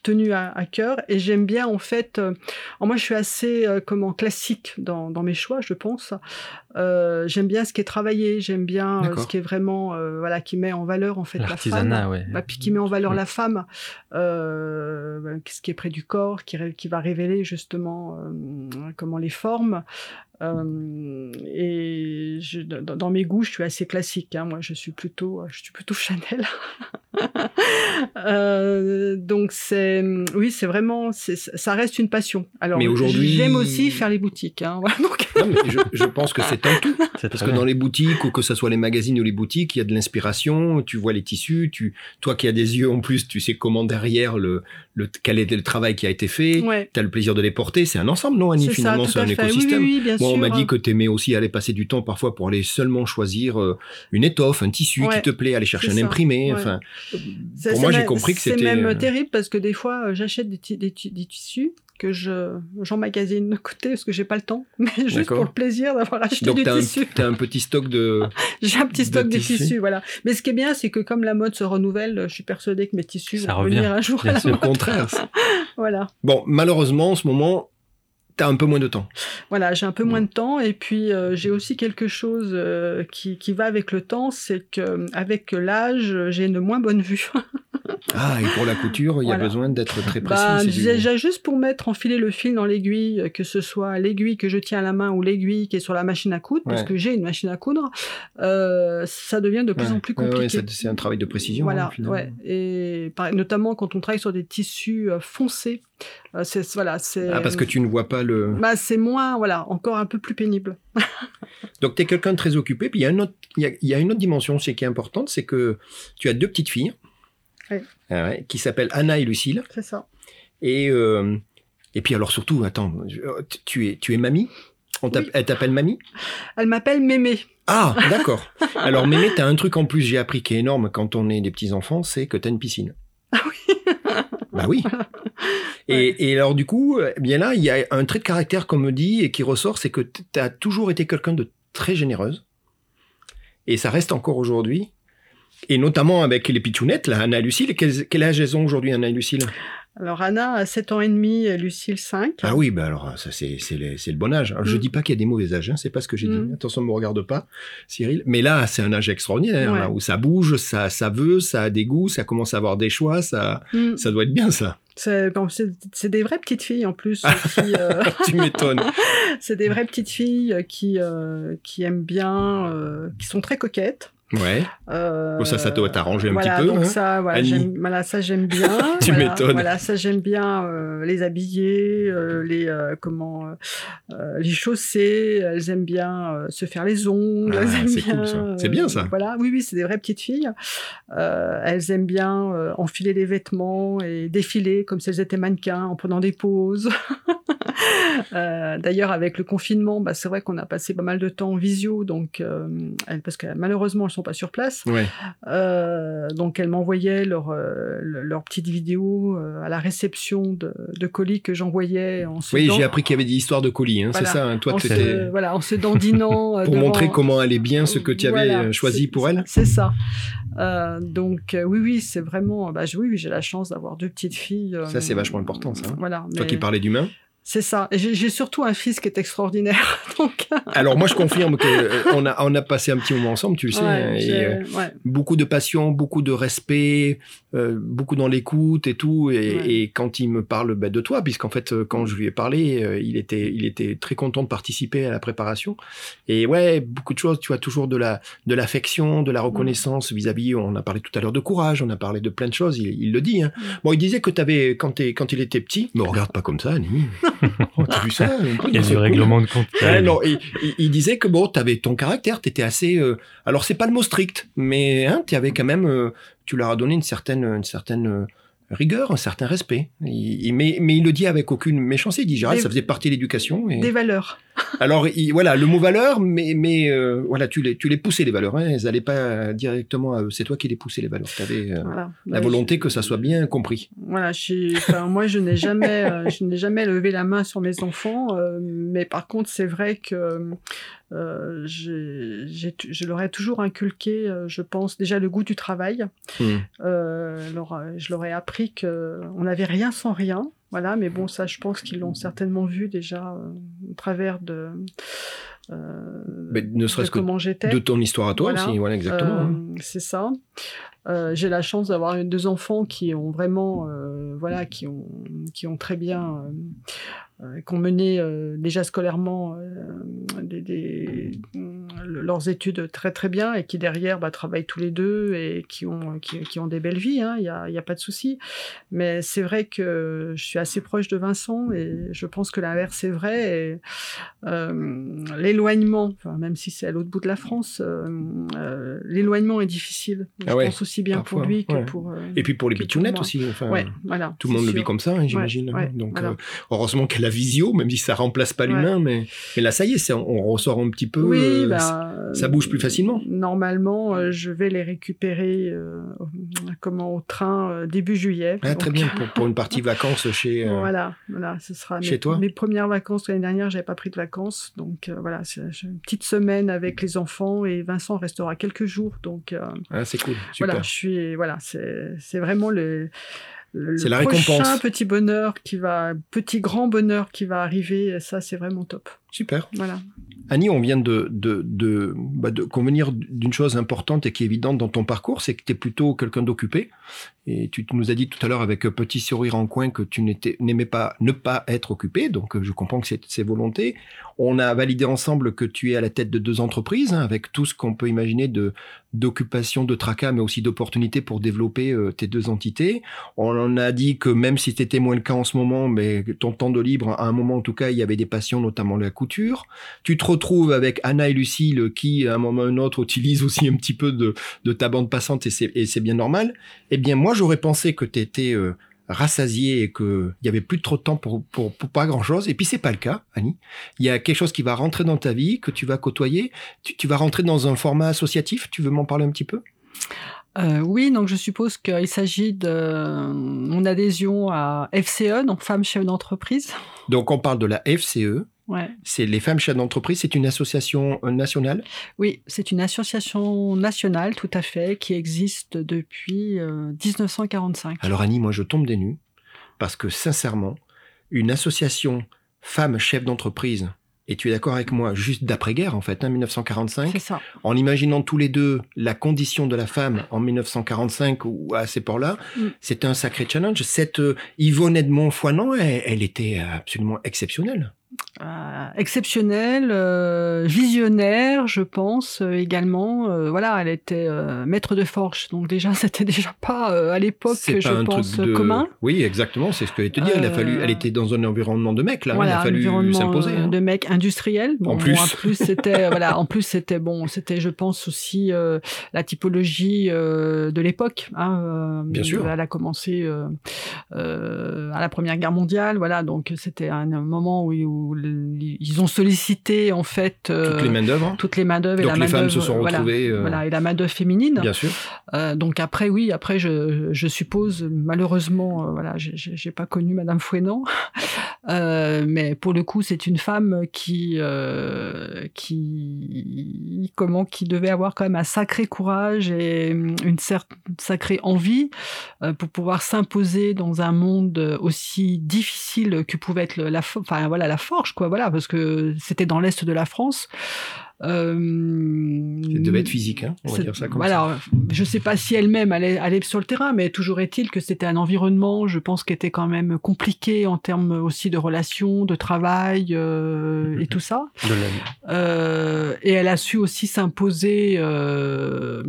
tenu à, cœur. Et j'aime bien en fait euh, moi je suis assez euh, comment classique dans, dans, mes choix je pense. Euh, j'aime bien ce qui est travaillé. J'aime bien ce qui est vraiment voilà qui met en valeur en fait la femme. Ouais. bah, puis qui met en valeur la femme. Ce qui est près du corps qui, qui va révéler justement comment les formes euh, et je, dans, mes goûts, je suis assez classique. Hein. Moi, je suis plutôt, je suis plutôt Chanel. *laughs* euh, donc c'est, oui, c'est vraiment, ça reste une passion. Alors, j'aime aussi faire les boutiques. Hein. *laughs* donc... non, je, je, pense que c'est un tout. Parce que dans les boutiques, ou que ce soit les magazines ou les boutiques, il y a de l'inspiration. Tu vois les tissus. Tu, toi qui as des yeux en plus, tu sais comment derrière le, le quel est le travail qui a été fait. Tu as le plaisir de les porter. C'est un ensemble, non, Annie Finalement, c'est un écosystème. Oui, sûr on m'a dit que tu aimais aussi aller passer du temps parfois pour aller seulement choisir euh, une étoffe, un tissu qui te plaît, aller chercher un imprimé. Enfin, pour moi, j'ai compris que c'était. C'est même euh, terrible parce que des fois, euh, j'achète des, tissus que je j'emmagasine de côté parce que j'ai pas le temps, *laughs* mais juste pour le plaisir d'avoir acheté Donc du tissu. Donc tu as un petit stock de *laughs* J'ai un petit stock de, tissus. voilà. Mais ce qui est bien, c'est que comme la mode se renouvelle, je suis persuadée que mes tissus Ça vont revient. venir un jour à Au contraire. *laughs* voilà. Bon, malheureusement, en ce moment, T'as un peu moins de temps. Voilà, j'ai un peu moins de temps et puis euh, j'ai aussi quelque chose euh, qui, qui, va avec le temps, c'est que avec l'âge, j'ai une moins bonne vue. Ah, et pour la couture, il y a besoin d'être très bah, précis. déjà juste pour mettre, enfiler le fil dans l'aiguille, que ce soit l'aiguille que je tiens à la main ou l'aiguille qui est sur la machine à coudre, parce que j'ai une machine à coudre, euh, ça devient de plus en plus compliqué. Ouais, c'est un travail de précision. Voilà, hein. Et notamment quand on travaille sur des tissus foncés. c'est voilà, c'est. Ah, parce que tu ne vois pas le. Bah, c'est moins, voilà, encore un peu plus pénible. *laughs* Donc, tu es quelqu'un de très occupé. Puis, il y, a une autre, il y, a, une autre dimension qui est importante, c'est que tu as deux petites filles ah qui s'appellent Anna et Lucille. C'est ça. Et, euh, et puis, alors, surtout, attends, tu es, tu es mamie? Elle t'appelle mamie? Elle m'appelle Mémé. Ah, *laughs* d'accord. alors, Mémé, tu as un truc en plus, j'ai appris qui est énorme quand on est des petits-enfants, c'est que tu as une piscine. Ah oui *laughs* Bah oui. *laughs* Et, alors du coup, eh bien là, il y a un trait de caractère qu'on me dit et qui ressort, c'est que tu as toujours été quelqu'un de très généreuse. Et ça reste encore aujourd'hui. Et notamment avec les pitchounettes, là, Anna et Lucille. Quel, quel âge elles ont aujourd'hui, Anna et Lucille? Alors Anna a 7 ans et demi, Lucille 5. Ah oui, bah alors ça c'est le bon âge. Alors, Je mm. dis pas qu'il y a des mauvais âges, hein, c'est pas ce que j'ai dit. Mm. Attention, ne me regarde pas, Cyril. Mais là, c'est un âge extraordinaire, où ça bouge, ça, ça veut, ça a des goûts, ça commence à avoir des choix, ça, mm. ça doit être bien ça. C'est des vraies petites filles en plus. Qui, euh, *laughs* tu m'étonnes. *laughs* c'est des vraies petites filles qui, euh, qui aiment bien, euh, qui sont très coquettes. Ouais. Euh, ça, ça doit t'arranger un petit peu. Donc hein, ça, voilà, voilà, ça j'aime bien. *laughs* tu m'étonnes. Voilà, ça j'aime bien euh, les habiller, euh, les comment, les chausser. Elles aiment bien se faire les ongles. Ah, c'est cool ça. C'est bien ça. Voilà, oui, oui, c'est des vraies petites filles. elles aiment bien enfiler les vêtements et défiler comme si elles étaient mannequins en prenant des pauses. *laughs* D'ailleurs, avec le confinement, bah, c'est vrai qu'on a passé pas mal de temps en visio, donc parce que malheureusement elles sont pas sur place. Euh, donc elles m'envoyaient leurs euh, leur petites vidéos euh, à la réception de, de colis que j'envoyais en Oui, j'ai appris qu'il y avait des histoires de colis, hein, c'est ça. Hein, toi, en voilà, en se dandinant *laughs* pour montrer comment allait bien ce que tu avais choisi pour elle. C'est ça. donc oui, oui, c'est vraiment. Bah, oui, oui j'ai la chance d'avoir deux petites filles. ça, c'est vachement important, ça. Voilà. Toi qui parlais d'humain. C'est ça. J'ai surtout un fils qui est extraordinaire. *laughs* Donc... Alors moi je confirme que euh, *laughs* on a on a passé un petit moment ensemble, tu le sais, hein, et, euh, beaucoup de passion, beaucoup de respect, euh, beaucoup dans l'écoute et tout. Et, et, quand il me parle bah, de toi, puisqu'en fait quand je lui ai parlé, il était il était très content de participer à la préparation. Et ouais, beaucoup de choses. Tu as toujours de la de l'affection, de la reconnaissance vis-à-vis. on a parlé tout à l'heure de courage, on a parlé de plein de choses. Il, il le dit. Hein. Bon, il disait que tu avais quand es, quand il était petit. Me regarde pas comme ça, Annie. *laughs* *laughs* Oh, t'as vu ça Il y a du règlement de compte. non, il, disait que bon, t'avais ton caractère, t'étais assez. Euh, alors c'est pas le mot strict, mais hein, tu avais quand même, euh, tu leur as donné une certaine, une certaine euh, rigueur, un certain respect. Il, mais, mais, il le dit avec aucune méchanceté. Il dit, Gérald, ça faisait partie de l'éducation. Et... Des valeurs. *laughs* Alors, voilà, le mot valeur, mais, mais euh, voilà, tu les, tu les poussais, les valeurs. Hein, elles n'allaient pas directement à eux. C'est toi qui les poussais, les valeurs. Tu avais euh, la bah, volonté que ça soit bien compris. Voilà, je moi, je n'ai jamais, euh, je n'ai jamais levé la main sur mes enfants. mais par contre, c'est vrai que euh, je leur ai toujours inculqué, je pense, déjà le goût du travail. Mmh. alors, je leur ai appris qu'on n'avait rien sans rien. Voilà, mais bon, ça, je pense qu'ils l'ont certainement vu déjà euh, au travers de. Euh, ne serait-ce que de ton histoire à toi aussi, voilà, exactement. Hein. Euh, c'est ça. J'ai la chance d'avoir deux enfants qui ont vraiment, voilà, qui ont, qui ont très bien euh, qui ont mené euh, déjà scolairement euh, des, leurs études très très bien et qui derrière bah, travaillent tous les deux et qui ont, qui, ont des belles vies, hein, il n'y a, y a, pas de souci. Mais c'est vrai que je suis assez proche de Vincent et je pense que l'inverse est vrai. L'éloignement, même si c'est à l'autre bout de la France, l'éloignement est difficile. Ah je pense aussi bien pour lui que pour. et puis pour les pitchounettes aussi. Enfin, voilà, tout le monde le vit comme ça, hein, j'imagine. Hein. Donc heureusement qu'elle a visio, même si ça remplace pas l'humain, mais, mais là, ça y est, on ressort un petit peu, oui, euh, bah, ça bouge plus facilement. Normalement, euh, je vais les récupérer euh, comment, au train début juillet. Ah, très bien, *laughs* pour, une partie vacances chez, voilà, voilà, ce sera chez mes, toi. mes premières vacances l'année dernière, j'avais pas pris de vacances, donc voilà, c'est une petite semaine avec les enfants et Vincent restera quelques jours, donc ah, c'est cool, super. Voilà, je suis, voilà, c'est vraiment le c'est la prochain petit bonheur qui va, petit grand bonheur qui va arriver, ça c'est vraiment top. Super. Voilà. Annie, on vient de, de, de, bah, de convenir d'une chose importante et qui est évidente dans ton parcours, c'est que tu es plutôt quelqu'un d'occupé. Et tu nous as dit tout à l'heure avec un petit sourire en coin que tu n'aimais pas ne pas être occupé, donc je comprends que c'est ses volontés. On a validé ensemble que tu es à la tête de deux entreprises, hein, avec tout ce qu'on peut imaginer de d'occupation, de tracas, mais aussi d'opportunités pour développer euh, tes deux entités. On en a dit que même si c'était moins le cas en ce moment, mais ton temps de libre, à un moment en tout cas, il y avait des passions, notamment la couture. Tu te retrouves avec Anna et Lucille qui, à un moment ou un autre, utilisent aussi un petit peu de, de ta bande passante et c'est bien normal. Eh bien, moi, j'aurais pensé que tu étais euh, rassasié et qu'il y avait plus trop de temps pour, pour, pas grand chose. Et puis c'est pas le cas, Annie. Il y a quelque chose qui va rentrer dans ta vie, que tu vas côtoyer. Tu, vas rentrer dans un format associatif. Tu veux m'en parler un petit peu? Euh, oui, donc je suppose qu'il s'agit de mon adhésion à FCE, donc Femmes Chefs d'entreprise. Donc on parle de la FCE, c'est les femmes chefs d'entreprise, c'est une association euh, nationale? Oui, c'est une association nationale, tout à fait, qui existe depuis 1945. Euh, Alors Annie, moi je tombe des nues, parce que sincèrement, une association femmes chefs d'entreprise, et tu es d'accord avec moi, juste d'après-guerre en fait, hein, 1945, ça. en imaginant tous les deux la condition de la femme en 1945 ou à ces ports-là, mm. c'était un sacré challenge. Cette euh, Yvonne Edmond Foinan, elle était absolument exceptionnelle. Euh, exceptionnelle, euh, visionnaire, je pense euh, également. voilà, elle était maître de forge, donc déjà *laughs* c'était déjà pas à l'époque, je pense, commun. Oui, exactement, c'est ce que je te dire. Il a fallu, elle était dans un environnement de mec là, il a fallu s'imposer. Hein. De mec industriel. en plus, en plus c'était voilà, en plus c'était bon, c'était je pense aussi la typologie de l'époque. Hein, Bien sûr. Elle a commencé à la Première Guerre mondiale, voilà, donc c'était un, moment où ils ont sollicité en fait euh, toutes les mains d'œuvre. Toutes les mains d'œuvre. Donc les femmes se sont retrouvées. Euh, voilà, et la main d'œuvre féminine. Bien sûr. Euh, donc après oui, après je, je suppose malheureusement voilà, j'ai pas connu Madame Fouenan. *laughs* mais pour le coup, c'est une femme qui, qui, comment, qui devait avoir quand même un sacré courage et une certaine sacrée envie pour pouvoir s'imposer dans un monde aussi difficile que pouvait être la, enfin voilà, la quoi, voilà, parce que c'était dans l'est de la France. Euh, ça devait être physique, hein, on va dire ça comme voilà, ça. Je sais pas si elle-même allait, allait, sur le terrain, mais toujours est-il que c'était un environnement, je pense, qui était quand même compliqué en termes aussi de relations, de travail euh, et tout ça. Euh, et elle a su aussi s'imposer euh,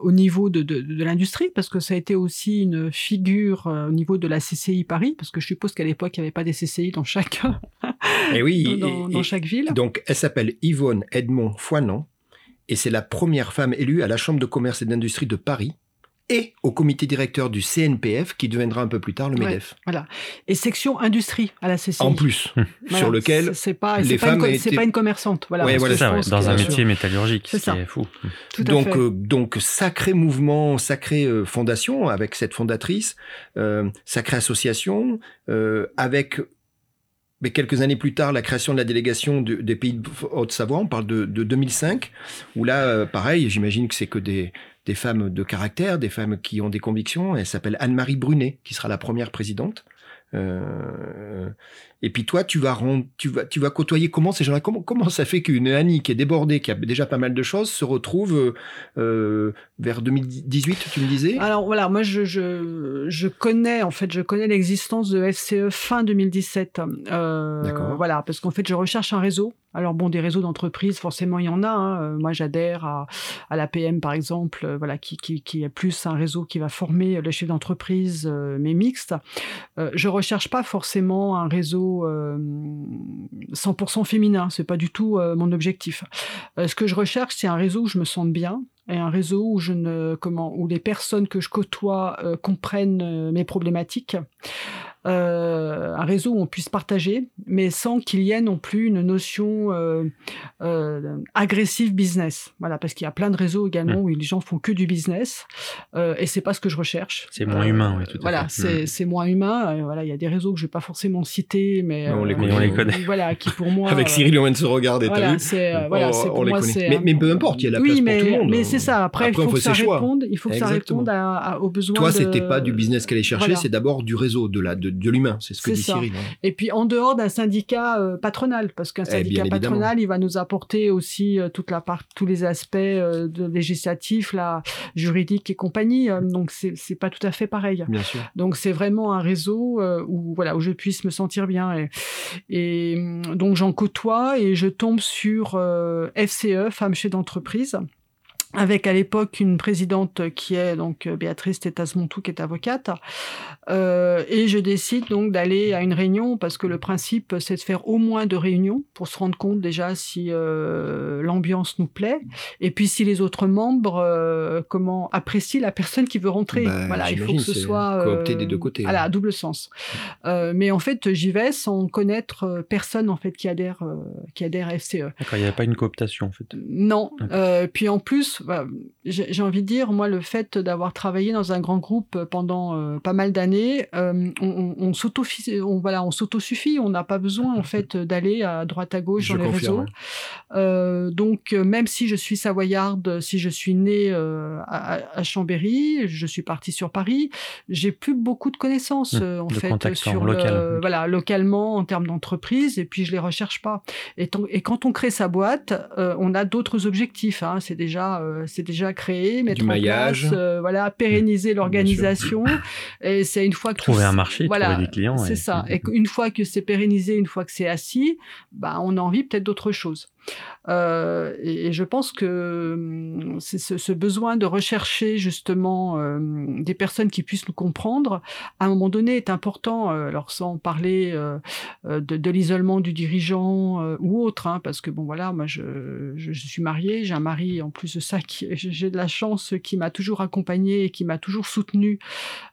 au niveau de, de, de l'industrie, parce que ça a été aussi une figure euh, au niveau de la CCI Paris, parce que je suppose qu'à l'époque, il n'y avait pas des CCI dans chaque, *laughs* et oui, dans, dans chaque ville. Donc, elle s'appelle Yvonne Edmond Foinan, et c'est la première femme élue à la Chambre de commerce et d'industrie de Paris et au comité directeur du CNPF qui deviendra un peu plus tard le MEDEF. voilà. Et section industrie à la CCI. En plus, sur lequel c'est pas les femmes c'est pas une commerçante, voilà. ça, dans un métier métallurgique, c'est ça. fou. donc euh, donc sacré mouvement, sacrée euh, fondation avec cette fondatrice, euh, sacrée association avec mais quelques années plus tard, la création de la délégation des pays de Haute-Savoie, on parle de, 2005, où là, euh, pareil, j'imagine que c'est que des, femmes de caractère, des femmes qui ont des convictions. Elle s'appelle Anne-Marie Brunet, qui sera la première présidente. Euh, et puis toi, tu vas, tu vas, tu vas côtoyer comment ces gens-là? Comment, comment ça fait qu'une Annie qui est débordée, qui a déjà pas mal de choses, se retrouve euh, vers 2018, tu me disais? Alors voilà, moi je, je, je, connais en fait, je connais l'existence de FCE fin 2017. Euh, D'accord. Voilà, parce qu'en fait, je recherche un réseau. Alors bon, des réseaux d'entreprises, forcément, il y en a. Hein. Euh, moi, j'adhère à, à la PM, par exemple, euh, voilà, qui, qui, qui, est plus un réseau qui va former les chefs d'entreprise, mais mixte. je recherche pas forcément un réseau 100% euh, féminin. C'est pas du tout euh, mon objectif. Euh, ce que je recherche, c'est un réseau où je me sente bien et un réseau où je ne comment où les personnes que je côtoie comprennent mes problématiques euh, un réseau où on puisse partager, mais sans qu'il y ait non plus une notion euh, euh, agressive business. Voilà, parce qu'il y a plein de réseaux également mmh. où les gens font que du business, euh, et c'est pas ce que je recherche. C'est moins humain, oui, tout à voilà, fait. c'est mmh. moins humain. voilà, il y a des réseaux que je vais pas forcément citer, mais, on, les connaît. *laughs* Voilà, qui pour moi. Avec Cyril, on vient de se regarder. Voilà, c'est voilà, pour moi, c'est. Mais, mais, peu importe, il y a la place oui, mais, pour tout le monde. Mais c'est ça. Après, il faut, que ça réponde. Il faut que ça réponde aux besoins. Toi, c'était pas du business qu'elle allait chercher, c'est d'abord du réseau, de la, de l'humain. C'est ce que et puis en dehors d'un syndicat euh, patronal, parce qu'un eh, syndicat patronal, il va nous apporter aussi euh, toute la part, tous les aspects euh, de législatifs, la juridique et compagnie. donc c'est pas tout à fait pareil. Bien sûr. Donc c'est vraiment un réseau où voilà où je puisse me sentir bien et, et donc j'en côtoie et je tombe sur FCE, Femmes Chefs d'entreprise avec à l'époque une présidente qui est donc Béatrice Tétas-Montou, qui est avocate. Euh, et je décide donc d'aller à une réunion parce que le principe, c'est de faire au moins deux réunions pour se rendre compte déjà si euh, l'ambiance nous plaît et puis si les autres membres euh, comment apprécient la personne qui veut rentrer. Bah, voilà, il faut que ce soit coopté des deux côtés. Voilà, à double sens. mais en fait, j'y vais sans connaître personne en fait qui adhère qui adhère à FCE. D'accord, il n'y avait pas une cooptation en fait. Non. puis en plus, bah, j'ai envie de dire, moi, le fait d'avoir travaillé dans un grand groupe pendant euh, pas mal d'années, euh, on, on, on, voilà, on s'autosuffit, on n'a pas besoin en fait d'aller à droite à gauche dans les réseaux. Euh, donc, même si je suis savoyarde, si je suis née à, à, Chambéry, je suis partie sur Paris, j'ai plus beaucoup de connaissances mmh, en fait sur le, voilà, localement en termes d'entreprise, et puis je les recherche pas. Et, et quand on crée sa boîte, on a d'autres objectifs. Hein, c'est déjà euh, c'est déjà créé, mettre du en maillage. place, euh, voilà, pérenniser l'organisation. Et c'est une fois que trouver un marché, voilà, trouver des clients. C'est ça. Et une fois que c'est pérennisé, une fois que c'est assis, bah on a envie peut-être d'autre chose. Euh, et, je pense que hum, ce, besoin de rechercher justement euh, des personnes qui puissent nous comprendre, à un moment donné, est important. Euh, alors sans parler de, l'isolement du dirigeant ou autre, hein, parce que bon voilà, moi je, suis mariée, j'ai un mari en plus de ça qui *laughs* j'ai de la chance qui m'a toujours accompagnée et qui m'a toujours soutenue,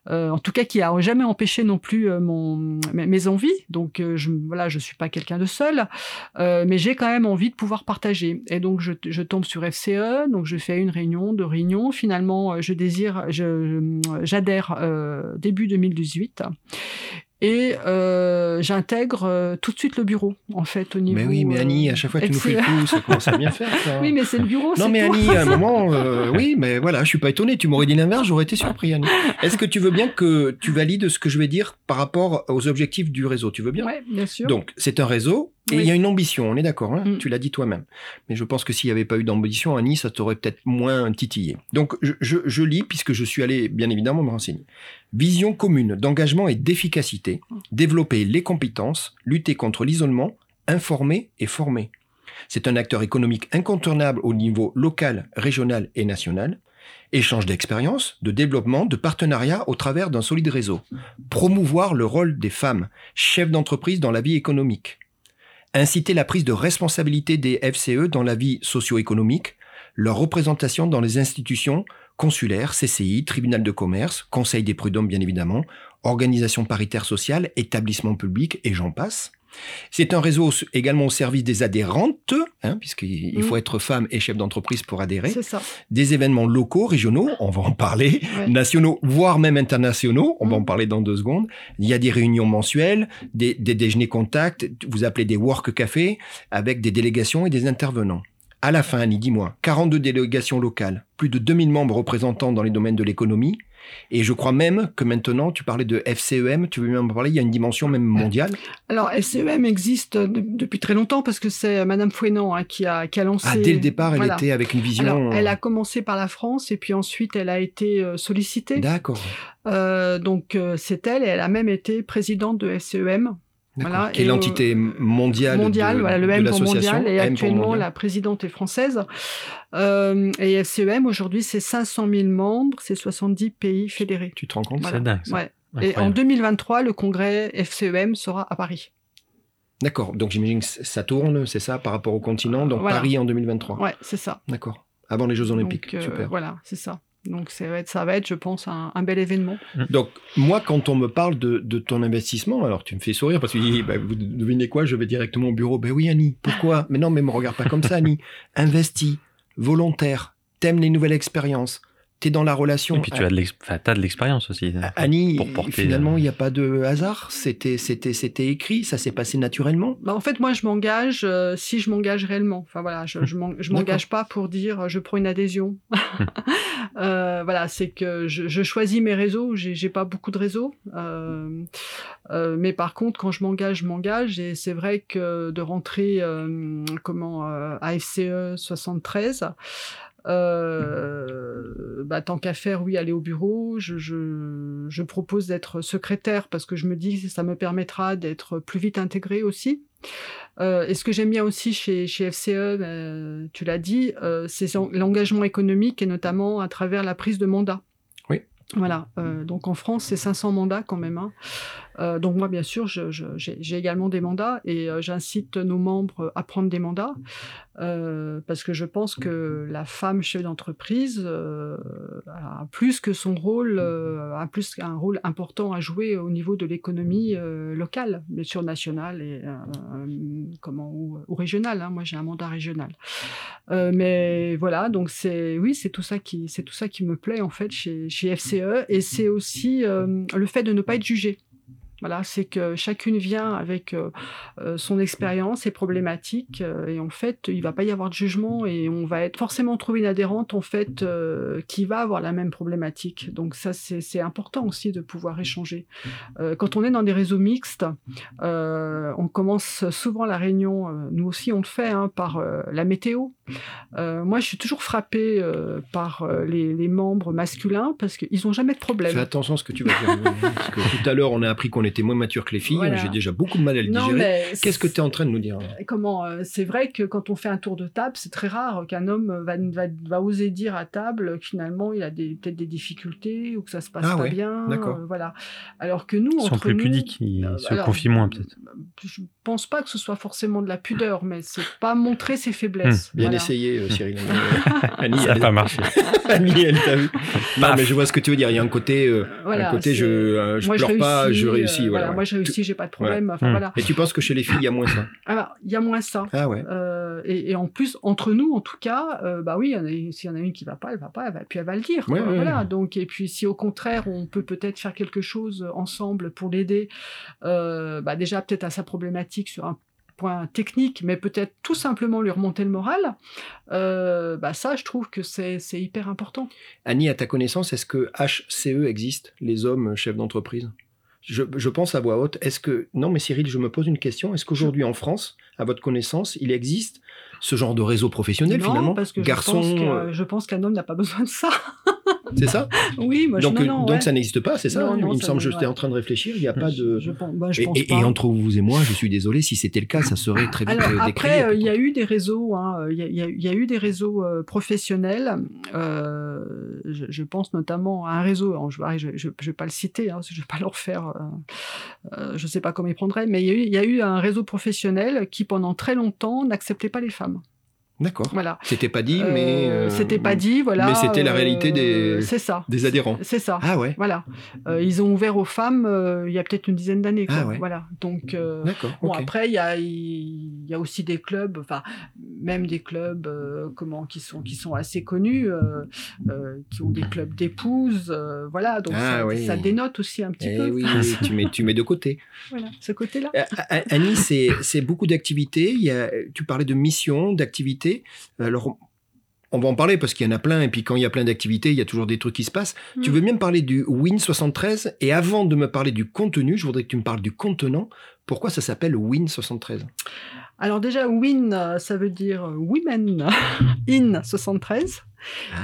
en tout cas qui a jamais empêché non plus mes, envies. Donc voilà, je suis pas quelqu'un de seul, mais j'ai quand même envie de pouvoir partager. Et donc, je, je, tombe sur FCE, donc je fais une réunion, deux réunions. Finalement, euh, je désire, j'adhère euh, début 2018. et euh, j'intègre euh, tout de suite le bureau, en fait, au niveau. Mais oui, mais Annie, à chaque fois, tu nous fais le coup, ça commence à bien faire. Ça. *laughs* Oui, mais c'est le bureau. Non, mais Annie, à un *laughs* moment, oui, mais voilà, je suis pas étonné. Tu m'aurais dit l'inverse, j'aurais été surpris, Annie. Est-ce que tu veux bien que tu valides ce que je vais dire par rapport aux objectifs du réseau? Tu veux bien? Oui, bien sûr. Donc, c'est un réseau et il y a une ambition, on est d'accord, hein mm. tu l'as dit toi-même. Mais je pense que s'il n'y avait pas eu d'ambition, Annie, ça t'aurait peut-être moins titillé. Donc, je, je, je, lis, puisque je suis allé, bien évidemment, me renseigner. Vision commune d'engagement et d'efficacité, développer les compétences, lutter contre l'isolement, informer et former. C'est un acteur économique incontournable au niveau local, régional et national. Échange d'expériences, de développement, de partenariats au travers d'un solide réseau. Promouvoir le rôle des femmes, chefs d'entreprise dans la vie économique. Inciter la prise de responsabilité des FCE dans la vie socio-économique, leur représentation dans les institutions consulaires, CCI, tribunal de commerce, conseil des prud'hommes bien évidemment, organisation paritaire sociale, établissement public et j'en passe. C'est un réseau également au service des adhérentes, hein, puisqu'il mmh. faut être femme et chef d'entreprise pour adhérer. Ça. Des événements locaux, régionaux, on va en parler, nationaux, voire même internationaux, on va en mmh. parler dans deux secondes. Il y a des réunions mensuelles, des, des déjeuners contacts, vous appelez des work cafés, avec des délégations et des intervenants. À la fin, Annie, dis-moi, 42 délégations locales, plus de 2000 membres représentants dans les domaines de l'économie, et je crois même que maintenant, tu parlais de FCEM, tu veux même en parler, il y a une dimension même mondiale. Alors, FCEM existe depuis très longtemps parce que c'est Madame Fouenant hein, qui, a, qui a lancé. Ah, dès le départ, elle était avec une vision. elle a commencé par la France et puis ensuite, elle a été euh, sollicitée. D'accord. Euh, donc, euh, c'est elle et elle a même été présidente de FCEM. Voilà, qui est l'entité mondiale, mondiale de, voilà, le M pour mondial, et actuellement la présidente est française. Euh, et FCEM, aujourd'hui, c'est 500 000 membres, c'est 70 pays fédérés. Tu te rends compte C'est dingue. Ouais. Et en 2023, le congrès FCEM sera à Paris. D'accord, donc j'imagine que ça tourne, c'est ça, par rapport au continent, donc Paris en 2023. Ouais, c'est ça. D'accord, avant les Jeux Olympiques, donc, euh, super. Voilà, c'est ça. Donc ça va, être, ça va être, je pense, un, bel événement. Mm. Donc moi, quand on me parle de, ton investissement, alors tu me fais sourire parce que bah, vous devinez quoi, je vais directement au bureau. Ben oui, Annie, pourquoi? Mais non, mais me regarde pas comme ça, Annie. Investi, volontaire, t'aimes les nouvelles expériences, tu dans la relation. Et puis tu as de l'expérience aussi. Annie, finalement, il n'y a pas de hasard. C'était, c'était, c'était écrit, ça s'est passé naturellement. Bah, en fait, moi, je m'engage euh, si je m'engage réellement. Enfin voilà, je, je m'engage pas pour dire euh, je prends une adhésion. *laughs* euh, voilà, c'est que je, je, choisis mes réseaux. J'ai pas beaucoup de réseaux, euh, euh, mais par contre, quand je m'engage, je m'engage. Et c'est vrai que de rentrer comment à FCE 73. Euh, bah, tant qu'à faire, oui, aller au bureau. Je, je, je propose d'être secrétaire parce que je me dis que ça me permettra d'être plus vite intégré aussi. Euh, et ce que j'aime bien aussi chez, chez FCE, euh, tu l'as dit, c'est l'engagement économique et notamment à travers la prise de mandat. Oui. Voilà. Donc en France, c'est 500 mandats quand même. Hein. Euh, donc moi, bien sûr, j'ai également des mandats et euh, j'incite nos membres à prendre des mandats euh, parce que je pense que la femme chef d'entreprise a plus que son rôle, a plus un rôle important à jouer au niveau de l'économie locale, bien sûr nationale et comment ou, régionale. Hein. Moi, j'ai un mandat régional. mais voilà, donc c'est oui, c'est tout ça qui c'est tout ça qui me plaît en fait chez, chez FCE et c'est aussi le fait de ne pas être jugé. Voilà, c'est que chacune vient avec euh, euh, son expérience, ses problématiques, euh, et en fait, il va pas y avoir de jugement et on va être forcément trouver une adhérente en fait qui va avoir la même problématique. Donc ça, c'est important aussi de pouvoir échanger. quand on est dans des réseaux mixtes, on commence souvent la réunion, nous aussi on le fait, hein, par la météo. moi, je suis toujours frappée par les, les, membres masculins parce qu'ils n'ont jamais de problème. Fais attention à ce que tu vas dire. parce que tout à l'heure, on a appris qu'on était moins mature que les filles. J'ai déjà beaucoup de mal à le digérer. Qu'est-ce que tu es en train de nous dire Comment euh, C'est vrai que quand on fait un tour de table, c'est très rare qu'un homme va, va, va, oser dire à table que finalement il a peut-être des difficultés ou que ça se passe ah pas bien. Euh, voilà. Alors que nous, ils sont plus pudiques, ils euh, se confient moins peut-être. Je pense pas que ce soit forcément de la pudeur, mais c'est pas montrer ses faiblesses. Hmm. Bien essayé, Cyril. *laughs* Annie, ça n'a pas marché. *laughs* Annie, elle t'a vu. Non, mais je vois ce que tu veux dire. Il y a un côté, un côté je, je pleure pas, je réussis voilà, ouais. Moi, j'ai réussi, j'ai pas de problème. Enfin, Mmh. voilà. Et tu penses que chez les filles, il y a moins ça? Alors, il y a moins ça. Ah ouais. Euh, et, et en plus, entre nous, en tout cas, euh, bah oui, s'il y en a une qui va pas, elle va pas, elle va, puis elle va le dire. Ouais, quoi, ouais, voilà. ouais. Donc, et puis, si au contraire, on peut peut-être faire quelque chose ensemble pour l'aider, euh, bah déjà peut-être à sa problématique sur un point technique, mais peut-être tout simplement lui remonter le moral, euh, bah ça, je trouve que c'est hyper important. Annie, à ta connaissance, est-ce que HCE existe, les hommes chefs d'entreprise? Je, je pense à voix haute. Est-ce que non, mais Cyril, je me pose une question. Est-ce qu'aujourd'hui en France, à votre connaissance, il existe ce genre de réseau professionnel non, finalement? parce que Garçon, je pense euh, que- je pense qu'un homme n'a pas besoin de ça. *laughs* c'est ça? Oui, moi, je- Donc, non, euh, non, donc ouais. ça n'existe pas, c'est ça? Non, hein Il me semble, ne- j'étais en train de réfléchir. Il n'y a pas de. Je bah, je Et, pense et- pas. et entre vous et moi, je suis désolé, si c'était le cas, ça serait très vite Alors euh, après, il y a eu des réseaux, il y, a- a- eu des réseaux professionnels. euh, je, je pense notamment à un réseau. je ne vais pas le citer, hein, je vais pas *laughs* le refaire. euh, euh, je sais pas comment il prendrait, mais il y, a eu, il y a eu un réseau professionnel qui pendant très longtemps n'acceptait pas les femmes. D'accord. Voilà. C'était pas dit, mais. Euh, euh, C'était pas dit, voilà. mais c'était la euh, réalité des- C'est ça. Des adhérents. C'est ça. Ah ouais. Voilà. Euh, ils ont ouvert aux femmes euh, il y a peut-être une dizaine d'années. Ah ouais. Voilà. Donc. D'accord. Bon, après, il y a, il y a aussi des clubs, enfin, même des clubs comment, qui, sont, qui sont assez connus, qui ont des clubs d'épouses, voilà, donc Ah ça, oui. ça dénote aussi un petit Eh peu oui, tu mets, tu mets de côté. *laughs* voilà, ce côté-là. A- Annie, c'est beaucoup d'activités. Tu parlais de missions, d'activités. Alors, on va en parler parce qu'il y en a plein. Et puis, quand il y a plein d'activités, il y a toujours des trucs qui se passent. Tu Mm. veux bien me parler du Win 73 Et avant de me parler du contenu, je voudrais que tu me parles du contenant. Pourquoi ça s'appelle Win 73 Alors déjà, win, ça veut dire women *laughs* in 73,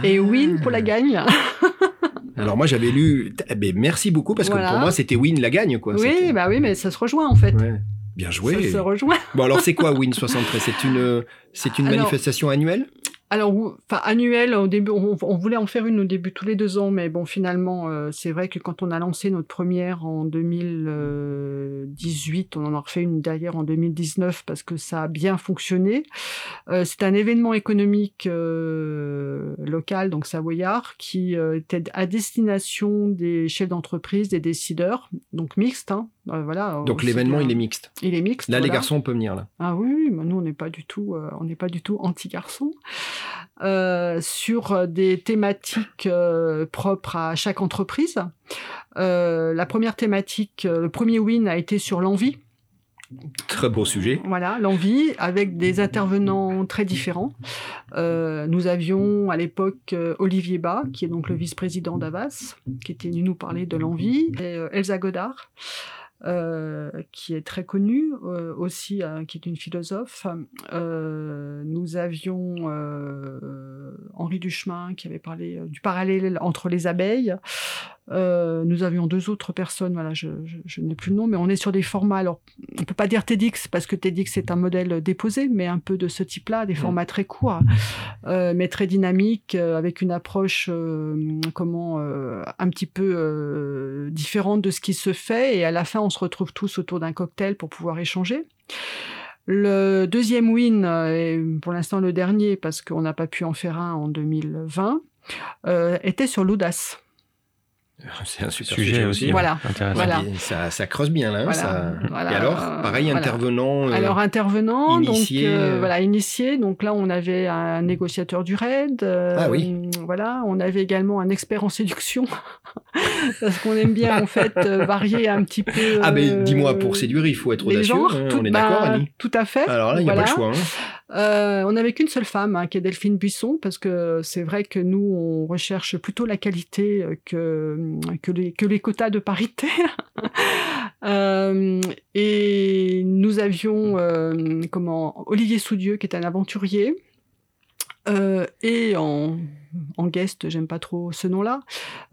et win pour la gagne. *laughs* Alors, moi, j'avais lu. Eh ben, merci beaucoup parce que pour moi, c'était Win la gagne. Quoi. oui, bah oui, mais ça se rejoint en fait. Ouais. Bien joué. Ça se rejoint. Bon, alors, c'est quoi Win 73 C'est une, c'est une Alors- manifestation annuelle? Alors, enfin, annuel, au début, on, on voulait en faire une au début tous les deux ans, mais bon, finalement, euh, c'est vrai que quand on a lancé notre première en 2018, on en a refait une derrière en 2019 parce que ça a bien fonctionné. Euh, c'est un événement économique euh, local, donc savoyard, qui euh, était à destination des chefs d'entreprise, des décideurs, donc mixte. Hein, euh, voilà. Donc, l'événement, il est mixte. Il est mixte. Là, les garçons, on peut venir là. Ah oui, mais nous on n'est pas du tout, euh, on n'est pas du tout anti-garçon. Euh, sur des thématiques euh, propres à chaque entreprise. Euh, la première thématique, le premier win a été sur l'envie. Très beau sujet. Voilà, l'envie, avec des intervenants très différents. Euh, nous avions à l'époque Olivier Bas, qui est donc le vice-président d'Avas, qui était venu nous parler de l'envie, et Elsa Godard, euh, qui est très connue euh, aussi, euh, qui est une philosophe. Euh, nous avions euh, Henri Duchemin, qui avait parlé du parallèle entre les abeilles. Euh, nous avions deux autres personnes, voilà, je, je- je n'ai plus le nom, mais on est sur des formats. Alors, on peut pas dire TEDx parce que TEDx est un modèle déposé, mais un peu de ce type-là, des formats très courts, euh, mais très dynamiques, euh, avec une approche comment un petit peu différente de ce qui se fait, et à la fin, on se retrouve tous autour d'un cocktail pour pouvoir échanger. Le deuxième win, et pour l'instant le dernier, parce qu'on n'a pas pu en faire un en 2020, euh, était sur l'audace. *laughs* C'est un super Sujet, aussi. Voilà. Intéressant. Voilà. Et Ça, ça creuse bien là. hein, Voilà. ça- Voilà. Et alors, pareil, Voilà. intervenant. euh, Alors intervenant, initié, donc euh, euh. voilà initié. Donc là, on avait un négociateur du RAID. euh, Ah oui. Voilà, on avait également un expert en séduction *laughs* parce qu'on aime bien en fait varier un petit peu. Ah, mais dis-moi, pour séduire, il faut être audacieux. genres, hein, tout, on est bah, d'accord, Annie? Tout à fait. Alors là, il n'y a Voilà. pas le choix. hein. Euh, on n'avait qu'une seule femme, hein, qui est Delphine Buisson, parce que c'est vrai que nous, on recherche plutôt la qualité euh, que, que, les, quotas de parité. *laughs* Euh, et nous avions euh, comment, Olivier Soudieu, qui est un aventurier. Euh, et en, en guest, j'aime pas trop ce nom-là,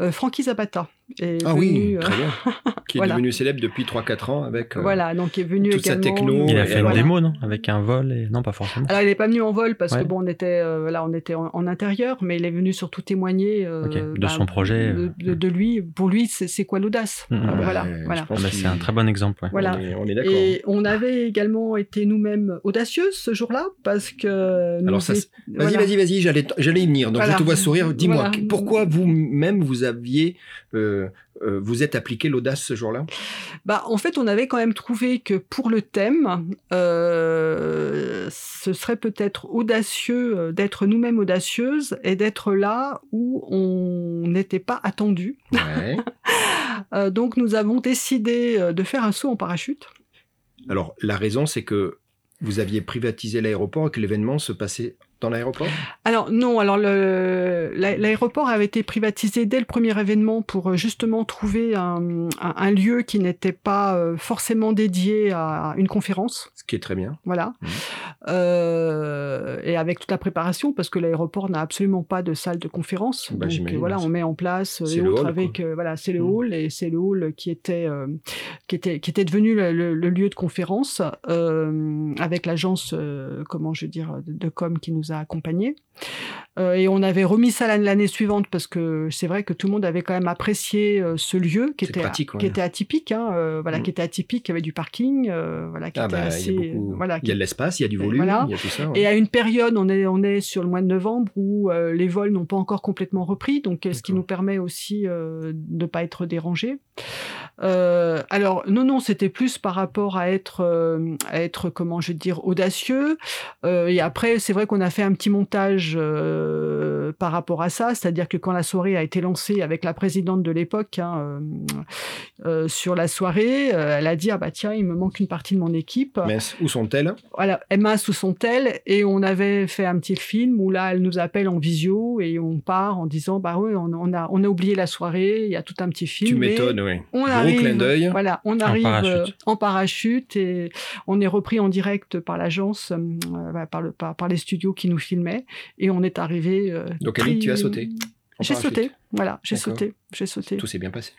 euh, Francky Zapata. Est Ah venu, oui, euh, très bien. *laughs* Qui est voilà. devenu célèbre depuis 3-4 ans avec. euh, voilà, donc il est venu toute sa techno, Il a fait une voilà. démo, non Avec un vol et... Non, pas forcément. Alors, il n'est pas venu en vol parce Ouais. que bon, on était, euh, voilà, on était en, en intérieur, mais il est venu surtout témoigner euh, de son projet, de, euh, de- de lui. Pour lui, c'est quoi l'audace? Mhm. Euh, Ah bah, Voilà, Ah bah, c'est un très bon exemple. ouais. Voilà. On est, on est d'accord. Et on avait également été nous-mêmes audacieuses ce jour-là parce que. Alors ça, Vas-y, voilà. vas-y, vas-y, j'allais j'allais y venir. Donc Voilà. je te sourire. Dis-moi, Voilà. pourquoi vous-même vous aviez, euh, euh, vous êtes appliqué l'audace ce jour-là? Bah, en fait, on avait quand même trouvé que pour le thème, euh, ce serait peut-être audacieux d'être nous-mêmes audacieuses et d'être là où on n'était pas attendu. Ouais. *laughs* Donc, nous avons décidé de faire un saut en parachute. Alors, la raison, c'est que vous aviez privatisé l'aéroport et que l'événement se passait dans l'aéroport? Alors non, alors l'aéroport avait été privatisé dès le premier événement pour euh, justement trouver un, un- un lieu qui n'était pas euh, forcément dédié à une conférence. Ce qui est très bien. Voilà. Mhm. Euh, et avec toute la préparation, parce que l'aéroport n'a absolument pas de salle de conférence. Bah, Donc voilà, ouais. on met en place et le hall, avec euh, voilà, c'est le Mhm. hall et c'est le hall qui était euh, qui était qui était devenu le, le- le lieu de conférence avec l'agence comment je veux dire de, de com qui nous a accompagnés. Euh, et on avait remis ça l'année suivante parce que c'est vrai que tout le monde avait quand même apprécié euh, ce lieu qui était pratique, ouais. qui était atypique, hein, euh, voilà, Mhm. qui était atypique, qui avait du parking, voilà, qui Ah, était bah, assez, il y beaucoup. voilà, il y a de l'espace, il y a du volume, Voilà. il y a tout ça. ouais. et à une période, on est, on est sur le mois de novembre où les vols n'ont pas encore complètement repris, donc ce qui nous permet aussi de ne pas être dérangés. Euh, alors non, non, c'était plus par rapport à être, euh, à être comment je vais dire, audacieux. Euh, et après, c'est vrai qu'on a fait un petit montage euh, euh, par rapport à ça, c'est-à-dire que quand la soirée a été lancée avec la présidente de l'époque hein, euh, euh, sur la soirée, euh, elle a dit ah bah tiens, il me manque une partie de mon équipe Mince, où sont-elles? Voilà, Emma sous son tel, et on avait fait un petit film où là, elle nous appelle en visio et on part en disant bah oui, on, on a on a oublié la soirée, il y a tout un petit film. Tu m'étonnes, oui. On Gros arrive, clin d'œil. voilà, on arrive parachute. en parachute et on est repris en direct par l'agence, par, le, par, par les studios qui nous filmaient et on est arrivé. euh, Donc, tri- tu as sauté J'ai sauté, voilà, j'ai sauté, j'ai sauté. Tout s'est bien passé.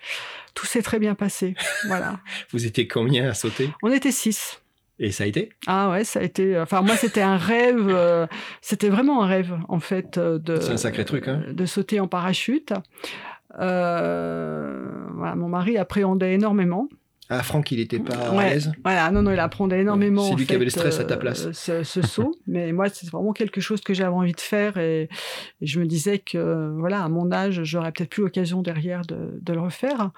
Tout s'est très bien passé, voilà. *laughs* Vous étiez combien à sauter? On était six. Et ça a été? Ah ouais, ça a été. Enfin, moi, c'était un rêve. euh, c'était vraiment un rêve, en fait, euh, de. C'est un sacré truc, hein. De sauter en parachute. Euh, voilà, mon mari appréhendait énormément. Ah, Franck, il était pas à Ouais. l'aise Voilà, non, non, il appréhendait énormément. C'est lui qui avait le stress à ta euh, place. Ce, ce saut. *laughs* Mais moi, c'est vraiment quelque chose que j'avais envie de faire. Et, et je me disais que, voilà, à mon âge, j'aurais peut-être plus l'occasion derrière de, de le refaire.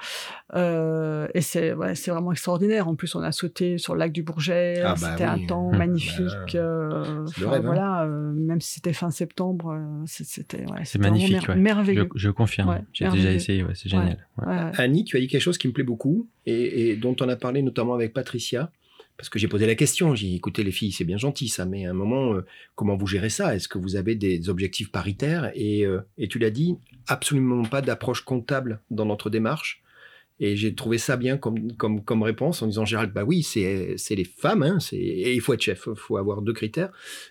Euh, et c'est ouais, c'est vraiment extraordinaire. En plus, on a sauté sur le lac du Bourget. Ah bah c'était oui. un temps *laughs* magnifique. Bah, euh, c'est le rêve, hein. Voilà, euh, même si c'était fin septembre, euh, c'est- c'était ouais, magnifique, mer- ouais. merveilleux. Je, je confirme. Ouais, J'ai déjà essayé, ouais, c'est génial. Ouais. Ouais, ouais. Annie, tu as dit quelque chose qui me plaît beaucoup et, et dont on a parlé notamment avec Patricia. Parce que j'ai posé la question, j'ai dit, écoutez les filles, c'est bien gentil ça, mais à un moment, euh, comment vous gérez ça? Est-ce que vous avez des objectifs paritaires? Et, euh, et tu l'as dit, absolument pas d'approche comptable dans notre démarche. Et j'ai trouvé ça bien comme, comme, comme réponse en disant, Gérald, bah oui, c'est les femmes, hein, et il faut être chef, il faut avoir deux critères.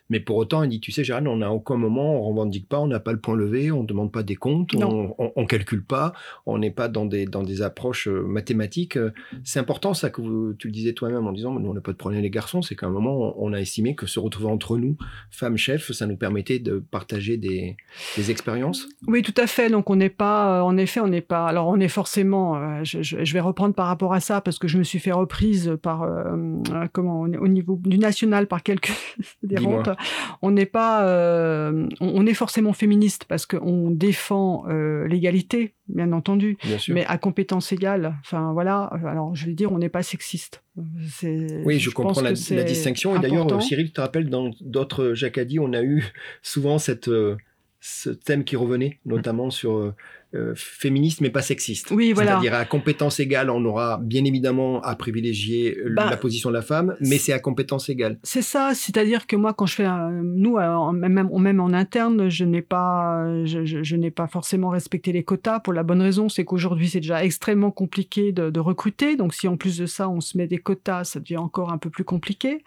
Mais pour autant, il dit, tu sais, Gérald, on n'a aucun moment, on revendique pas, on n'a pas le point levé, on ne demande pas des comptes, Non. on, on calcule pas, on n'est pas dans des, dans des approches euh, mathématiques. C'est important, ça, que vous- tu le disais toi-même en disant, nous, on n'a pas de problème les garçons, c'est qu'à un moment, on, a estimé que se retrouver entre nous, femmes chefs, ça nous permettait de partager des, des expériences. Oui, tout à fait. Donc on n'est pas, euh, en effet, on n'est pas. Alors on est forcément. euh, je, je- je vais reprendre par rapport à ça parce que je me suis fait reprise par euh, euh, comment au au niveau du national par quelques *laughs* Dis-moi. adhérentes. On n'est pas. euh, on, on est forcément féministe parce qu'on défend euh, l'égalité, bien entendu, Bien sûr. mais à compétences égales. Enfin voilà. Alors je vais dire, on n'est pas sexiste. Oui, je, comprends la, distinction. Et d'ailleurs. Cyril, tu te rappelles, dans d'autres Jacadi, on a eu souvent cette, ce thème qui revenait, notamment sur euh, féministe mais pas sexiste. Oui, voilà. C'est-à-dire à compétence égale, on aura bien évidemment à privilégier euh, Bah, la position de la femme, mais c'est à compétence égale. C'est ça, c'est-à-dire que moi, quand je fais, un- nous, euh, en- même, même en interne, je n'ai pas, je, je- je n'ai pas forcément respecté les quotas pour la bonne raison, c'est qu'aujourd'hui, c'est déjà extrêmement compliqué de, de recruter. Donc, si en plus de ça, on se met des quotas, ça devient encore un peu plus compliqué.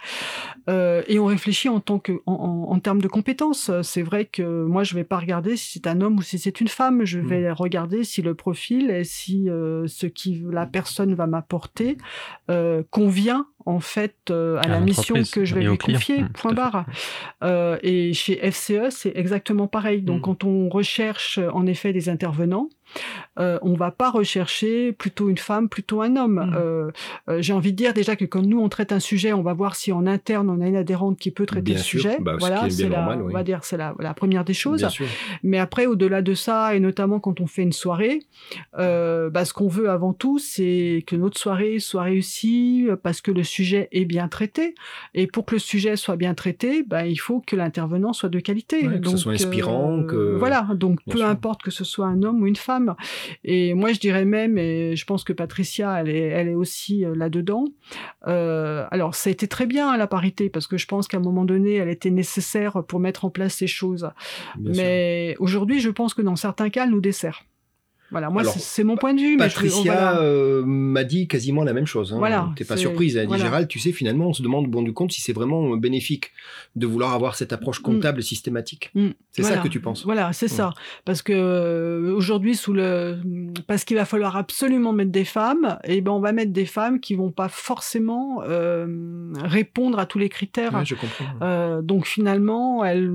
Euh, et on réfléchit en tant que, en, en- en termes de compétences. C'est vrai que moi, je vais pas regarder si c'est un homme ou si c'est une femme. Je vais regarder si le profil et si euh, ce qui la personne va m'apporter euh, convient en fait euh, à, À la mission que je vais lui confier. Mmh, point barre. Euh, et chez FCE, c'est exactement pareil. Donc, Mm. quand on recherche en effet des intervenants, euh, on va pas rechercher plutôt une femme, plutôt un homme. Mmh. Euh, euh, j'ai envie de dire déjà que quand nous on traite un sujet, on va voir si en interne on a une adhérente qui peut traiter le sujet. Bah, voilà, c'est la, on va dire c'est la, la, première des choses. Mais après, au-delà de ça, et notamment quand on fait une soirée, bah, ce qu'on veut avant tout, c'est que notre soirée soit réussie parce que le sujet est bien traité. Et pour que le sujet soit bien traité, bah, il faut que l'intervenant soit de qualité. que ce soit inspirant. que... Voilà, donc peu importe que ce soit un homme ou une femme. Et moi, je dirais même, et je pense que Patricia, elle est, elle est aussi euh, là-dedans. Euh, alors, ça a été très bien la parité, parce que je pense qu'à un moment donné, elle était nécessaire pour mettre en place ces choses. Mais aujourd'hui, je pense que dans certains cas, elle nous dessert. Voilà, moi c'est mon point de vue. Patricia euh, m'a dit quasiment la même chose. Hein. Voilà, T'es pas surprise. Elle a dit Gérald, tu sais, finalement, on se demande au bon du compte si c'est vraiment bénéfique de vouloir avoir cette approche mm. comptable systématique. Mm. C'est ça que tu penses. Voilà, c'est mm. ça. Parce que euh, aujourd'hui, sous le, parce qu'il va falloir absolument mettre des femmes, et eh ben on va mettre des femmes qui vont pas forcément euh, répondre à tous les critères. je comprends. donc finalement, elle,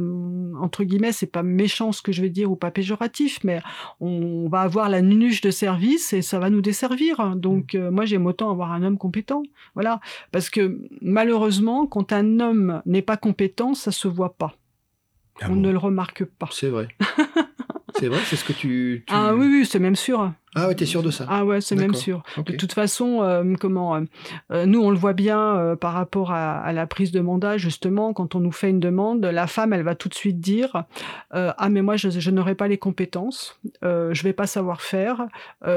entre guillemets, c'est pas méchant ce que je vais dire ou pas péjoratif, mais on va avoir la nunuche de service et ça va nous desservir. Donc mm. euh, moi j'aime autant avoir un homme compétent. Voilà, parce que malheureusement quand un homme n'est pas compétent, ça se voit pas. Ah On ne le remarque pas. C'est vrai. *laughs* c'est vrai, c'est ce que tu, Ah oui, oui, c'est même sûr. Ah ouais, t'es sûr de ça Ah ouais, c'est même sûr. De toute façon, euh, comment euh, euh, nous on le voit bien par rapport à, la prise de mandat justement quand on nous fait une demande, la femme elle va tout de suite dire ah mais moi je, je n'aurai pas les compétences, je vais pas savoir faire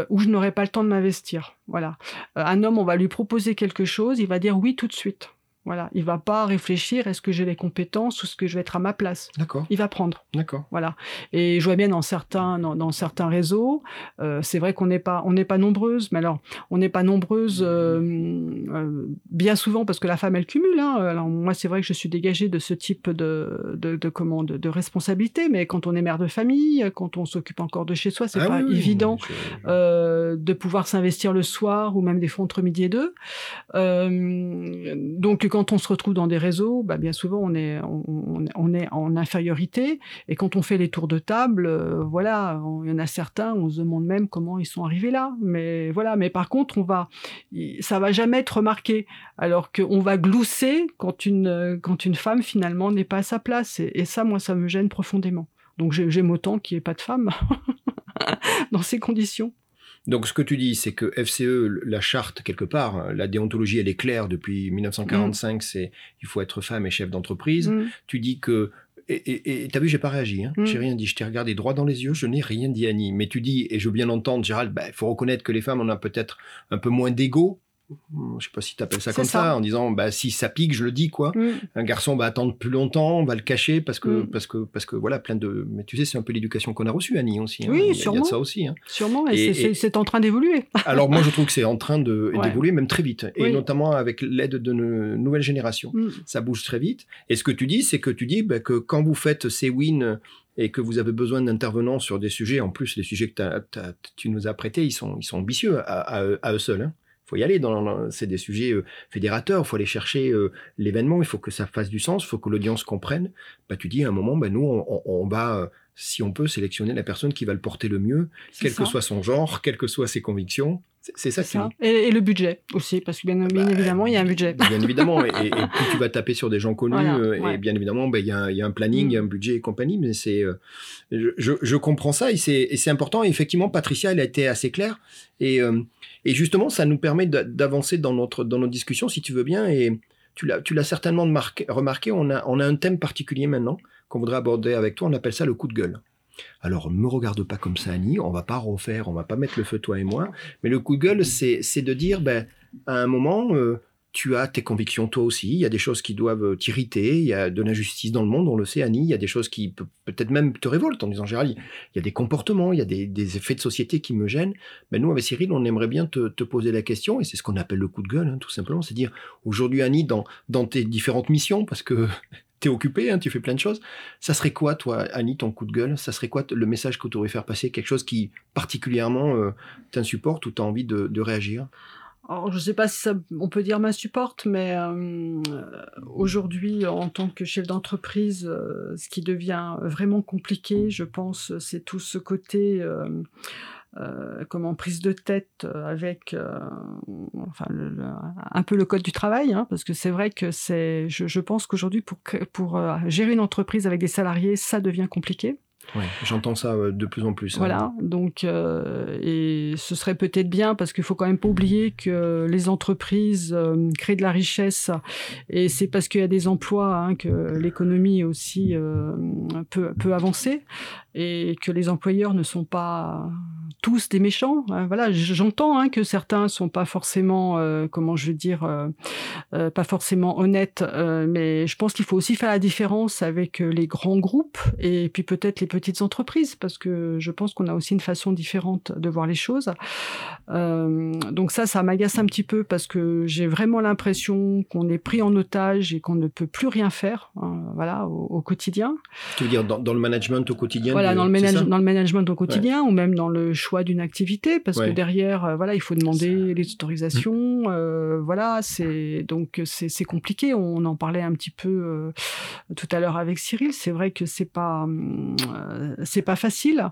ou je n'aurai pas le temps de m'investir. Voilà. un homme on va lui proposer quelque chose, il va dire oui tout de suite. Voilà, il va pas réfléchir est-ce que j'ai les compétences ou est-ce que je vais être à ma place. D'accord. Il va prendre. D'accord. Voilà. Et je vois bien dans certains dans, certains réseaux, euh, c'est vrai qu'on n'est pas on n'est pas nombreuses, mais alors on n'est pas nombreuses euh, euh, bien souvent parce que la femme elle cumule. Hein. Alors moi c'est vrai que je suis dégagée de ce type de de, de comment de, responsabilité, mais quand on est mère de famille, quand on s'occupe encore de chez soi, c'est ah pas évident de pouvoir s'investir le soir ou même des fois entre midi et deux. donc quand quand on se retrouve dans des réseaux, bah, bien souvent on est, on, est en infériorité. Et quand on fait les tours de table, euh, voilà, il y en a certains, on se demande même comment ils sont arrivés là. Mais voilà, mais par contre, on va, ça va jamais être remarqué. Alors qu'on va glousser quand une, quand une femme finalement n'est pas à sa place. Et, et ça, moi, ça me gêne profondément. Donc j'aime autant qu'il n'y ait pas de femme *laughs* dans ces conditions. Donc ce que tu dis, c'est que FCE, la charte quelque part, la déontologie, elle est claire depuis 1945, mm. c'est il faut être femme et chef d'entreprise. Mm. Tu dis que et t'as vu, j'ai pas réagi, hein. Mm. j'ai rien dit, je t'ai regardé droit dans les yeux, je n'ai rien dit Annie. Mais tu dis, et je veux bien l'entendre, Gérald, il bah, faut reconnaître que les femmes, on a peut-être un peu moins d'ego je sais pas si tu appelles ça comme ça. en disant bah si ça pique je le dis quoi mm. un garçon va attendre plus longtemps on va le cacher parce que mm. parce que parce que voilà plein de mais tu sais c'est un peu l'éducation qu'on a reçue Annie aussi hein. oui il sûrement y a ça aussi hein. sûrement et, c'est en train d'évoluer *laughs* alors moi je trouve que c'est en train d'évoluer même très vite et notamment avec l'aide de nos nouvelles générations mm. ça bouge très vite et ce que tu dis c'est que tu dis bah, que quand vous faites ces wins et que vous avez besoin d'intervenants sur des sujets, en plus les sujets que tu nous as prêtés, ils sont, ils sont ambitieux à, à, eux seuls. Hein faut y aller. Dans, c'est des sujets euh, fédérateurs. Il faut aller chercher euh, l'événement. Il faut que ça fasse du sens. Il faut que l'audience comprenne. Bah, tu dis à un moment, bah, nous, on, on, va, euh, si on peut, sélectionner la personne qui va le porter le mieux, quel que soit son genre, quelles que soient ses convictions. C'est ça, ça. Et, le budget aussi, parce que bien, bah, évidemment, il y a un budget. Bien évidemment, et, et, *laughs* plus tu vas taper sur des gens connus, et bien évidemment, bah, il y, a, y, a un planning, il y a un mm. budget et compagnie, mais c'est, je, je, comprends ça, et c'est important. Et effectivement, Patricia, elle a été assez claire, et et justement, ça nous permet d'avancer dans notre dans nos discussions, si tu veux bien. Et tu l'as tu l'as certainement remarqué. On a on a un thème particulier maintenant qu'on voudrait aborder avec toi. On appelle ça le coup de gueule. Alors, ne me regarde pas comme ça, Annie. On va pas refaire, on va pas mettre le feu toi et moi. Mais le coup de gueule, c'est de dire, ben, à un moment, euh, tu as tes convictions toi aussi, il y a des choses qui doivent euh, t'irriter, il y a de l'injustice dans le monde, on le sait Annie, il y a des choses qui peut-être même te révoltent en disant Gérald, il y a des comportements, il y a des, effets de société qui me gênent. Mais nous avec Cyril, on aimerait bien te, poser la question, et c'est ce qu'on appelle le coup de gueule, hein, tout simplement, c'est dire aujourd'hui Annie, dans, tes différentes missions, parce que *laughs* tu es occupé, hein, tu fais plein de choses. Ça serait quoi, toi, Annie, ton coup de gueule? Ça serait quoi le message que tu aurais faire passer? Quelque chose qui particulièrement euh, t'insupporte ou tu as envie de réagir? Alors, je ne sais pas si ça, on peut dire m'insupporte, mais euh, aujourd'hui, en tant que chef d'entreprise, euh, ce qui devient vraiment compliqué, je pense, c'est tout ce côté comment prise de tête avec enfin un peu le code du travail, hein, parce que c'est vrai que c'est, je, je pense qu'aujourd'hui pour pour gérer une entreprise avec des salariés, ça devient compliqué. Ouais, j'entends ça euh, de plus en plus. Hein. Voilà, donc euh, et ce serait peut-être bien parce qu'il faut quand même pas oublier que les entreprises euh, créent de la richesse et c'est parce qu'il y a des emplois hein, que l'économie aussi peut, peut avancer et que les employeurs ne sont pas tous des méchants. Hein. Voilà, j'entends que certains sont pas forcément, comment je veux dire, pas forcément honnêtes, mais je pense qu'il faut aussi faire la différence avec les grands groupes et puis peut-être les petites entreprises, parce que je pense qu'on a aussi une façon différente de voir les choses. donc ça, ça m'agace un petit peu parce que j'ai vraiment l'impression qu'on est pris en otage et qu'on ne peut plus rien faire, hein, voilà, au, quotidien. Tu veux dire dans, dans, le management au quotidien Voilà, dans, le dans le management au quotidien ou même dans le choix d'une activité parce que derrière euh, voilà il faut demander les autorisations mmh. euh, voilà c'est donc c'est compliqué on en parlait un petit peu euh, tout à l'heure avec Cyril c'est vrai que c'est pas c'est pas facile.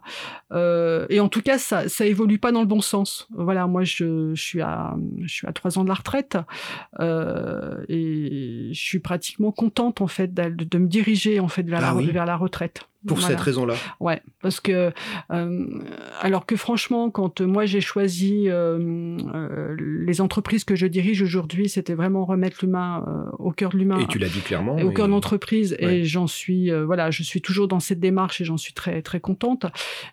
Et en tout cas ça ça évolue pas dans le bon sens. Voilà moi je, je suis à je suis à trois ans de la retraite et je suis pratiquement contente en fait de, de me diriger en fait vers la ah vers la retraite pour cette raison-là. Ouais, parce que euh, alors que franchement, quand moi j'ai choisi euh, euh, les entreprises que je dirige aujourd'hui, c'était vraiment remettre l'humain au cœur de l'humain. Et tu l'as dit clairement. Au cœur de l'entreprise, et j'en suis voilà, je suis toujours dans cette démarche et j'en suis très très contente.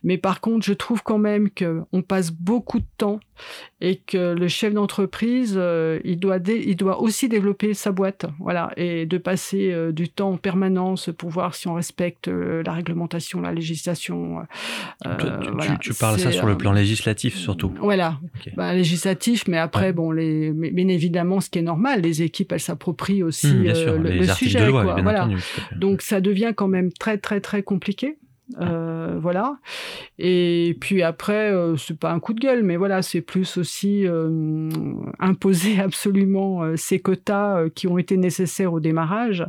Mais par contre, je trouve quand même que on passe beaucoup de temps et que le chef d'entreprise, il doit il doit aussi développer sa boîte, voilà, et de passer du temps en permanence pour voir si on respecte la réglementation, la législation. Euh, tu, tu, parles ça sur le plan législatif surtout. Voilà, bah, législatif, mais après, bon, les, bien évidemment, ce qui est normal, les équipes, elles s'approprient aussi mmh, euh, le, sujet. quoi, voilà. Donc ça devient quand même très très très compliqué. Euh, voilà. Et puis après, euh, c'est pas un coup de gueule, mais voilà, c'est plus aussi euh, imposer *laughs* absolument euh, ces quotas euh, qui ont été nécessaires au démarrage,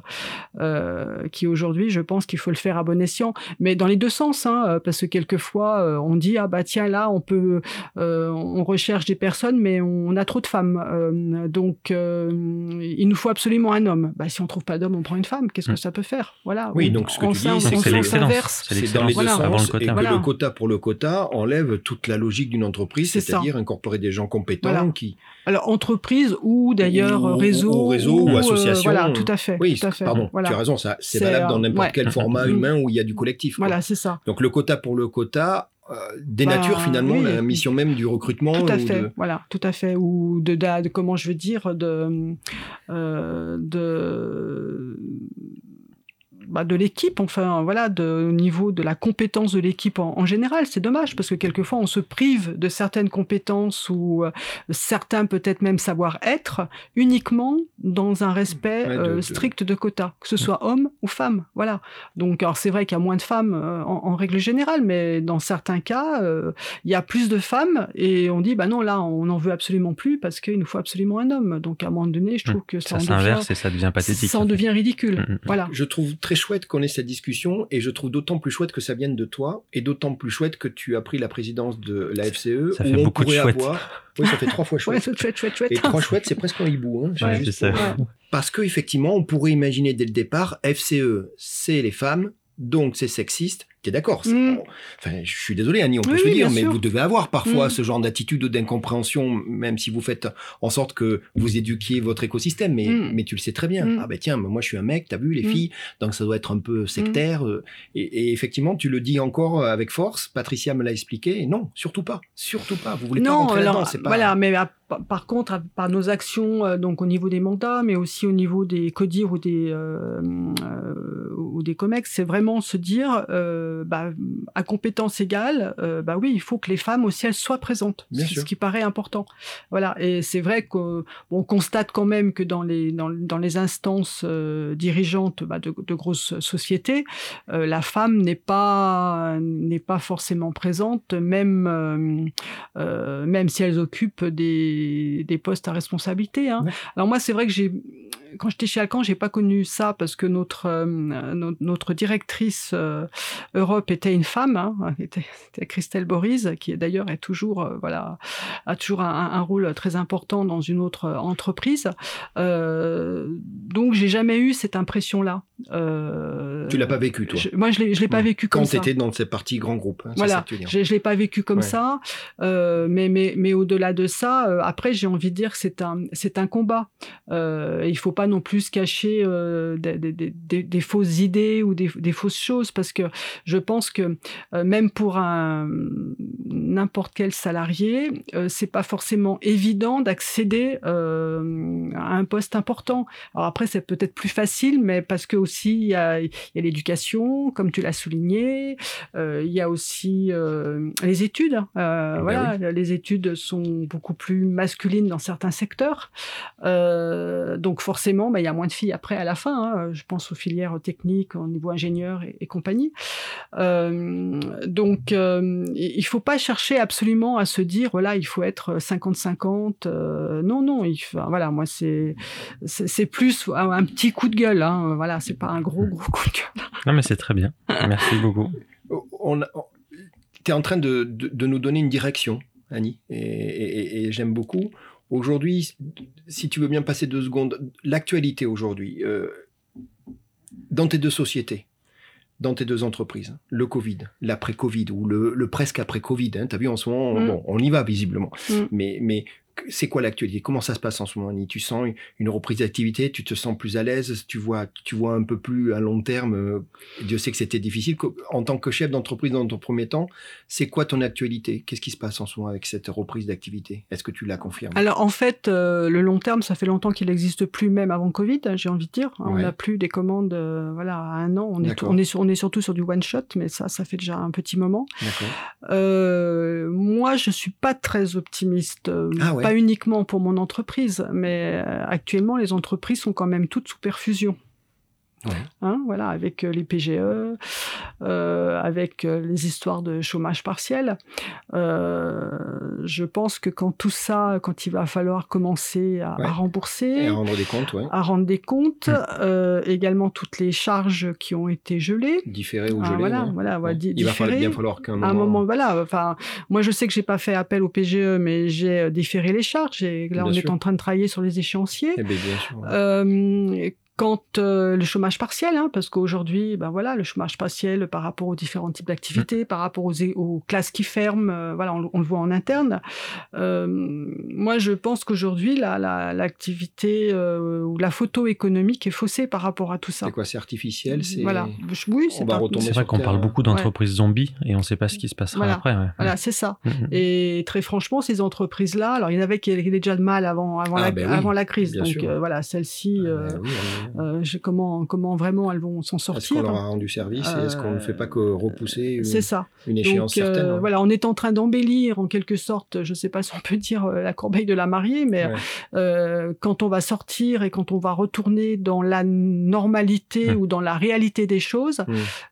qui aujourd'hui, je pense qu'il faut le faire à bon escient, mais dans les deux sens, hein, parce que quelquefois, on dit ah bah tiens là, on peut, on recherche des personnes, mais on a trop de femmes, donc il nous faut absolument un homme. Bah si on trouve pas d'homme, on prend une femme. Qu'est-ce que mm. ça peut faire? Voilà. Oui, donc ce que tu dis, c'est que c'est dans les deux sens, et que le quota pour le quota enlève toute la logique d'une entreprise, c'est-à-dire incorporer des gens compétents qui... Alors, entreprise ou d'ailleurs réseau. Ou, réseau ou, euh, association. voilà, tout à fait. Oui, tout à fait. pardon, tu as raison, c'est valable dans n'importe quel format *laughs* humain où il y a du collectif. Voilà, c'est ça. Donc, le quota pour le quota, euh, dénature bah, finalement la mission même du recrutement. Tout à fait, voilà, tout à fait. Ou de, de, comment je veux dire, de, euh, de bah, de l'équipe, enfin voilà, de, au niveau de la compétence de l'équipe en, général. C'est dommage parce que quelquefois on se prive de certaines compétences ou euh, certains peut-être même savoir-être uniquement dans un respect euh, strict de quotas, que ce soit homme ou femme. Voilà. Donc alors c'est vrai qu'il y a moins de femmes euh, en, règle générale, mais dans certains cas, il y a plus de femmes et on dit bah non là on n'en veut absolument plus parce qu'il nous faut absolument un homme. Donc à un moment donné, je trouve que ça, ça s'inverse et ça devient pathétique. Ça en devient ridicule. Mm, mm, mm. Voilà. Je trouve très chouette qu'on ait cette discussion et je trouve d'autant plus chouette que ça vienne de toi et d'autant plus chouette que tu as pris la présidence de la FCE. Ça fait beaucoup de chouette. Oui, ça fait trois fois chouette. ouais, chouette, chouette, chouette. Et trois chouettes, c'est presque un hibou. Hein, ouais, juste... Parce que effectivement, on pourrait imaginer dès le départ, FCE, c'est les femmes, donc c'est sexiste, T'es d'accord mm. Enfin, je suis désolé, Annie, on peut se le dire, mais vous devez avoir parfois mm. ce genre d'attitude d'incompréhension, même si vous faites en sorte que vous éduquiez votre écosystème. Mais, mm. mais tu le sais très bien. Ah ben tiens, moi je suis un mec, t'as vu les filles, donc ça doit être un peu sectaire. Euh, et, effectivement, tu le dis encore avec force. Patricia me l'a expliqué. non, surtout pas, surtout pas. Vous voulez pas rentrer là-dedans. Pas... Voilà, mais par contre, par nos actions, euh, donc au niveau des mandats, mais aussi au niveau des CODIR ou des euh, ou des COMEX, c'est vraiment se dire. Euh, bah, à compétence égale, euh, bah oui, il faut que les femmes aussi elles soient présentes, ce qui paraît important. Voilà, et c'est vrai qu'on constate quand même que dans les dans, dans les instances euh, dirigeantes bah, de, de, grosses sociétés, la femme n'est pas n'est pas forcément présente, même même si elles occupent des, des postes à responsabilité. Hein. Alors moi, c'est vrai que j'ai quand j'étais chez Alcan, j'ai pas connu ça parce que notre euh, notre directrice euh, Europe était une femme, hein, était, Christelle Boris, qui d'ailleurs est toujours euh, voilà a toujours un, un, rôle très important dans une autre entreprise. donc j'ai jamais eu cette impression là. tu l'as pas vécu toi Moi je l'ai je l'ai pas vécu comme ça. Quand étais dans cette partie grand groupe. Hein, voilà, je, je l'ai pas vécu comme ça. mais mais mais au-delà de ça, après j'ai envie de dire que c'est un c'est un combat. Il faut pas non plus cacher euh, des, des, des, des, fausses idées ou des, fausses choses parce que je pense que euh, même pour un n'importe quel salarié, euh, c'est pas forcément évident d'accéder euh, à un poste important. Alors après, c'est peut-être plus facile, mais parce que aussi il y a, l'éducation, comme tu l'as souligné, il y a aussi les études. Eh ben voilà, les études sont beaucoup plus masculines dans certains secteurs. Donc forcément, bah, il y a moins de filles après à la fin. Hein. Je pense aux filières techniques, au niveau ingénieur et, compagnie. Euh, donc euh, il faut pas chercher absolument à se dire voilà il faut être 50-50. non non, il voilà moi c'est c'est plus un, petit coup de gueule. Hein. Voilà c'est pas un gros gros coup de gueule. Non mais c'est très bien. Merci beaucoup. On, tu es en train de, de, nous donner une direction, Annie, et j'aime beaucoup. Aujourd'hui, si tu veux bien passer deux secondes, l'actualité aujourd'hui, euh, dans tes deux sociétés, dans tes deux entreprises, le Covid, l'après-Covid ou le, presque après-Covid, hein, tu as vu en ce moment, mm. bon, on y va visiblement, mm. mais, mais c'est quoi l'actualité? Comment ça se passe en ce moment, Tu sens une reprise d'activité? Tu te sens plus à l'aise? Tu vois, tu vois un peu plus à long terme euh, Dieu sait que c'était difficile. En tant que chef d'entreprise dans ton premier temps, c'est quoi ton actualité? Qu'est-ce qui se passe en ce moment avec cette reprise d'activité? Est-ce que tu la confirmes? Alors en fait, euh, le long terme, ça fait longtemps qu'il n'existe plus, même avant Covid. Hein, j'ai envie de dire, on n'a plus des commandes. Euh, voilà, à un an. On est, on est, on est surtout sur du one shot, mais ça, ça fait déjà un petit moment. moi, je suis pas très optimiste. Ah pas uniquement pour mon entreprise, mais euh, actuellement, les entreprises sont quand même toutes sous perfusion. Hein, voilà, avec euh, les PGE, euh, avec euh, les histoires de chômage partiel. je pense que quand tout ça, quand il va falloir commencer à, rembourser, à rendre des comptes, à rendre des comptes, mm. également toutes les charges qui ont été gelées, différées ou ah, gelées, voilà, voilà, il va bien falloir qu'un moment... un moment, voilà, enfin, moi je sais que j'ai pas fait appel au PGE, mais j'ai différé les charges. Et là, on est en train de travailler sur les échéanciers. Eh bien, bien sûr, quand euh, le chômage partiel, hein, parce qu'aujourd'hui, ben voilà, le chômage partiel par rapport aux différents types d'activités, mmh. par rapport aux, aux, classes qui ferment, euh, voilà, on, le voit en interne. Euh, moi, je pense qu'aujourd'hui, l'activité la, ou la photo économique est faussée par rapport à tout ça. C'est quoi, c'est artificiel Voilà, oui, c'est vrai qu'on parle beaucoup d'entreprises zombies et on ne sait pas ce qui se passera après. Voilà, c'est ça. Mmh, mmh. Et très franchement, ces entreprises-là, alors il y en avait qui avaient déjà de mal avant, avant, ah, la, ben avant la crise, donc voilà, celle-ci. Ah, ben euh, comment, comment vraiment elles vont s'en sortir. Est-ce qu'on leur a rendu service et est-ce qu'on ne fait pas que repousser une, ça. une échéance Donc, certaine euh, Voilà, on est en train d'embellir en quelque sorte, je ne sais pas si on peut dire euh, la corbeille de la mariée, mais quand on va sortir et quand on va retourner dans la normalité hum. ou dans la réalité des choses,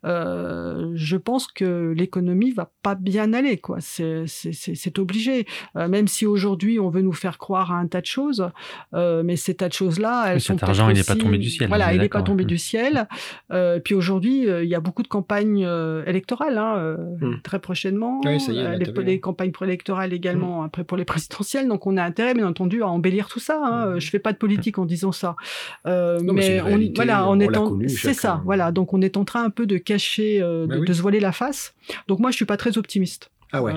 hum. je pense que l'économie va pas bien aller. quoi. C'est obligé. même si aujourd'hui on veut nous faire croire à un tas de choses, mais ces tas de choses-là, elles sont cet argent, il n'est pas tombé du ciel. Voilà, il n'est pas tombé du ciel. Euh, puis aujourd'hui, euh, il y a beaucoup de campagnes euh, électorales, hein, hmm. très prochainement. Oui, ça y est, les, les, campagnes préélectorales également, hmm. après pour les présidentielles. Donc on a intérêt, bien entendu, à embellir tout ça. Hein. Je fais pas de politique en disant ça. Non, mais, on, voilà, on, est en... c'est ça. Voilà, donc on est en train un peu de cacher, de, se voiler la face. Donc moi, je suis pas très optimiste. Ah ouais.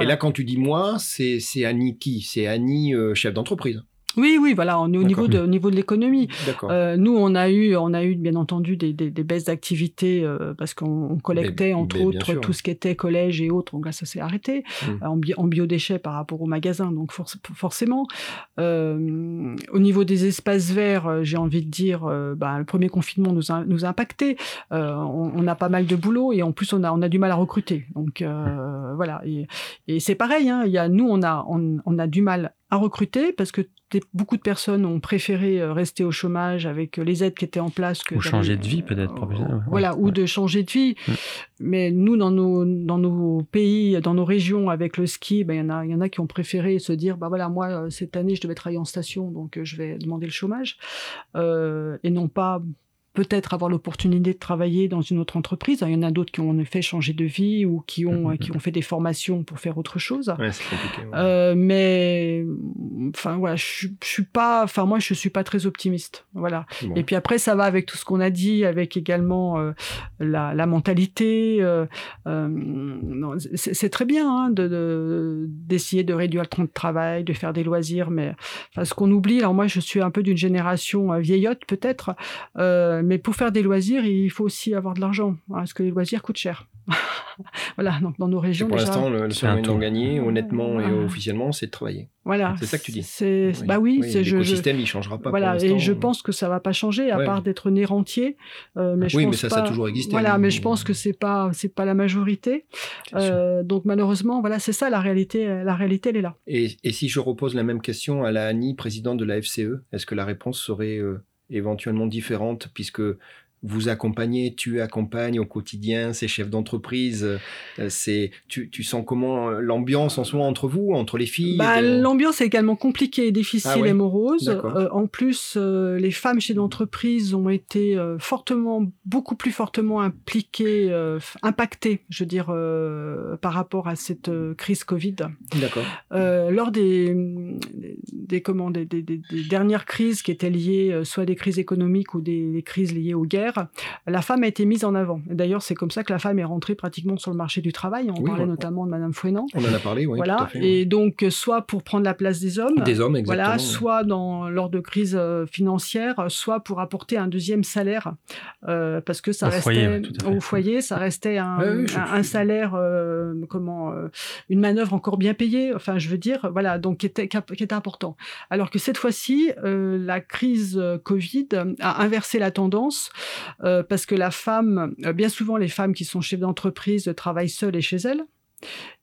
Et là, quand tu dis moi, c'est Annie qui? C'est Annie, chef d'entreprise. Oui, oui, voilà, on est au niveau de, au niveau de l'économie. Euh, nous, on a eu, on a eu bien entendu des, des, des baisses d'activité euh, parce qu'on collectait entre autres tout ce qui était collège et autres. Donc là, ça s'est arrêté mmh. en, en, biodéchets par rapport aux magasins. Donc forcément, euh, au niveau des espaces verts, euh, j'ai envie de dire, euh, bah, le premier confinement nous a, nous a impacté. Euh, on, on, a pas mal de boulot et en plus on a, on a du mal à recruter. Donc voilà. Et, et c'est pareil. Hein, y a nous, on a, on, on a du mal à recruter parce que beaucoup de personnes ont préféré rester au chômage avec les aides qui étaient en place. Que ou changer de vie peut-être. voilà, ou de changer de vie. Mm. Mais nous, dans nos, dans nos pays, dans nos régions, avec le ski, ben, il y, en a, y en a qui ont préféré se dire, bah voilà, moi, cette année, je devais travailler en station, donc je vais demander le chômage. et non pas peut-être avoir l'opportunité de travailler dans une autre entreprise. Il y en a d'autres qui ont en effet changé de vie ou qui ont, mmh, *laughs* qui ont fait des formations pour faire autre chose. Ouais, c'est compliqué. Euh, mais enfin voilà, je, je suis pas, enfin moi je suis pas très optimiste. Voilà. Et puis après ça va avec tout ce qu'on a dit, avec également euh, la, la, mentalité. Euh, c'est très bien hein, de d'essayer de, réduire le temps de travail, de faire des loisirs, mais ce qu'on oublie. Alors moi je suis un peu d'une génération vieillotte peut-être. Euh, mais pour faire des loisirs, il faut aussi avoir de l'argent, hein, parce que les loisirs coûtent cher. *laughs* voilà, donc dans nos régions. Pour l'instant, le, seul moyen d'en gagner, honnêtement et officiellement, c'est de travailler. Voilà. C'est ça que tu dis. C'est, bah oui, c'est l'écosystème, il changera pas. Voilà, et je pense que ça va pas changer, à part d'être né rentier. Euh, mais je oui, mais ça, ça a toujours existé. Voilà, mais je pense que c'est pas, c'est pas la majorité. Euh, donc malheureusement, voilà, c'est ça la réalité. La réalité, elle est là. Et, et, si je repose la même question à la Annie, présidente de la FCE, est-ce que la réponse serait euh, éventuellement différentes puisque vous accompagnez, tu accompagnes au quotidien ces chefs d'entreprise. Euh, c'est, tu, tu, sens comment euh, l'ambiance en ce moment entre vous, entre les filles bah, L'ambiance est également compliquée, difficile ah et morose. Euh, en plus, les femmes chez d'entreprise ont été fortement, beaucoup plus fortement impliquées, impactées, je veux dire, par rapport à cette crise Covid. D'accord. lors des, des, comment, des, des, des, dernières crises qui étaient liées, soit des crises économiques ou des crises liées aux guerres, la femme a été mise en avant. D'ailleurs, c'est comme ça que la femme est rentrée pratiquement sur le marché du travail. On parlait notamment de Madame Fouenant. On en a parlé, oui. Voilà. Et donc, soit pour prendre la place des hommes. Des hommes, exactement. Voilà, soit dans, lors de crises euh, financières, soit pour apporter un deuxième salaire. Euh, parce que ça restait. au foyer, ça restait un, un, salaire, euh, comment, une manœuvre encore bien payée. Enfin, je veux dire, voilà, donc qui était, qui était important. Alors que cette fois-ci, la crise Covid a inversé la tendance. Euh, parce que la femme, euh, bien souvent les femmes qui sont chefs d'entreprise travaillent seules et chez elles.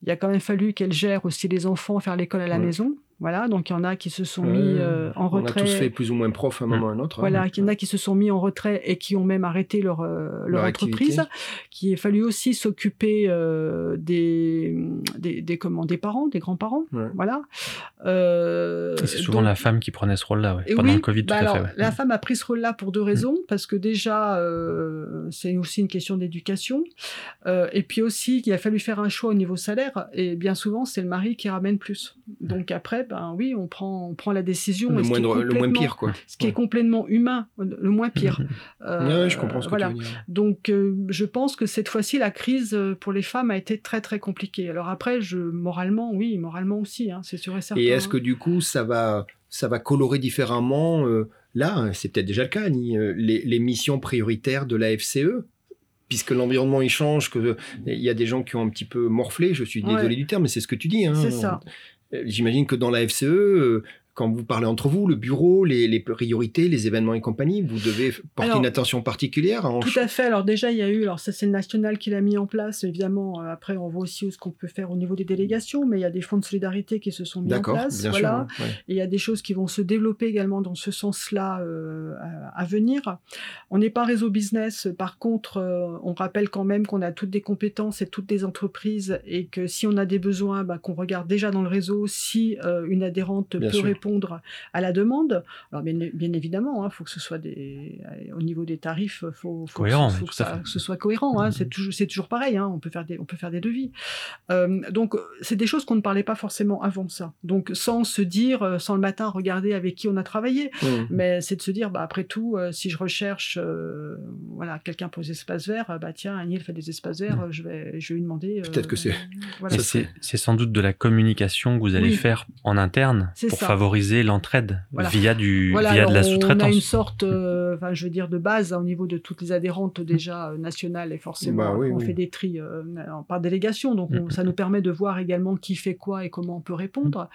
Il a quand même fallu qu'elles gèrent aussi les enfants, faire l'école à la maison. Voilà, donc il y en a qui se sont mis euh, en retrait. On a tous fait plus ou moins prof à un moment ou à un autre. Hein, voilà, il y en a qui se sont mis en retrait et qui ont même arrêté leur, euh, leur, entreprise. Qu'il a fallu aussi s'occuper euh, des, des, des, comment, des parents, des grands-parents. Voilà. c'est souvent la femme qui prenait ce rôle-là pendant le Covid. Bah tout à fait, La femme a pris ce rôle-là pour deux raisons. Parce que déjà, c'est aussi une question d'éducation. et puis aussi qu'il a fallu faire un choix au niveau salaire. Et bien souvent, c'est le mari qui ramène plus. Donc après, ben oui, on prend, on prend la décision. Le, le moins pire, quoi. Ce qui est complètement humain, le moins pire. *laughs* euh, oui, je comprends ce que voilà. tu veux dire. Donc, euh, je pense que cette fois-ci, la crise euh, pour les femmes a été très, très compliquée. Alors après, je, moralement, oui, moralement aussi, hein, c'est sûr et certain. Et est-ce que du coup, ça va, ça va colorer différemment euh, Là, c'est peut-être déjà le cas, ni les, les missions prioritaires de la FCE puisque l'environnement il change, que il y a des gens qui ont un petit peu morflé. Je suis désolé du terme, mais c'est ce que tu dis. Hein. C'est ça. Euh, j'imagine que dans la FCE, euh, quand vous parlez entre vous, le bureau, les, priorités, les événements et compagnie, vous devez porter une attention particulière. Tout à fait. Alors déjà, il y a eu, alors ça c'est le national qui l'a mis en place. Évidemment, euh, après on voit aussi ce qu'on peut faire au niveau des délégations, mais il y a des fonds de solidarité qui se sont mis en place. Bien voilà. Sûr, Et il y a des choses qui vont se développer également dans ce sens-là euh, à, venir. On n'est pas réseau business. Par contre, euh, on rappelle quand même qu'on a toutes des compétences et toutes des entreprises et que si on a des besoins, bah, qu'on regarde déjà dans le réseau si une adhérente peut répondre à la demande. Alors bien, bien évidemment, il hein, faut que ce soit des, euh, au niveau des tarifs, faut, faut cohérent, que, ce, soit cohérent. Hein, c'est mm-hmm. toujours, c'est toujours pareil. Hein, on peut faire des, on peut faire des devis. Euh, donc c'est des choses qu'on ne parlait pas forcément avant ça. Donc sans se dire, euh, sans le matin regarder avec qui on a travaillé, mm. mais c'est de se dire, bah après tout, si je recherche, voilà, quelqu'un pour les espaces verts, bah tiens, Agnès fait des espaces verts, mm. je vais, je vais lui demander. Peut-être que c'est. Voilà. C'est sans doute de la communication que vous allez faire en interne pour favoriser l'entraide via du via de la sous-traitance. On a une sorte, euh, enfin je veux dire de base hein, au niveau de toutes les adhérentes déjà euh, nationales et forcément bah on fait des tris euh, par délégation, donc mm. ça nous permet de voir également qui fait quoi et comment on peut répondre.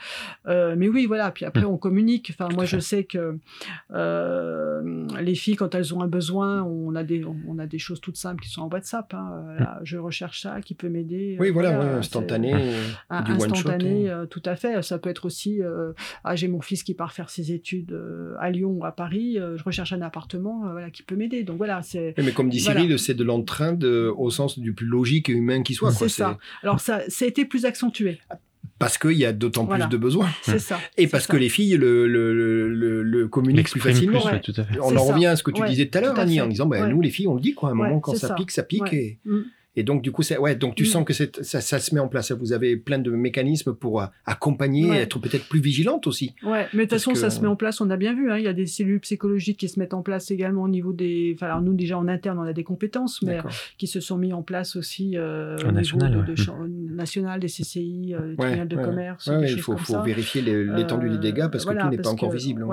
mais oui voilà, puis après mm. on communique. Enfin moi je sais que les filles quand elles ont un besoin, on a des on a des choses toutes simples qui sont en WhatsApp. Hein. Mm. je recherche ça, qui peut m'aider. Oui voilà, instantané, du instantané, tout à fait. Ça peut être aussi ah, j'ai mon fils qui part faire ses études euh, à Lyon ou à Paris, euh, je recherche un appartement, euh, voilà, qui peut m'aider. Donc voilà, c'est. Mais comme dit Voilà. Cyril, c'est de l'entrain de- au sens du plus logique et humain qui soit. C'est ça. Alors ça, ça a été plus accentué. Parce qu'il y a d'autant Voilà. plus de besoins. *laughs* C'est ça. Et parce ça. que les filles le, le, le, le- le communiquent plus facilement. ouais, tout à fait. On en ça. revient à ce que tu Ouais, disais tout à l'heure, Annie, en disant, bah, Ouais. nous les filles, on le dit quoi, à un Ouais, moment quand ça, ça. pique, ça pique. Ouais. Et, Mm. Et donc du coup, ouais, donc tu Mm. sens que ça, ça se met en place. Vous avez plein de mécanismes pour euh, accompagner, Ouais. être peut-être plus vigilante aussi. Ouais, mais de toute façon, que- ça se met en place, on a bien vu, hein, il y a des cellules psychologiques qui se mettent en place également au niveau des... Enfin, alors nous, déjà en interne, on a des compétences, mais qui se sont mis en place aussi euh, Au national, niveau de, ouais. de champ- national, des CCI, euh, des tribunaux de ouais. commerce, Ouais, des ouais, il faut, comme faut ça. vérifier l'étendue des Euh, dégâts parce que voilà, tout n'est pas encore que- visible.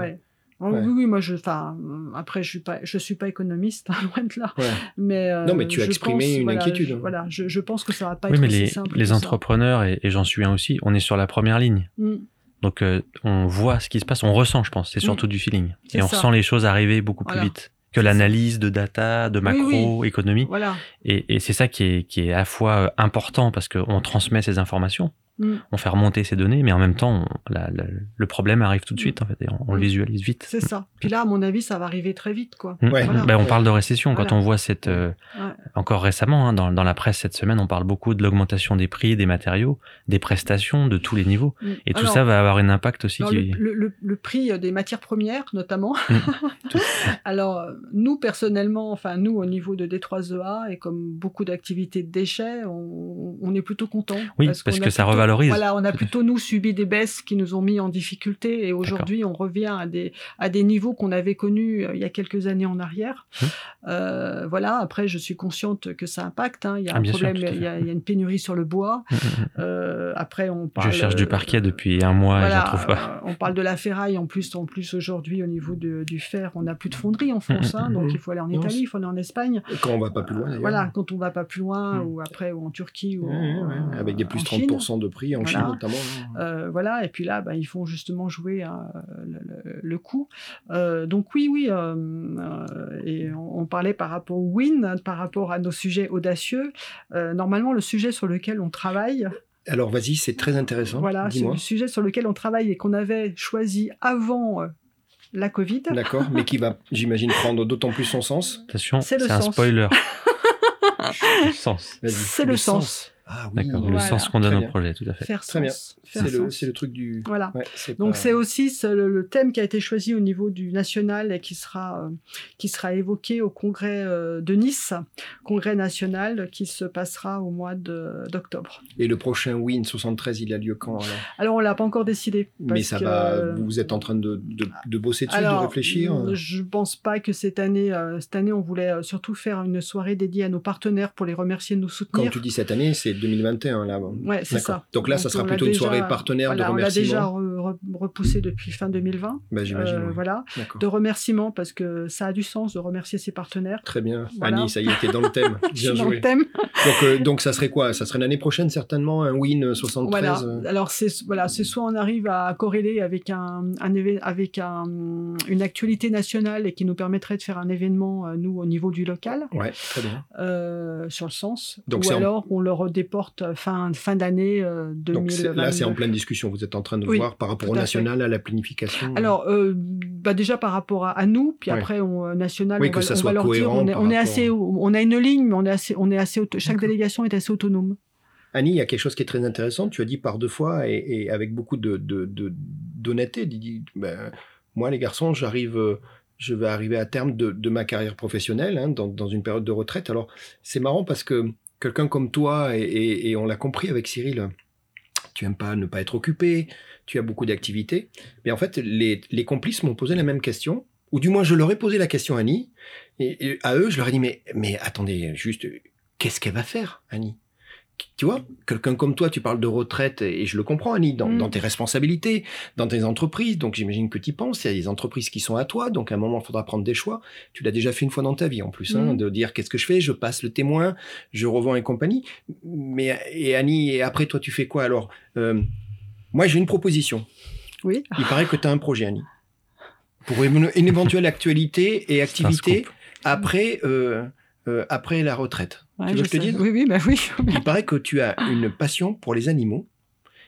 Hein. Ouais. Ah. Oui, oui, moi, je, enfin, après, je suis pas, je suis pas économiste, *laughs* hein, loin de là. Ouais. Mais euh, Non, mais tu as exprimé pense, une voilà, inquiétude. je- voilà, je, je pense que ça va pas Oui, être mais aussi les, simple. les entrepreneurs, et, et j'en suis un aussi, on est sur la première ligne. Mm. Donc euh, on voit ce qui se passe, on ressent, je pense. C'est surtout du feeling. Et on ça. ressent les choses arriver beaucoup plus Voilà. vite que l'analyse de data, de Oui, macro, économie. Voilà. Et, et c'est ça qui est, qui est à la fois euh, important parce qu'on transmet ces informations, Mm. on fait remonter ces données, mais en même temps, on- la- la- le problème arrive tout de suite, en fait, et on, on le Mm. visualise vite. C'est ça. Puis là, à mon avis, ça va arriver très vite, quoi. Mm. Ouais. Voilà. Ben, on parle de récession quand on voit cette euh, Ouais. encore récemment hein, dans, dans la presse cette semaine on parle beaucoup de l'augmentation des prix des matériaux des prestations de tous les niveaux Mm. et tout Alors, ça va avoir un impact aussi qui le, le- le- le prix des matières premières, notamment. Mm. *laughs* Alors, euh, nous, personnellement, enfin, nous, au niveau de D3EA, et comme beaucoup d'activités de déchets, on, on est plutôt content. Oui, parce que ça plutôt- Voilà, on a plutôt, nous, subi des baisses qui nous ont mis en difficulté, et aujourd'hui, on revient à des, à des niveaux qu'on avait connus euh, il y a quelques années en arrière. Mmh. Euh, voilà, après, je suis consciente que ça impacte. hein. Il y a Ah, un sûr, problème, il y, a, fait. il y a une pénurie sur le bois. Mm, mm. Euh, après, on je cherche du parquet depuis un mois et j'en trouve pas euh, on parle de la ferraille en plus, en plus aujourd'hui au niveau de- du fer, on n'a plus de fonderie en France, hein, donc il faut aller en Italie, il faut aller en Espagne. Quand on va pas plus loin, voilà, quand on va pas plus loin, ou après ou en Turquie ou en-. Avec des plus en 30% de prix en Voilà. Chine notamment. hein. euh, voilà, et puis là, bah, ils font justement jouer hein, le, le- le coût. Euh, donc oui, oui, euh, euh, et on, on parlait par rapport au win, hein, par rapport à nos sujets audacieux. Euh, normalement, le sujet sur lequel on travaille, Alors vas-y, c'est très intéressant. voilà, c'est le sujet sur lequel on travaille et qu'on avait choisi avant euh, la Covid. D'accord, mais qui va, j'imagine, prendre d'autant plus son sens. attention C'est un sens. spoiler *laughs* le sens. C'est le sens. Ah oui, d'accord Voilà. le sens qu'on donne au projet tout à fait Faire Très sens. C'est le, truc du. Voilà. Ouais, Donc pas- c'est aussi ce- le, le thème qui a été choisi au niveau du national et qui sera, euh, qui sera évoqué au congrès euh, de Nice, congrès national qui se passera au mois de- d'octobre. Et le prochain Win 73, il a lieu quand alors? Alors on l'a pas encore décidé. Mais ça que, va. euh, Vous êtes en train de, de, de bosser dessus, alors, de réfléchir? Je pense pas que cette année, euh, cette année, on voulait surtout faire une soirée dédiée à nos partenaires pour les remercier de nous Quand soutenir. tu dis cette année, c'est 2021 là. Ouais, c'est ça. Donc là, ça sera plutôt une soirée partenaire voilà, de On l'a déjà repoussé depuis fin 2020. Bah, j'imagine. Euh. Voilà, de remerciements parce que ça a du sens de remercier ses partenaires. Très bien. Voilà. Annie, ça y est, t'es dans le thème. *laughs* Bien suis dans joué. le thème. Donc, euh, donc ça serait quoi? Ça serait l'année prochaine certainement un Win 73 Voilà. euh, Alors c'est voilà, c'est soit on arrive à corréler avec un, un avec un, une actualité nationale et qui nous permettrait de faire un événement nous au niveau du local Ouais, très bien. euh, sur le sens. Donc Ou en- alors on le redéporte fin fin d'année euh, Donc c'est- là, c'est en 2022. pleine discussion. Vous êtes en train de Oui, voir par rapport au national, à la planification. Alors, euh, bah déjà par rapport à, à nous, puis Ouais. après on, national, Oui, on que va, ça on soit va leur dire, cohérent on est, on assez, on a une ligne, mais on est assez, on est assez, chaque délégation est assez autonome. Annie, il y a quelque chose qui est très intéressant. Tu as dit par deux fois et, et avec beaucoup de, d'honnêteté, dis, ben, moi les garçons, j'arrive, euh, je vais arriver à terme de, de ma carrière professionnelle hein, dans, dans une période de retraite. Alors c'est marrant parce que quelqu'un comme toi et, et- et on l'a compris avec Cyril, tu aimes pas ne pas être occupé, tu as beaucoup d'activités. Mais en fait, les, complices m'ont posé la même question, ou du moins je leur ai posé la question Annie, et, et à eux je leur ai dit mais mais attendez juste, qu'est-ce qu'elle va faire Annie? Tu vois, quelqu'un comme toi, tu parles de retraite, et je le comprends, Annie, dans, Mm. dans tes responsabilités, dans tes entreprises, donc j'imagine que tu y penses, il y a des entreprises qui sont à toi, donc à un moment, il faudra prendre des choix. Tu l'as déjà fait une fois dans ta vie, en plus, hein, Mm. de dire qu'est-ce que je fais, je passe le témoin, je revends et compagnie. Mais, et Annie, et après, toi, tu fais quoi alors? Euh, Moi, j'ai une proposition. Oui. Il paraît que tu as un projet, Annie. Pour une, une éventuelle actualité et activité après, euh, euh, après la retraite. Ouais, tu veux que je te dise? Oui, oui, bah oui. il paraît que tu as une passion pour les animaux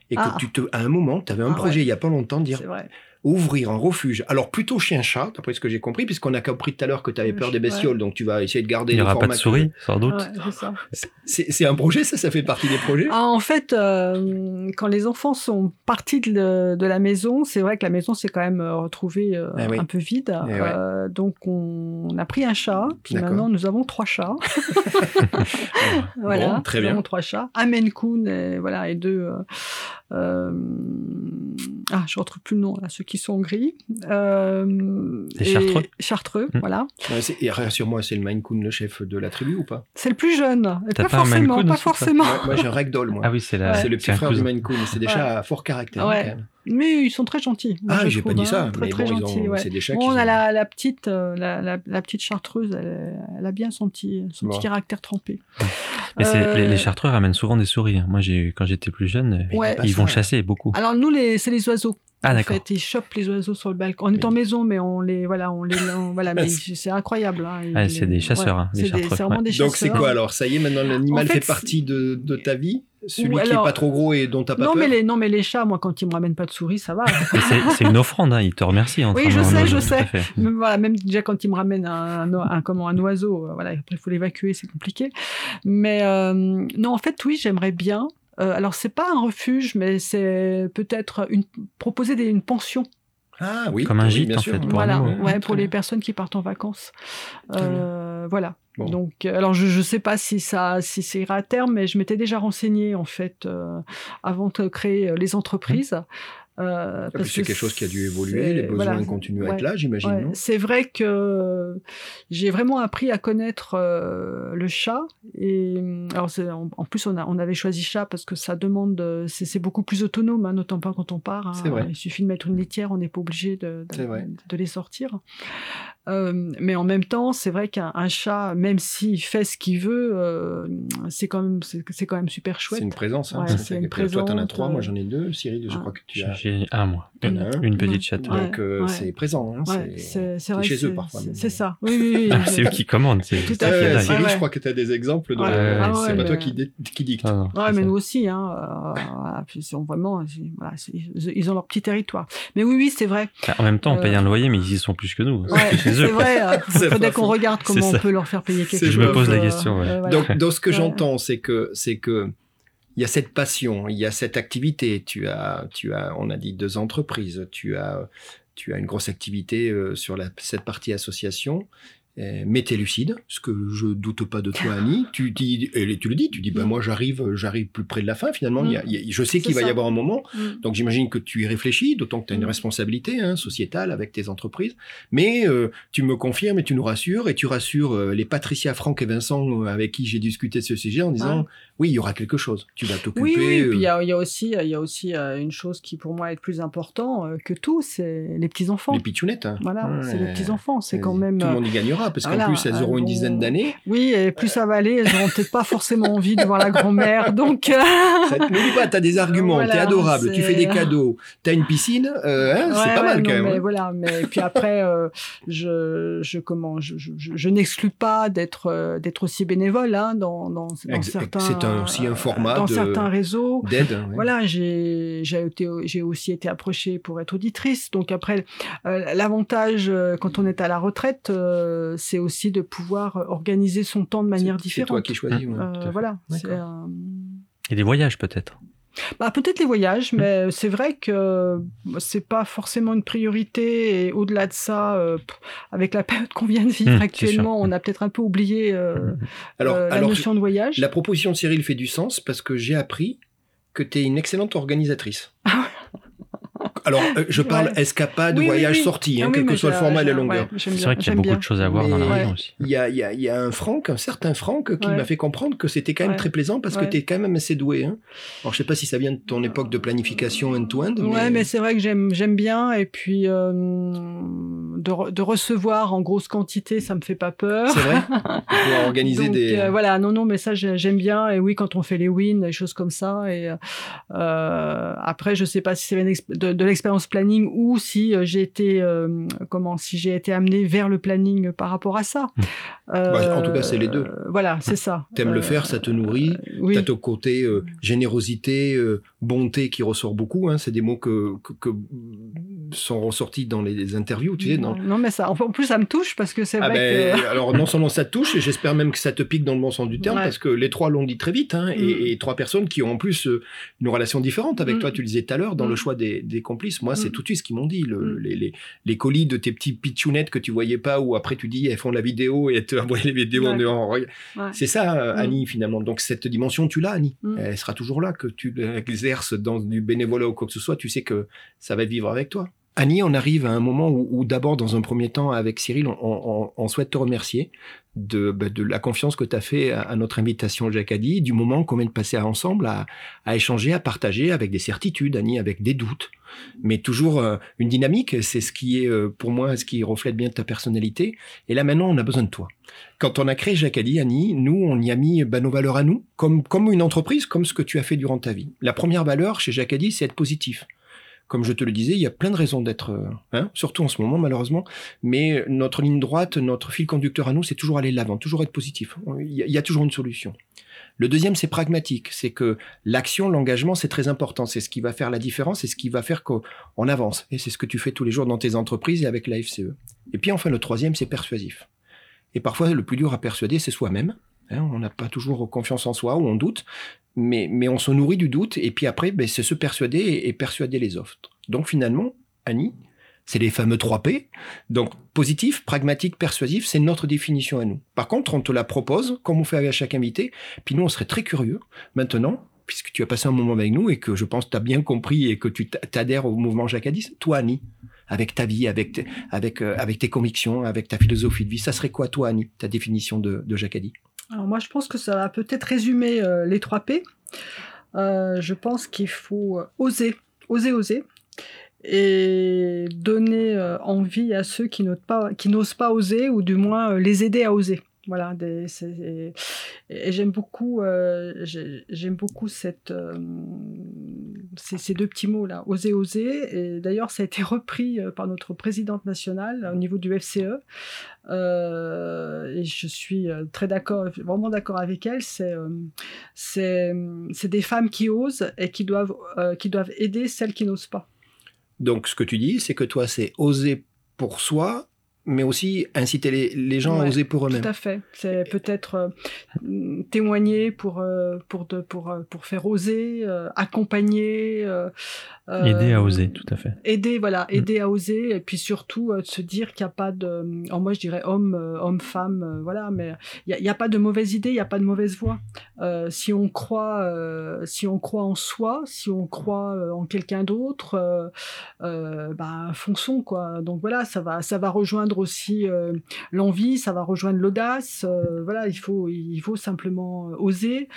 et que Ah. tu te, à un moment, tu avais un Ah projet il y a pas longtemps de dire C'est vrai. Ouvrir un refuge. Alors plutôt chien-chat, d'après ce que j'ai compris, puisqu'on a compris tout à l'heure que tu avais peur des bestioles, donc tu vas essayer de garder Il n'y aura pas de souris, sans doute. Ouais, c'est un projet, ça, ça fait partie des projets? Ah, en fait, euh, quand les enfants sont partis de, le- de la maison, c'est vrai que la maison s'est quand même euh, retrouvée euh, Ah oui. un peu vide. Eh ouais. Donc, on, a pris un chat. Puis maintenant, nous avons trois chats. *laughs* *laughs* voilà, Bon, très nous bien. avons trois chats. Un Maine Coon et, voilà, et deux. euh, euh, ah, je ne retrouve plus le nom, là, ceux qui sont gris. Euh, et- chartreux Chartreux, Hmm. voilà. Et rassure-moi, c'est le Maine Coon, le chef de la tribu ou pas C'est le plus jeune. Et pas forcément, Coon pas forcément. Ouais, Moi, j'ai un ragdoll, moi. Ah oui, c'est la. C'est le petit frère du. Maine Coon. C'est des Ouais. chats à fort caractère. Ouais. quand même. Mais ils sont très gentils. moi, Ah, j'ai pas dit hein, ça. Très, mais très bon, ils ont- gentils, ouais. c'est des chats Bon, qui on a la, la petite, euh, la, la, la petite chartreuse, elle, elle a bien son petit, son Bon. petit caractère trempé. *laughs* Mais c'est- Euh, les, les chartreux ramènent souvent des souris. hein. Moi, j'ai, quand j'étais plus jeune, Ouais. ils vont chasser beaucoup. Alors nous, les, c'est les oiseaux. Ah, en fait, ils chopent les oiseaux sur le balcon. On est en maison, mais on les, voilà, on les, on- voilà, *laughs* mais c'est incroyable. Hein, Ah, Ils- c'est des chasseurs, hein, c'est des- chartreux, C'est vraiment ouais. des chasseurs. Donc c'est quoi alors? Ça y est, maintenant l'animal En fait, fait, partie de, de ta vie? Celui qui est pas trop gros et dont t'as pas non, peur? mais les, non, mais les chats, moi, quand ils me ramènent pas de souris, ça va. *laughs* C'est, une offrande, hein. ils te remercient. en Oui, je sais, je sais. *laughs* Même, voilà, même déjà quand ils me ramènent un, un, un- comment, un oiseau, euh, voilà, après il faut l'évacuer, c'est compliqué. Mais euh, non, en fait, oui, j'aimerais bien. Euh, alors, c'est pas un refuge, mais c'est peut-être une, proposer des, une pension. Ah oui. Comme un gîte, en sûr. fait, pour voilà, nous, Ouais, ouais, très pour les bien. personnes qui partent en vacances. Euh, voilà. Bon. Donc, euh, alors je ne sais pas si ça, si ça ira à terme, mais je m'étais déjà renseignée en fait euh, avant de créer euh, les entreprises. Euh, Ah, parce c'est que quelque chose qui a dû évoluer, les besoins voilà. continuent à Ouais. être là, j'imagine, Ouais, c'est vrai que j'ai vraiment appris à connaître euh, le chat. Et euh, alors en, en plus, on, a, on avait choisi chat parce que ça demande, euh, c'est beaucoup plus autonome, hein, notamment pas quand on part. hein. Il suffit de mettre une litière, on n'est pas obligé de les sortir. Euh, mais en même temps, c'est vrai qu'un un chat, même s'il fait ce qu'il veut, euh, c'est quand même c'est c'est quand même super chouette. C'est une présence. Hein, Ouais, ça c'est fait une quelque- Toi, t'en as présence, trois, euh, moi j'en ai deux. Cyril, je ouais. crois que tu as. J'ai un, moi. Un. Une petite chatte. Ouais. Donc euh, ouais. c'est présent. Hein, Ouais, c'est- chez eux c'est- parfois, c'est- ça. Oui, oui, oui. Ah, c'est eux qui commandent. C'est, Tout à Euh, dingue. Cyril, Ouais, je crois que tu as des exemples. Ah c'est ouais, pas toi mais- qui, dicte. Ah, Ouais, mais nous aussi, hein. euh, vraiment, ils ont leur petit territoire. Mais oui, oui, c'est vrai. Ah, En même temps, on paye Euh, un loyer, mais ils y sont plus que nous. *laughs* C'est chez eux. vrai. euh, *laughs* C'est faudrait qu'on regarde comment on peut leur faire payer quelque chose. Je me pose la euh, question, ouais. euh, voilà. Donc, dans ce que Ouais. j'entends, c'est que, c'est que, il y a cette passion, il y a cette activité. Tu as, tu as, on a dit deux entreprises. Tu as, tu as une grosse activité euh, sur la, cette partie association. Euh, mais t'es lucide, ce que je doute pas de toi, Annie. *laughs* Tu, dis, et tu le dis, tu dis, bah, Mm. moi j'arrive, j'arrive plus près de la fin. Finalement, il y a- il y a- je sais qu'il va y avoir un moment Mm. donc j'imagine que tu y réfléchis, d'autant que tu as une Mm. responsabilité hein, sociétale avec tes entreprises. Mais euh, tu me confirmes et tu nous rassures, et tu rassures euh, les Patricia, Franck et Vincent euh, avec qui j'ai discuté de ce sujet en disant oui, il y aura quelque chose. Tu vas t'occuper. Oui, oui, et puis il y euh, a, il y a aussi, il y a aussi euh, une chose qui pour moi est plus important euh, que tout, c'est les petits enfants. les pitchounettes. hein. Voilà, Ouais. c'est les petits enfants, c'est quand même. Tout le monde y gagnera, parce voilà, qu'en plus, elles auront une dizaine d'années. Oui, et plus ça va aller, elles n'auront peut-être pas forcément envie de voir la grand-mère, *laughs* donc. N'oublie pas, tu as des arguments, Voilà, tu es adorable, tu fais des cadeaux, tu as une piscine, euh, hein, c'est pas ouais, mal non, quand même. Mais hein. voilà, mais puis après, euh, je, je comment, je, je, je- je n'exclus pas d'être d'être aussi bénévole hein, dans, dans, dans certains. C'est un- aussi un format dans de- certains réseaux. D'aide. ouais. Voilà, j'ai j'ai été j'ai aussi été approchée pour être auditrice. Donc après, euh, l'avantage euh, quand on est à la retraite, euh, c'est aussi de pouvoir organiser son temps de manière C'est- C'est toi différente. qui choisis. ouais, Euh, voilà, c'est Et des voyages, peut-être. Bah, peut-être les voyages, mais c'est vrai que c'est pas forcément une priorité. Et au-delà de ça, euh, avec la *laughs* période qu'on vient de vivre Mmh, c'est actuellement, on a peut-être un peu oublié euh, Alors, euh, la alors notion de voyage. La proposition de Cyril fait du sens parce que j'ai appris que tu es une excellente organisatrice. Alors, euh, je parle Ouais. escapade, Oui, voyage, oui. sortie, hein, Ah oui, quel que soit le format et la longueur. C'est vrai qu'il y a beaucoup bien. de choses à voir dans la région aussi. Il y a, il y, a, il y a un Franck, un certain Franck, qui Ouais. m'a fait comprendre que c'était quand même Ouais. très plaisant parce que tu es quand même assez doué. Hein. Alors, je sais pas si ça vient de ton époque de planification end-to-end. Ouais, mais c'est vrai que j'aime bien et puis euh, de, recevoir en grosse quantité, ça me fait pas peur. C'est vrai. *laughs* Pour organiser des. Euh, voilà, non, non, mais ça j'aime bien. Et oui, quand on fait les wins, des choses comme ça. Et euh, après, je sais pas si c'est de, de l'expérience planning ou si j'ai été comment, si j'ai été amené vers le planning par rapport à ça. Bah, en tout cas, c'est les deux. voilà, c'est ça. T'aimes le faire, ça te nourrit. Oui. T'as ton côté générosité, bonté qui ressort beaucoup. Hein, c'est des mots que, que, sont ressortis dans les interviews, tu sais. Non, non mais ça, en plus, ça me touche parce que c'est ah vrai ben, Alors, non seulement ça te touche, et j'espère même que ça te pique dans le bon sens du terme, parce que les trois l'ont dit très vite, hein, et, mm. trois personnes qui ont en plus euh, une relation différente avec mm. toi, tu le disais tout à l'heure, dans le mm. choix des, des complices. Moi, c'est tout de suite ce qu'ils m'ont dit. Le, les, les, les, colis de tes petits pitchounettes que tu voyais pas, ou après tu dis, elles font la vidéo et elles te *laughs* envoient les vidéos en dehors. C'est ça, euh, Annie, finalement. Donc, cette dimension, tu l'as, Annie. Elle sera toujours là, que tu dans du bénévolat ou quoi que ce soit, tu sais que ça va vivre avec toi. Annie, on arrive à un moment où, d'abord, dans un premier temps, avec Cyril, on, souhaite te remercier de, bah, de la confiance que tu as fait à, notre invitation Jacadi, du moment qu'on vient de passer ensemble à, échanger, à partager avec des certitudes, Annie, avec des doutes, mais toujours euh, une dynamique. C'est ce qui est, euh, pour moi, ce qui reflète bien ta personnalité. Et là, maintenant, on a besoin de toi. Quand on a créé Jacadi, Annie, nous, on y a mis bah, nos valeurs à nous, comme, comme une entreprise, comme ce que tu as fait durant ta vie. La première valeur chez Jacadi, c'est être positif comme je te le disais, il y a plein de raisons d'être, euh, hein, surtout en ce moment malheureusement, mais notre ligne droite, notre fil conducteur à nous, c'est toujours aller de l'avant, toujours être positif. Il y, a, toujours une solution. Le deuxième, c'est pragmatique, c'est que l'action, l'engagement, c'est très important, c'est ce qui va faire la différence, c'est ce qui va faire qu'on avance, et c'est ce que tu fais tous les jours dans tes entreprises et avec la FCE. Et puis enfin, le troisième, c'est persuasif. Et parfois, le plus dur à persuader, c'est soi-même. Hein, on n'a pas toujours confiance en soi ou on doute, mais, mais on se nourrit du doute, et puis après, ben, c'est se persuader et, persuader les autres. Donc finalement, Annie, c'est les fameux 3 P. Donc positif, pragmatique, persuasif, c'est notre définition à nous. Par contre, on te la propose, comme on fait avec chaque invité, puis nous, on serait très curieux maintenant, puisque tu as passé un moment avec nous et que je pense que tu as bien compris et que tu t'adhères au mouvement Jacadis, toi, Annie, avec ta vie, avec, avec, euh, avec tes convictions, avec ta philosophie de vie, ça serait quoi, toi, Annie, ta définition de, de alors moi, je pense que ça va peut-être résumer euh, les trois P. Euh, je pense qu'il faut euh, oser, oser, oser, et donner envie à ceux qui n'osent pas, oser, ou du moins les aider à oser. Voilà, des, et j'aime beaucoup, j'aime beaucoup cette, euh, ces, deux petits mots là, oser, oser. Et d'ailleurs, ça a été repris euh, par notre présidente nationale au niveau du FCE. et je suis très d'accord, vraiment d'accord avec elle. C'est, c'est, des femmes qui osent et qui doivent, qui doivent aider celles qui n'osent pas. Donc, ce que tu dis, c'est que toi, c'est oser pour soi mais aussi inciter les, gens à oser pour eux-mêmes. Tout à fait. C'est peut-être euh, témoigner pour, euh, pour, pour, euh, pour faire oser, accompagner. aider à oser, tout à fait. Aider, voilà, mm. aider à oser, et puis surtout de se dire qu'il n'y a pas de. En moi, je dirais homme, homme, femme, voilà, mais il n'y a, a, pas de mauvaise idée, il n'y a pas de mauvaise voie. si on croit, si on croit en soi, si on croit en quelqu'un d'autre, bah, fonçons, quoi. Donc voilà, ça va, ça va rejoindre aussi euh, l'envie, ça va rejoindre l'audace. Euh, voilà, il faut, il faut simplement euh, oser,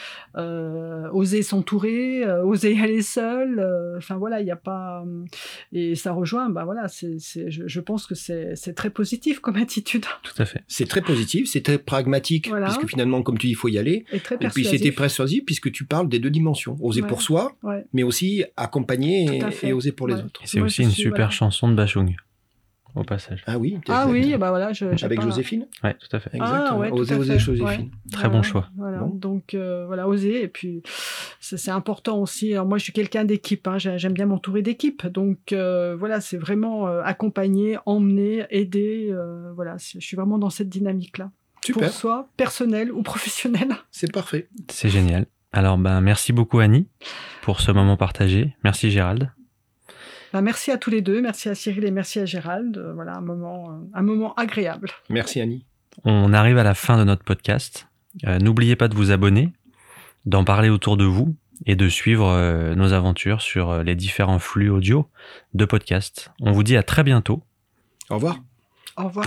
oser s'entourer, oser aller seul. Enfin voilà, il n'y a pas et ça rejoint. Bah voilà, c'est, je, pense que c'est très positif comme *laughs* attitude. Tout à fait. C'est très positif, c'est très pragmatique puisque finalement, comme tu dis, il faut y aller. Et, très et puis c'était persuasif puisque tu parles des deux dimensions, oser pour soi, mais aussi accompagner et, oser pour les autres. C'est aussi une super chanson de Bachung au passage. Ah oui Ah oui, bah voilà. Je, Avec Joséphine? Oui, tout à fait. Exactement. Ah, oser, oser, Joséphine. Très bon choix. Voilà. Donc, euh, voilà, oser. Et puis, c'est important aussi. Alors, moi, je suis quelqu'un d'équipe. Hein. J'aime bien m'entourer d'équipe. Donc, euh, voilà, c'est vraiment euh, accompagner, emmener, aider. voilà, je suis vraiment dans cette dynamique-là. Super. Pour soi, personnel ou professionnel. *laughs* C'est parfait. C'est génial. Alors, ben, merci beaucoup, Annie, pour ce moment partagé. Merci, Gérald. Bah, merci à tous les deux, merci à Cyril et merci à Gérald. Euh, voilà un moment, euh, un moment agréable. Merci Annie. On arrive à la fin de notre podcast. Euh, n'oubliez pas de vous abonner, d'en parler autour de vous et de suivre nos aventures sur les différents flux audio de podcast. On vous dit à très bientôt. Au revoir. Au revoir.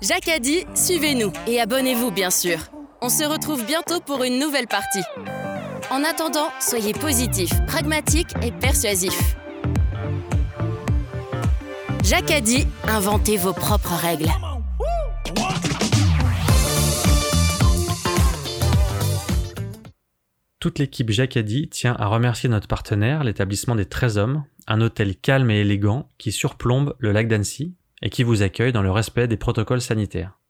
Jacques a dit, suivez-nous et abonnez-vous bien sûr. On se retrouve bientôt pour une nouvelle partie. En attendant, soyez positifs, pragmatiques et persuasifs. Jacadi, inventez vos propres règles. Toute l'équipe Jacadi tient à remercier notre partenaire, l'établissement des 13 hommes, un hôtel calme et élégant qui surplombe le lac d'Annecy et qui vous accueille dans le respect des protocoles sanitaires.